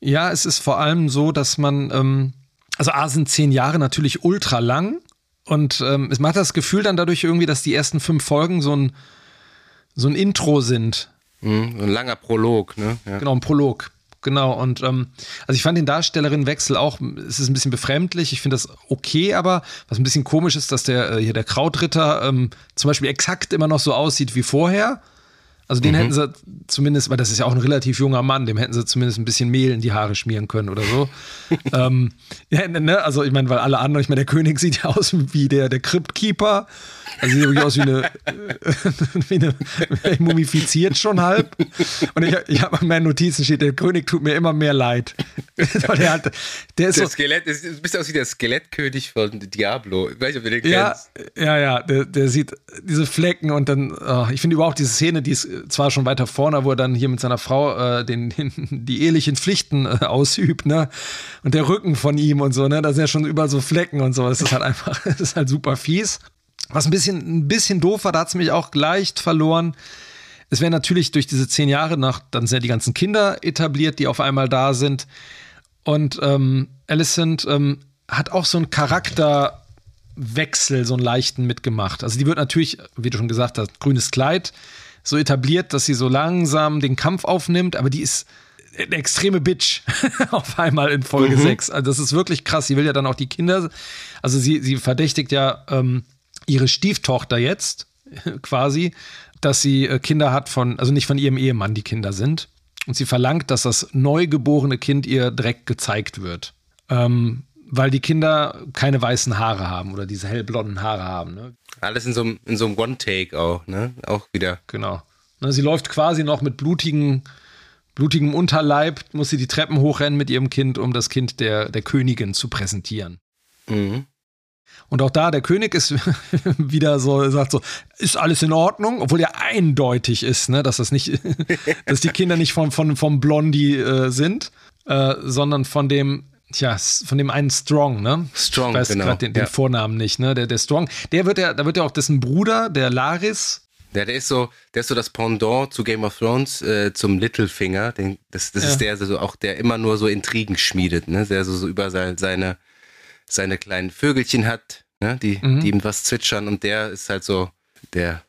Ja, es ist vor allem so, dass man, ähm, also A sind zehn Jahre natürlich ultra lang und ähm, man hat das Gefühl dann dadurch irgendwie, dass die ersten fünf Folgen so ein, so ein Intro sind. Mhm, ein langer Prolog, ne? Ja. Genau, ein Prolog. Genau, und ähm, also ich fand den Darstellerinnenwechsel auch, es ist ein bisschen befremdlich, ich finde das okay, aber was ein bisschen komisch ist, dass der äh, hier der Krautritter ähm, zum Beispiel exakt immer noch so aussieht wie vorher. Also den mhm. hätten sie zumindest, weil das ist ja auch ein relativ junger Mann, dem hätten sie zumindest ein bisschen Mehl in die Haare schmieren können oder so. ähm, ja, ne? Also ich meine, weil alle anderen, ich meine, der König sieht ja aus wie der, der Cryptkeeper. Also sieht wirklich aus wie eine, wie eine mumifiziert schon halb. Und ich, ich habe in meinen Notizen steht, der König tut mir immer mehr leid. der, hat, der ist der so, Skelett, du bist aus wie der Skelettkönig von Diablo. Ich weiß nicht, ob du den ja, kennst. Ja, ja, der, der sieht diese Flecken und dann, oh, ich finde überhaupt diese Szene, die ist zwar schon weiter vorne, wo er dann hier mit seiner Frau äh, den, den, die ehelichen Pflichten äh, ausübt, ne? Und der Rücken von ihm und so, ne? Da sind ja schon überall so Flecken und so. Es ist halt einfach, es ist halt super fies. Was ein bisschen, ein bisschen doof war, da hat es mich auch leicht verloren. Es werden natürlich durch diese zehn Jahre nach, dann sind ja die ganzen Kinder etabliert, die auf einmal da sind. Und ähm, Alicent ähm, hat auch so einen Charakterwechsel, so einen leichten mitgemacht. Also die wird natürlich, wie du schon gesagt hast, grünes Kleid, so etabliert, dass sie so langsam den Kampf aufnimmt, aber die ist eine extreme Bitch auf einmal in Folge mhm. 6. Also das ist wirklich krass. Sie will ja dann auch die Kinder, also sie, sie verdächtigt ja ähm, ihre Stieftochter jetzt quasi, dass sie äh, Kinder hat von, also nicht von ihrem Ehemann die Kinder sind. Und sie verlangt, dass das neugeborene Kind ihr direkt gezeigt wird. Ähm, weil die Kinder keine weißen Haare haben oder diese hellblonden Haare haben. Ne? Alles in so, einem, in so einem One-Take auch, ne? Auch wieder. Genau. Sie läuft quasi noch mit blutigen, blutigem Unterleib, muss sie die Treppen hochrennen mit ihrem Kind, um das Kind der, der Königin zu präsentieren. Mhm. Und auch da, der König ist wieder so, sagt so, ist alles in Ordnung, obwohl er eindeutig ist, ne, dass das nicht, dass die Kinder nicht von, von, vom Blondie äh, sind, äh, sondern von dem, tja, von dem einen Strong, ne? Strong, ich weiß genau. gerade den, den ja. Vornamen nicht, ne? Der, der Strong, der wird ja, da wird ja auch dessen Bruder, der Laris. Ja, der ist so, der ist so das Pendant zu Game of Thrones, äh, zum Littlefinger. Den, das das ja. ist der, so auch der immer nur so Intrigen schmiedet, ne? Der so, so über seine seine kleinen Vögelchen hat, ne, die, mhm. die ihm was zwitschern und der ist halt so der,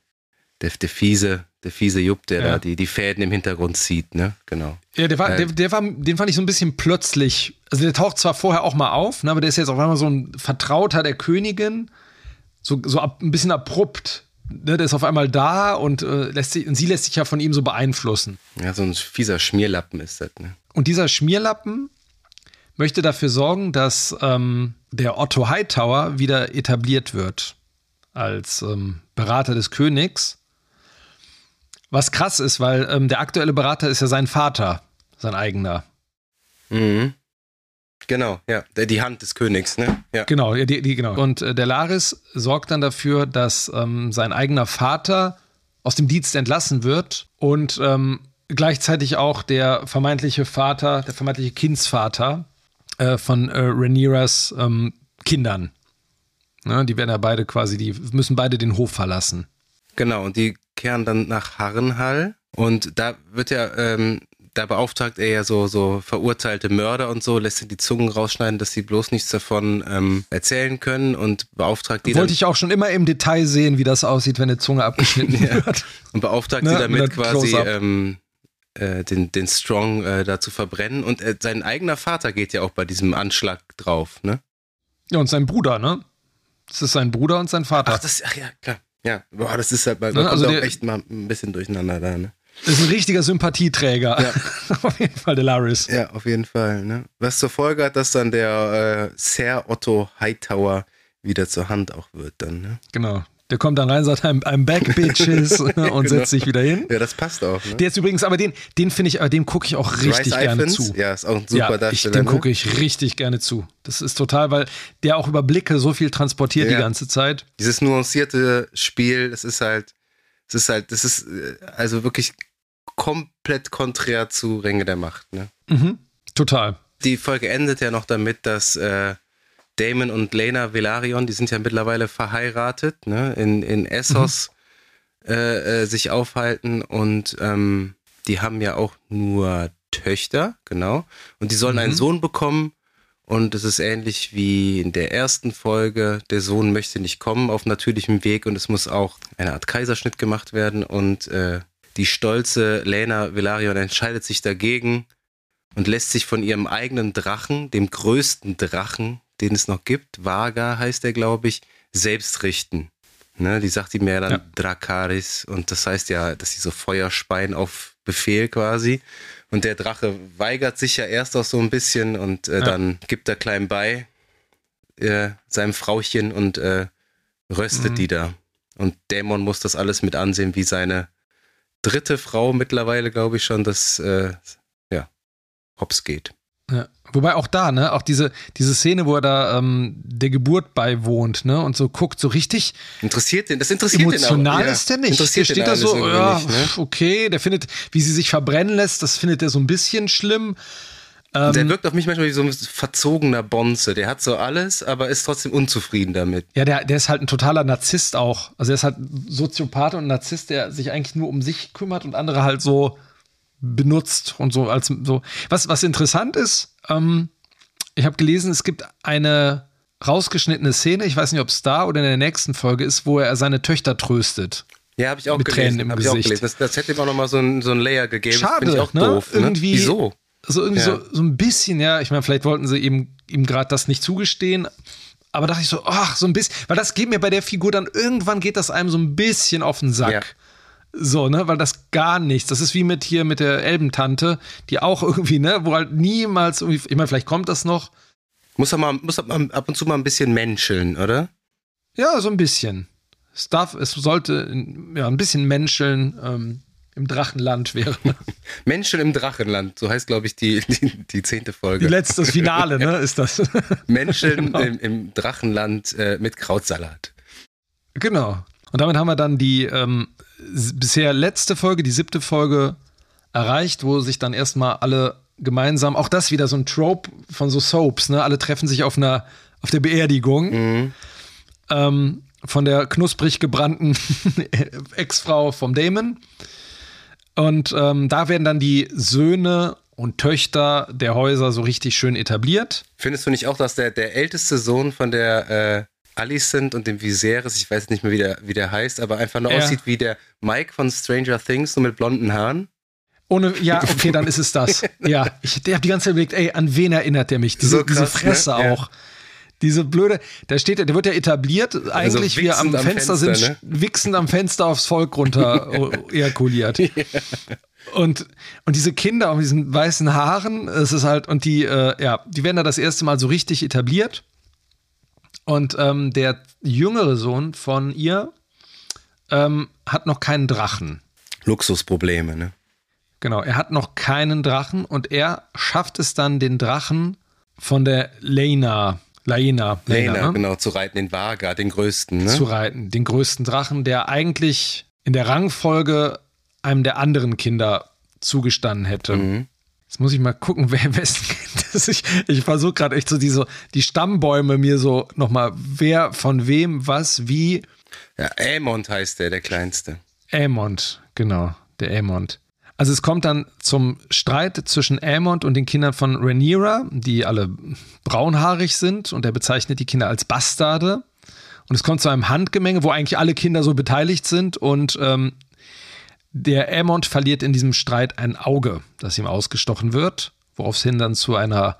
der, der fiese, der fiese Jupp, der ja. da die, die Fäden im Hintergrund zieht, ne? Genau. Ja, der war, äh, der, der war, den fand ich so ein bisschen plötzlich. Also der taucht zwar vorher auch mal auf, ne, aber der ist jetzt auf einmal so ein Vertrauter der Königin, so, so ab, ein bisschen abrupt. Ne, der ist auf einmal da und, äh, lässt sich, und sie lässt sich ja von ihm so beeinflussen. Ja, so ein fieser Schmierlappen ist das, ne? Und dieser Schmierlappen möchte dafür sorgen, dass ähm, der Otto Hightower wieder etabliert wird als ähm, Berater des Königs. Was krass ist, weil ähm, der aktuelle Berater ist ja sein Vater, sein eigener. Mhm. Genau, ja, die Hand des Königs, ne? Ja. Genau, die, die, genau. Und äh, der Laris sorgt dann dafür, dass ähm, sein eigener Vater aus dem Dienst entlassen wird und ähm, gleichzeitig auch der vermeintliche Vater, der vermeintliche Kindsvater äh, von äh, Rhaenyras ähm, Kindern. Ne, die werden ja beide quasi, die müssen beide den Hof verlassen. Genau, und die kehren dann nach Harrenhall und da wird ja, ähm, da beauftragt er ja so, so verurteilte Mörder und so, lässt sie die Zungen rausschneiden, dass sie bloß nichts davon ähm, erzählen können und beauftragt die Wollte ich auch schon immer im Detail sehen, wie das aussieht, wenn eine Zunge abgeschnitten ja. wird. Und beauftragt ne? sie damit quasi ähm, äh, den, den Strong äh, da zu verbrennen. Und äh, sein eigener Vater geht ja auch bei diesem Anschlag drauf, ne? Ja, und sein Bruder, ne? Das ist sein Bruder und sein Vater. Ach, das, ach ja, klar. Ja, boah, das ist halt mal, ne? also auch echt mal ein bisschen durcheinander da, ne? Das ist ein richtiger Sympathieträger. Ja. auf jeden Fall, der Laris. Ja, auf jeden Fall. Ne? Was zur Folge hat, dass dann der äh, Sir Otto Hightower wieder zur Hand auch wird dann, ne? Genau. Der kommt dann rein, sagt, I'm, I'm back, Bitches, und genau. setzt sich wieder hin. Ja, das passt auch. Ne? Der ist übrigens, aber den, den finde ich, dem gucke ich auch richtig Rice gerne zu. Ja, ist auch ein super ja, Darsteller. Ich, dem ne? gucke ich richtig gerne zu. Das ist total, weil der auch über Blicke so viel transportiert ja. die ganze Zeit. Dieses nuancierte Spiel, das ist halt, das ist halt, das ist äh, also wirklich komplett konträr zu Ringe der Macht. Ne? Mhm, total. Die Folge endet ja noch damit, dass äh, Damon und Lena Velarion, die sind ja mittlerweile verheiratet, ne, in, in Essos mhm. äh, äh, sich aufhalten und ähm, die haben ja auch nur Töchter, genau. Und die sollen mhm. einen Sohn bekommen. Und es ist ähnlich wie in der ersten Folge. Der Sohn möchte nicht kommen auf natürlichem Weg und es muss auch eine Art Kaiserschnitt gemacht werden. Und äh, die stolze Lena Velarion entscheidet sich dagegen und lässt sich von ihrem eigenen Drachen, dem größten Drachen den es noch gibt, Vaga heißt er, glaube ich, selbst richten. Ne, die sagt ihm ja dann ja. Drakaris und das heißt ja, dass sie so Feuer speien auf Befehl quasi. Und der Drache weigert sich ja erst auch so ein bisschen und äh, ja. dann gibt er klein bei äh, seinem Frauchen und äh, röstet mhm. die da. Und Dämon muss das alles mit ansehen, wie seine dritte Frau mittlerweile, glaube ich schon, das äh, ja, hops geht. Ja. Wobei auch da, ne, auch diese, diese Szene, wo er da ähm, der Geburt beiwohnt, ne, und so guckt, so richtig. Interessiert den, das interessiert emotional den auch. ist der nicht. Interessiert der steht da so, ja, nicht, ne? okay, der findet, wie sie sich verbrennen lässt, das findet er so ein bisschen schlimm. Ähm, der wirkt auf mich manchmal wie so ein verzogener Bonze. Der hat so alles, aber ist trotzdem unzufrieden damit. Ja, der, der ist halt ein totaler Narzisst auch. Also er ist halt Soziopath und Narzisst, der sich eigentlich nur um sich kümmert und andere halt so benutzt und so als so. Was, was interessant ist, ähm, ich habe gelesen, es gibt eine rausgeschnittene Szene, ich weiß nicht, ob es da oder in der nächsten Folge ist, wo er seine Töchter tröstet. Ja, habe ich auch mit gelesen. Tränen im hab Gesicht. Das, das hätte ihm auch noch mal so ein, so ein Layer gegeben. Schade, das ich auch ne? doof. Ne? Irgendwie- Wieso? So irgendwie Ja. so, so ein bisschen, ja. Ich meine, vielleicht wollten sie ihm, ihm gerade das nicht zugestehen. Aber dachte ich so, ach, so ein bisschen, weil das geht mir bei der Figur dann irgendwann geht das einem so ein bisschen auf den Sack. So, ne, weil das gar nichts. Das ist wie mit hier mit der Elbentante, die auch irgendwie, ne, wo halt niemals irgendwie, ich meine, vielleicht kommt das noch. Muss er mal, muss er ab und zu mal ein bisschen menscheln, oder? Ja, so ein bisschen. Es darf, es sollte ja, ein bisschen menscheln ähm, im Drachenland wäre. Menscheln im Drachenland, so heißt, glaube ich, die, die, die zehnte Die Folge. letzte, das Finale, ne, ist das. Menscheln Genau. im, im Drachenland äh, mit Krautsalat. Genau. Und damit haben wir dann die ähm, bisher letzte Folge, die siebte Folge erreicht, wo sich dann erstmal alle gemeinsam, auch das wieder so ein Trope von so Soaps, ne? Alle treffen sich auf einer, auf der Beerdigung Mhm. ähm, von der knusprig gebrannten Ex-Frau vom Damon. Und ähm, da werden dann die Söhne und Töchter der Häuser so richtig schön etabliert. Findest du nicht auch, dass der, der älteste Sohn von der äh, Alicent und dem Viserys, ich weiß nicht mehr, wie der, wie der heißt, aber einfach nur Ja. aussieht wie der Mike von Stranger Things, nur mit blonden Haaren? Ohne, ja, okay, dann ist es das. Ja, ich habe die ganze Zeit überlegt, ey, an wen erinnert der mich? Diese, So krass, diese Fresse ne? Ja. auch. Diese blöde, da steht, der wird ja etabliert, eigentlich wie er am am Fenster, Fenster, sind, ne? wichsend am Fenster aufs Volk runter äh, ejakuliert. Und, und diese Kinder mit diesen weißen Haaren, es ist halt, und die, äh, ja, die werden da das erste Mal so richtig etabliert. Und ähm, der jüngere Sohn von ihr ähm, hat noch keinen Drachen. Luxusprobleme, ne? Genau, er hat noch keinen Drachen und er schafft es dann, den Drachen von der Lena, Laena, Lena, Lena, ne? genau, zu reiten, den Vaga, den größten, ne? zu reiten. Den größten Drachen, der eigentlich in der Rangfolge einem der anderen Kinder zugestanden hätte. Mhm. Jetzt muss ich mal gucken, wer wessen Kind das ist. Ich, ich versuche gerade echt so diese, die Stammbäume mir so nochmal, wer von wem, was, wie. Ja, Aemond heißt der, der kleinste. Aemond, genau, der Aemond. Also es kommt dann zum Streit zwischen Aemond und den Kindern von Rhaenyra, die alle braunhaarig sind und er bezeichnet die Kinder als Bastarde. Und es kommt zu einem Handgemenge, wo eigentlich alle Kinder so beteiligt sind und ähm, der Aemond verliert in diesem Streit ein Auge, das ihm ausgestochen wird, worauf es hin dann zu einer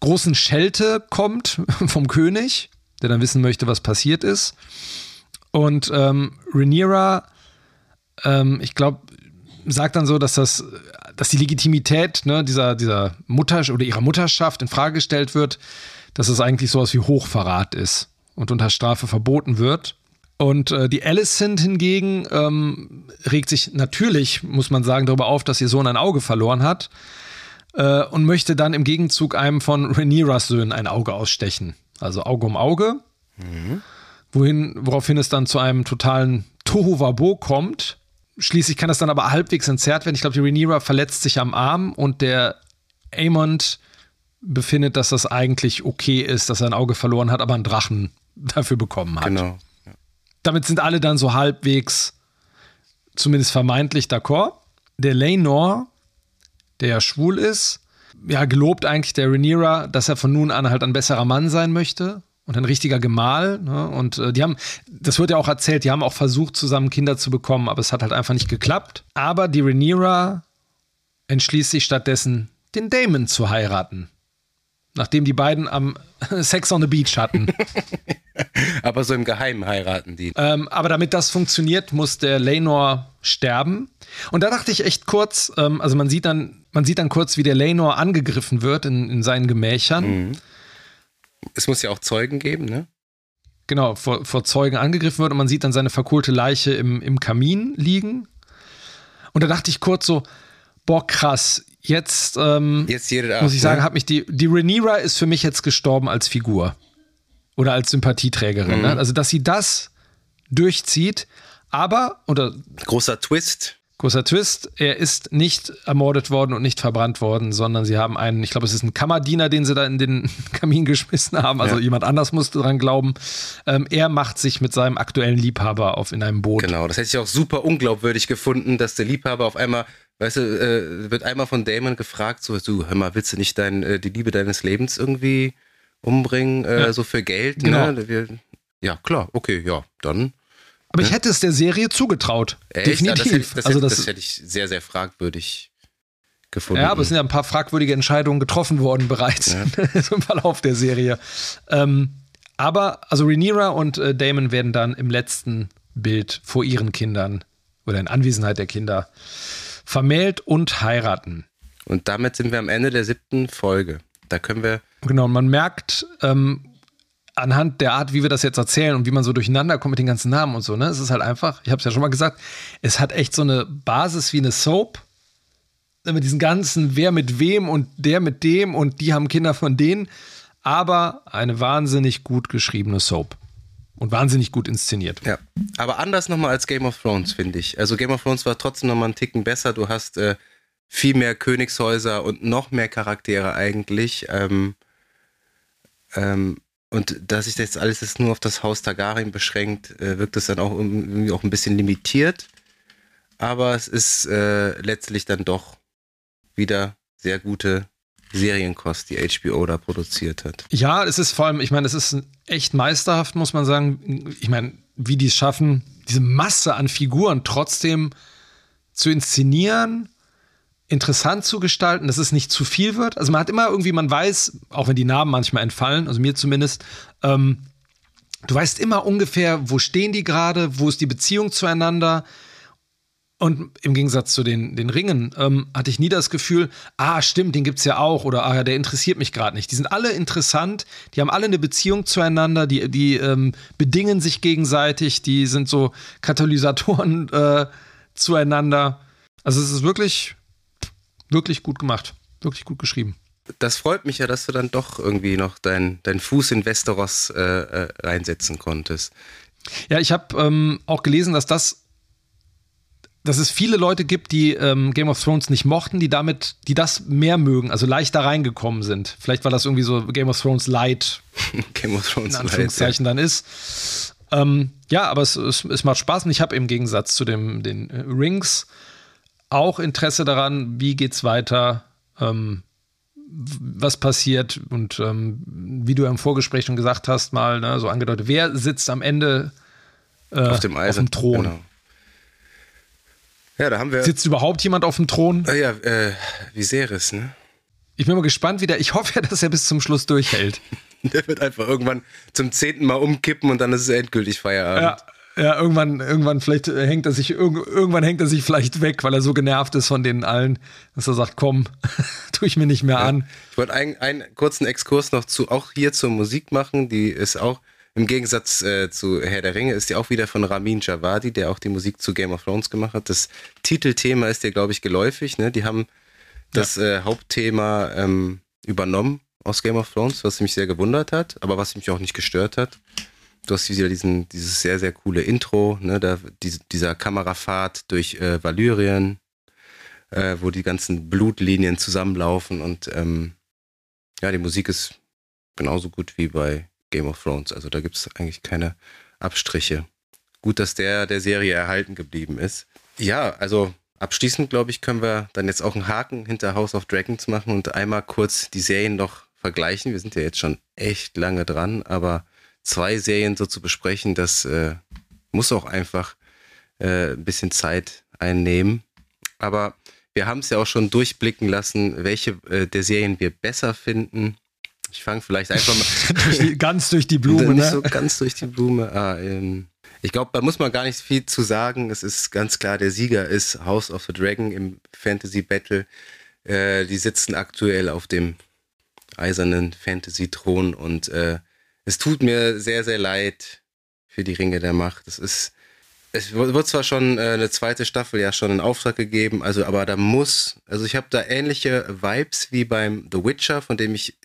großen Schelte kommt vom König, der dann wissen möchte, was passiert ist. Und ähm, Rhaenyra ähm, ich glaube, sagt dann so, dass das, dass die Legitimität ne, dieser, dieser Mutter oder ihrer Mutterschaft in Frage gestellt wird, dass es eigentlich sowas wie Hochverrat ist und unter Strafe verboten wird. Und äh, die Alicent hingegen ähm, regt sich natürlich, muss man sagen, darüber auf, dass ihr Sohn ein Auge verloren hat äh, und möchte dann im Gegenzug einem von Rhaenyras Söhnen ein Auge ausstechen. Also Auge um Auge. Wohin, woraufhin es dann zu einem totalen Tohuwabo kommt. Schließlich kann das dann aber halbwegs entzerrt werden. Ich glaube, die Rhaenyra verletzt sich am Arm und der Aemond befindet, dass das eigentlich okay ist, dass er ein Auge verloren hat, aber einen Drachen dafür bekommen hat. Genau. Damit sind alle dann so halbwegs, zumindest vermeintlich d'accord. Der Laenor, der ja schwul ist, ja, gelobt eigentlich der Rhaenyra, dass er von nun an halt ein besserer Mann sein möchte und ein richtiger Gemahl. Ne? Und äh, die haben, das wird ja auch erzählt, die haben auch versucht, zusammen Kinder zu bekommen, aber es hat halt einfach nicht geklappt. Aber die Rhaenyra entschließt sich stattdessen, den Damon zu heiraten. Nachdem die beiden am Sex on the Beach hatten. Aber so im Geheimen heiraten die. Ähm, aber damit das funktioniert, muss der Lenor sterben. Und da dachte ich echt kurz, ähm, also man sieht dann, man sieht dann kurz, wie der Lenor angegriffen wird in, in seinen Gemächern. Es muss ja auch Zeugen geben, ne? Genau, vor, vor Zeugen angegriffen wird und man sieht dann seine verkohlte Leiche im, im Kamin liegen. Und da dachte ich kurz so, boah, krass, jetzt, ähm, Jetzt muss ich sagen, ne? hat mich die, die Rhaenyra ist für mich jetzt gestorben als Figur. Oder als Sympathieträgerin. Mhm. Ne? Also, dass sie das durchzieht, aber, oder Großer Twist. Großer Twist, er ist nicht ermordet worden und nicht verbrannt worden, sondern sie haben einen, ich glaube, es ist ein Kammerdiener, den sie da in den Kamin geschmissen haben. Also ja. jemand anders musste dran glauben. Ähm, er macht sich mit seinem aktuellen Liebhaber auf in einem Boot. Genau, das hätte ich auch super unglaubwürdig gefunden, dass der Liebhaber auf einmal, weißt du, äh, wird einmal von Damon gefragt, so, du, hör mal, willst du nicht dein, äh, die Liebe deines Lebens irgendwie umbringen, äh, ja. so für Geld? Genau. Ne? Wir, ja, klar, okay, ja, dann aber ich hätte es der Serie zugetraut. Echt? Definitiv. Ja, das, hätte, das, also das, das hätte ich sehr, sehr fragwürdig gefunden. Ja, aber es sind ja ein paar fragwürdige Entscheidungen getroffen worden bereits ja. im Verlauf der Serie. Ähm, aber, also Rhaenyra und äh, Damon werden dann im letzten Bild vor ihren Kindern oder in Anwesenheit der Kinder vermählt und heiraten. Und damit sind wir am Ende der siebten Folge. Da können wir. Genau, und man merkt, ähm, anhand der Art, wie wir das jetzt erzählen und wie man so durcheinander kommt mit den ganzen Namen und so, ne? Es ist halt einfach, ich habe es ja schon mal gesagt, es hat echt so eine Basis wie eine Soap. Mit diesen ganzen, wer mit wem und der mit dem und die haben Kinder von denen. Aber eine wahnsinnig gut geschriebene Soap. Und wahnsinnig gut inszeniert. Ja. Aber anders nochmal als Game of Thrones, finde ich. Also Game of Thrones war trotzdem nochmal einen Ticken besser. Du hast äh, viel mehr Königshäuser und noch mehr Charaktere eigentlich. Ähm, ähm, und dass sich das alles jetzt nur auf das Haus Targaryen beschränkt, äh, wirkt es dann auch irgendwie auch ein bisschen limitiert. Aber es ist äh, letztlich dann doch wieder sehr gute Serienkost, die HBO da produziert hat. Ja, es ist vor allem, ich meine, es ist echt meisterhaft, muss man sagen. Ich meine, wie die es schaffen, diese Masse an Figuren trotzdem zu inszenieren interessant zu gestalten, dass es nicht zu viel wird. Also man hat immer irgendwie, man weiß, auch wenn die Namen manchmal entfallen, also mir zumindest, ähm, du weißt immer ungefähr, wo stehen die gerade, wo ist die Beziehung zueinander. Und im Gegensatz zu den, den Ringen ähm, hatte ich nie das Gefühl, ah, stimmt, den gibt es ja auch oder ah, der interessiert mich gerade nicht. Die sind alle interessant, die haben alle eine Beziehung zueinander, die, die ähm, bedingen sich gegenseitig, die sind so Katalysatoren äh, zueinander. Also es ist wirklich wirklich gut gemacht. Wirklich gut geschrieben. Das freut mich ja, dass du dann doch irgendwie noch deinen dein Fuß in Westeros äh, äh, reinsetzen konntest. Ja, ich habe ähm, auch gelesen, dass das dass es viele Leute gibt, die ähm, Game of Thrones nicht mochten, die damit, die das mehr mögen, also leichter reingekommen sind. Vielleicht war das irgendwie so Game of Thrones Light, Game of Thrones in Anführungszeichen Light, ja. dann ist. Ähm, ja, aber es, es, es, macht Spaß und ich habe im Gegensatz zu dem, den äh, Rings auch Interesse daran, wie geht's weiter, ähm, was passiert und ähm, wie du im Vorgespräch schon gesagt hast, mal ne, so angedeutet, wer sitzt am Ende äh, auf, dem auf, dem Thron? Genau. Ja, da haben wir. Sitzt überhaupt jemand auf dem Thron? Ah, ja, äh, Viserys, ne? Ich bin mal gespannt, wie der. Ich hoffe ja, dass er bis zum Schluss durchhält. der wird einfach irgendwann zum zehnten Mal umkippen und dann ist es endgültig Feierabend. Ja, ja, irgendwann, irgendwann vielleicht hängt er sich, irgendwann hängt er sich vielleicht weg, weil er so genervt ist von denen allen, dass er sagt, komm, tue ich mir nicht mehr ja. an. Ich wollte einen, einen kurzen Exkurs noch zu, auch hier zur Musik machen, die ist auch, im Gegensatz äh, zu Herr der Ringe, ist die auch wieder von Ramin Javadi, der auch die Musik zu Game of Thrones gemacht hat. Das Titelthema ist dir, glaube ich, geläufig, ne? Die haben das ja. äh, Hauptthema ähm, übernommen aus Game of Thrones, was mich sehr gewundert hat, aber was mich auch nicht gestört hat du hast wieder diesen, dieses sehr, sehr coole Intro, ne, da, die, dieser Kamerafahrt durch äh, Valyrien, äh, wo die ganzen Blutlinien zusammenlaufen und ähm, ja, die Musik ist genauso gut wie bei Game of Thrones. Also da gibt es eigentlich keine Abstriche. Gut, dass der der Serie erhalten geblieben ist. Ja, also abschließend, glaube ich, können wir dann jetzt auch einen Haken hinter House of Dragons machen und einmal kurz die Serien noch vergleichen. Wir sind ja jetzt schon echt lange dran, aber zwei Serien so zu besprechen, das äh, muss auch einfach äh, ein bisschen Zeit einnehmen. Aber wir haben es ja auch schon durchblicken lassen, welche äh, der Serien wir besser finden. Ich fange vielleicht einfach mal. ganz durch die Blume, Nicht ne? so ganz durch die Blume. Ah, ähm, ich glaube, da muss man gar nicht viel zu sagen. Es ist ganz klar, der Sieger ist House of the Dragon im Fantasy Battle. Äh, die sitzen aktuell auf dem eisernen Fantasy-Thron und äh, es tut mir sehr, sehr leid für die Ringe der Macht. Es ist, es wird zwar schon äh, eine zweite Staffel ja schon in Auftrag gegeben, also aber da muss, also ich habe da ähnliche Vibes wie beim The Witcher, von dem ich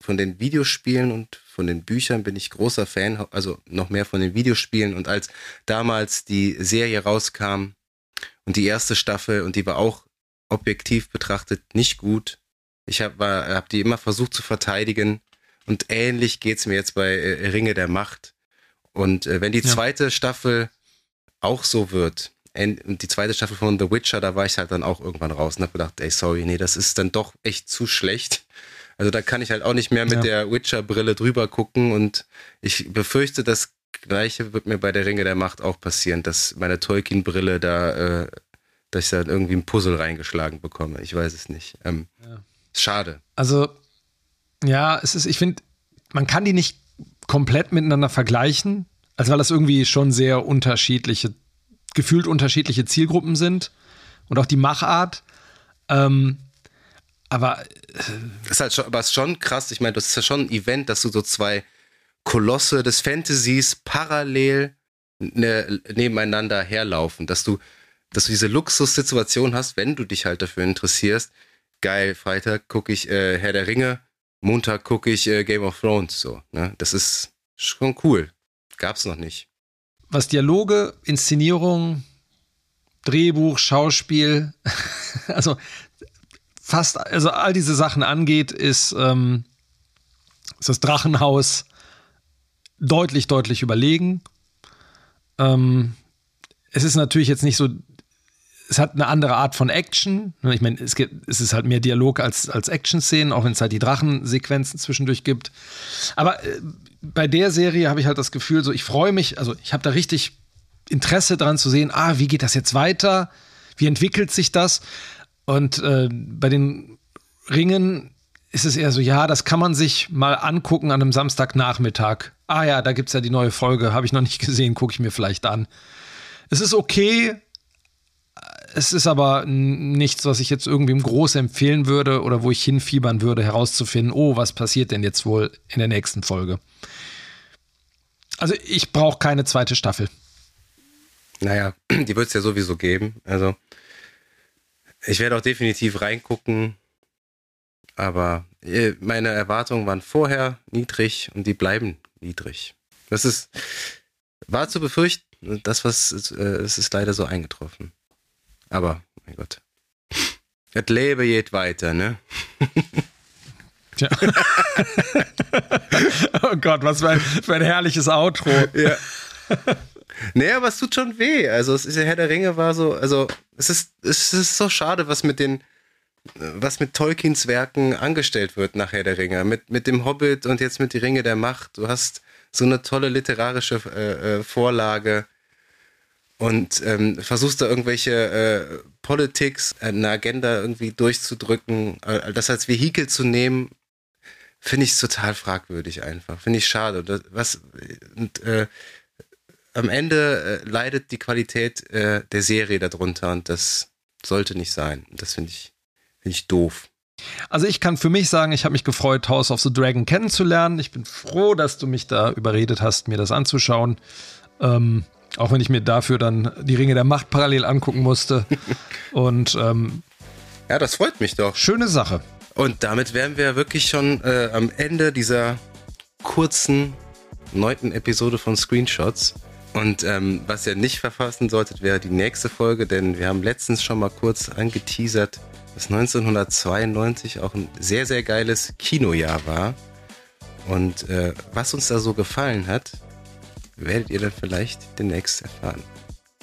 von den Videospielen und von den Büchern bin ich großer Fan, also noch mehr von den Videospielen und als damals die Serie rauskam, Und die erste Staffel, und die war auch objektiv betrachtet nicht gut. Ich habe hab die immer versucht zu verteidigen. Und ähnlich geht's mir jetzt bei äh, Ringe der Macht. Und äh, wenn die zweite ja. Staffel auch so wird, und die zweite Staffel von The Witcher, da war ich halt dann auch irgendwann raus und hab gedacht, ey, sorry, nee, das ist dann doch echt zu schlecht. Also da kann ich halt auch nicht mehr mit ja. der Witcher-Brille drüber gucken und ich befürchte, das Gleiche wird mir bei der Ringe der Macht auch passieren, dass meine Tolkien-Brille da, äh, dass ich da irgendwie ein Puzzle reingeschlagen bekomme. Ich weiß es nicht. Ähm, ja. Schade. Also, ja, es ist, ich finde, man kann die nicht komplett miteinander vergleichen, also weil das irgendwie schon sehr unterschiedliche, gefühlt unterschiedliche Zielgruppen sind und auch die Machart. Ähm, aber äh, ist halt schon, aber ist schon krass. Ich meine, das ist ja schon ein Event, dass du so zwei Kolosse des Fantasies parallel ne, nebeneinander herlaufen, dass du, dass du diese Luxussituation hast, wenn du dich halt dafür interessierst. Geil, Freitag gucke ich äh, Herr der Ringe, Montag gucke ich äh, Game of Thrones. So, ne? Das ist schon cool. Gab's noch nicht. Was Dialoge, Inszenierung, Drehbuch, Schauspiel, also fast, also all diese Sachen angeht, ist, ähm, ist das Drachenhaus deutlich, deutlich überlegen. Ähm, es ist natürlich jetzt nicht so, es hat eine andere Art von Action. Ich meine, es, gibt, es ist halt mehr Dialog als, als Action-Szenen, auch wenn es halt die Drachensequenzen zwischendurch gibt. Aber äh, bei der Serie habe ich halt das Gefühl, so ich freue mich, also ich habe da richtig Interesse dran zu sehen, ah, wie geht das jetzt weiter? Wie entwickelt sich das? Und äh, bei den Ringen ist es eher so, ja, das kann man sich mal angucken an einem Samstagnachmittag. Ah ja, da gibt es ja die neue Folge, habe ich noch nicht gesehen, gucke ich mir vielleicht an. Es ist okay, es ist aber nichts, was ich jetzt irgendwem groß empfehlen würde oder wo ich hinfiebern würde, herauszufinden, oh, was passiert denn jetzt wohl in der nächsten Folge. Also ich brauche keine zweite Staffel. Naja, die wird es ja sowieso geben. Also ich werde auch definitiv reingucken, aber äh, meine Erwartungen waren vorher niedrig und die bleiben niedrig. Das ist, war zu befürchten, das was, äh, es ist leider so eingetroffen. Aber, mein Gott. Das Leben geht weiter, ne? Tja. oh Gott, was für ein, für ein herrliches Outro. Ja. Naja, aber es tut schon weh. Also, es ist Herr der Ringe war so, also, es ist, es ist so schade, was mit den, was mit Tolkiens Werken angestellt wird nach Herr der Ringe. Mit, mit dem Hobbit und jetzt mit die Ringe der Macht. Du hast so eine tolle literarische äh, äh, Vorlage und ähm, versuchst da irgendwelche äh, Politics, eine Agenda irgendwie durchzudrücken, äh, das als Vehikel zu nehmen, finde ich total fragwürdig einfach. Finde ich schade. Und, was, und äh, am Ende äh, leidet die Qualität äh, der Serie darunter und das sollte nicht sein. Das finde ich, find ich doof. Also ich kann für mich sagen, ich habe mich gefreut, House of the Dragon kennenzulernen. Ich bin froh, dass du mich da überredet hast, mir das anzuschauen. Ähm, auch wenn ich mir dafür dann die Ringe der Macht parallel angucken musste. Und ähm, ja, das freut mich doch. Schöne Sache. Und damit wären wir wirklich schon äh, am Ende dieser kurzen neunten Episode von Screenshots. Und ähm, was ihr nicht verfassen solltet, wäre die nächste Folge, denn wir haben letztens schon mal kurz angeteasert, dass 1992 auch ein sehr, sehr geiles Kinojahr war. Und äh, was uns da so gefallen hat, werdet ihr dann vielleicht demnächst erfahren.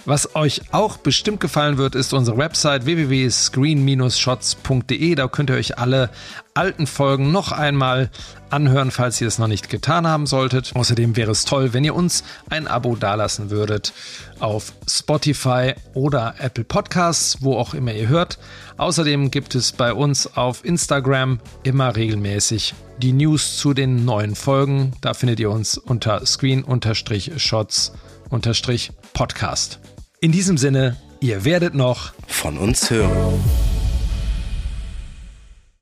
Was euch auch bestimmt gefallen wird, ist unsere Website www.screen-shots.de. Da könnt ihr euch alle alten Folgen noch einmal anhören, falls ihr es noch nicht getan haben solltet. Außerdem wäre es toll, wenn ihr uns ein Abo dalassen würdet auf Spotify oder Apple Podcasts, wo auch immer ihr hört. Außerdem gibt es bei uns auf Instagram immer regelmäßig die News zu den neuen Folgen. Da findet ihr uns unter screen-shots-podcast. In diesem Sinne, ihr werdet noch von uns hören.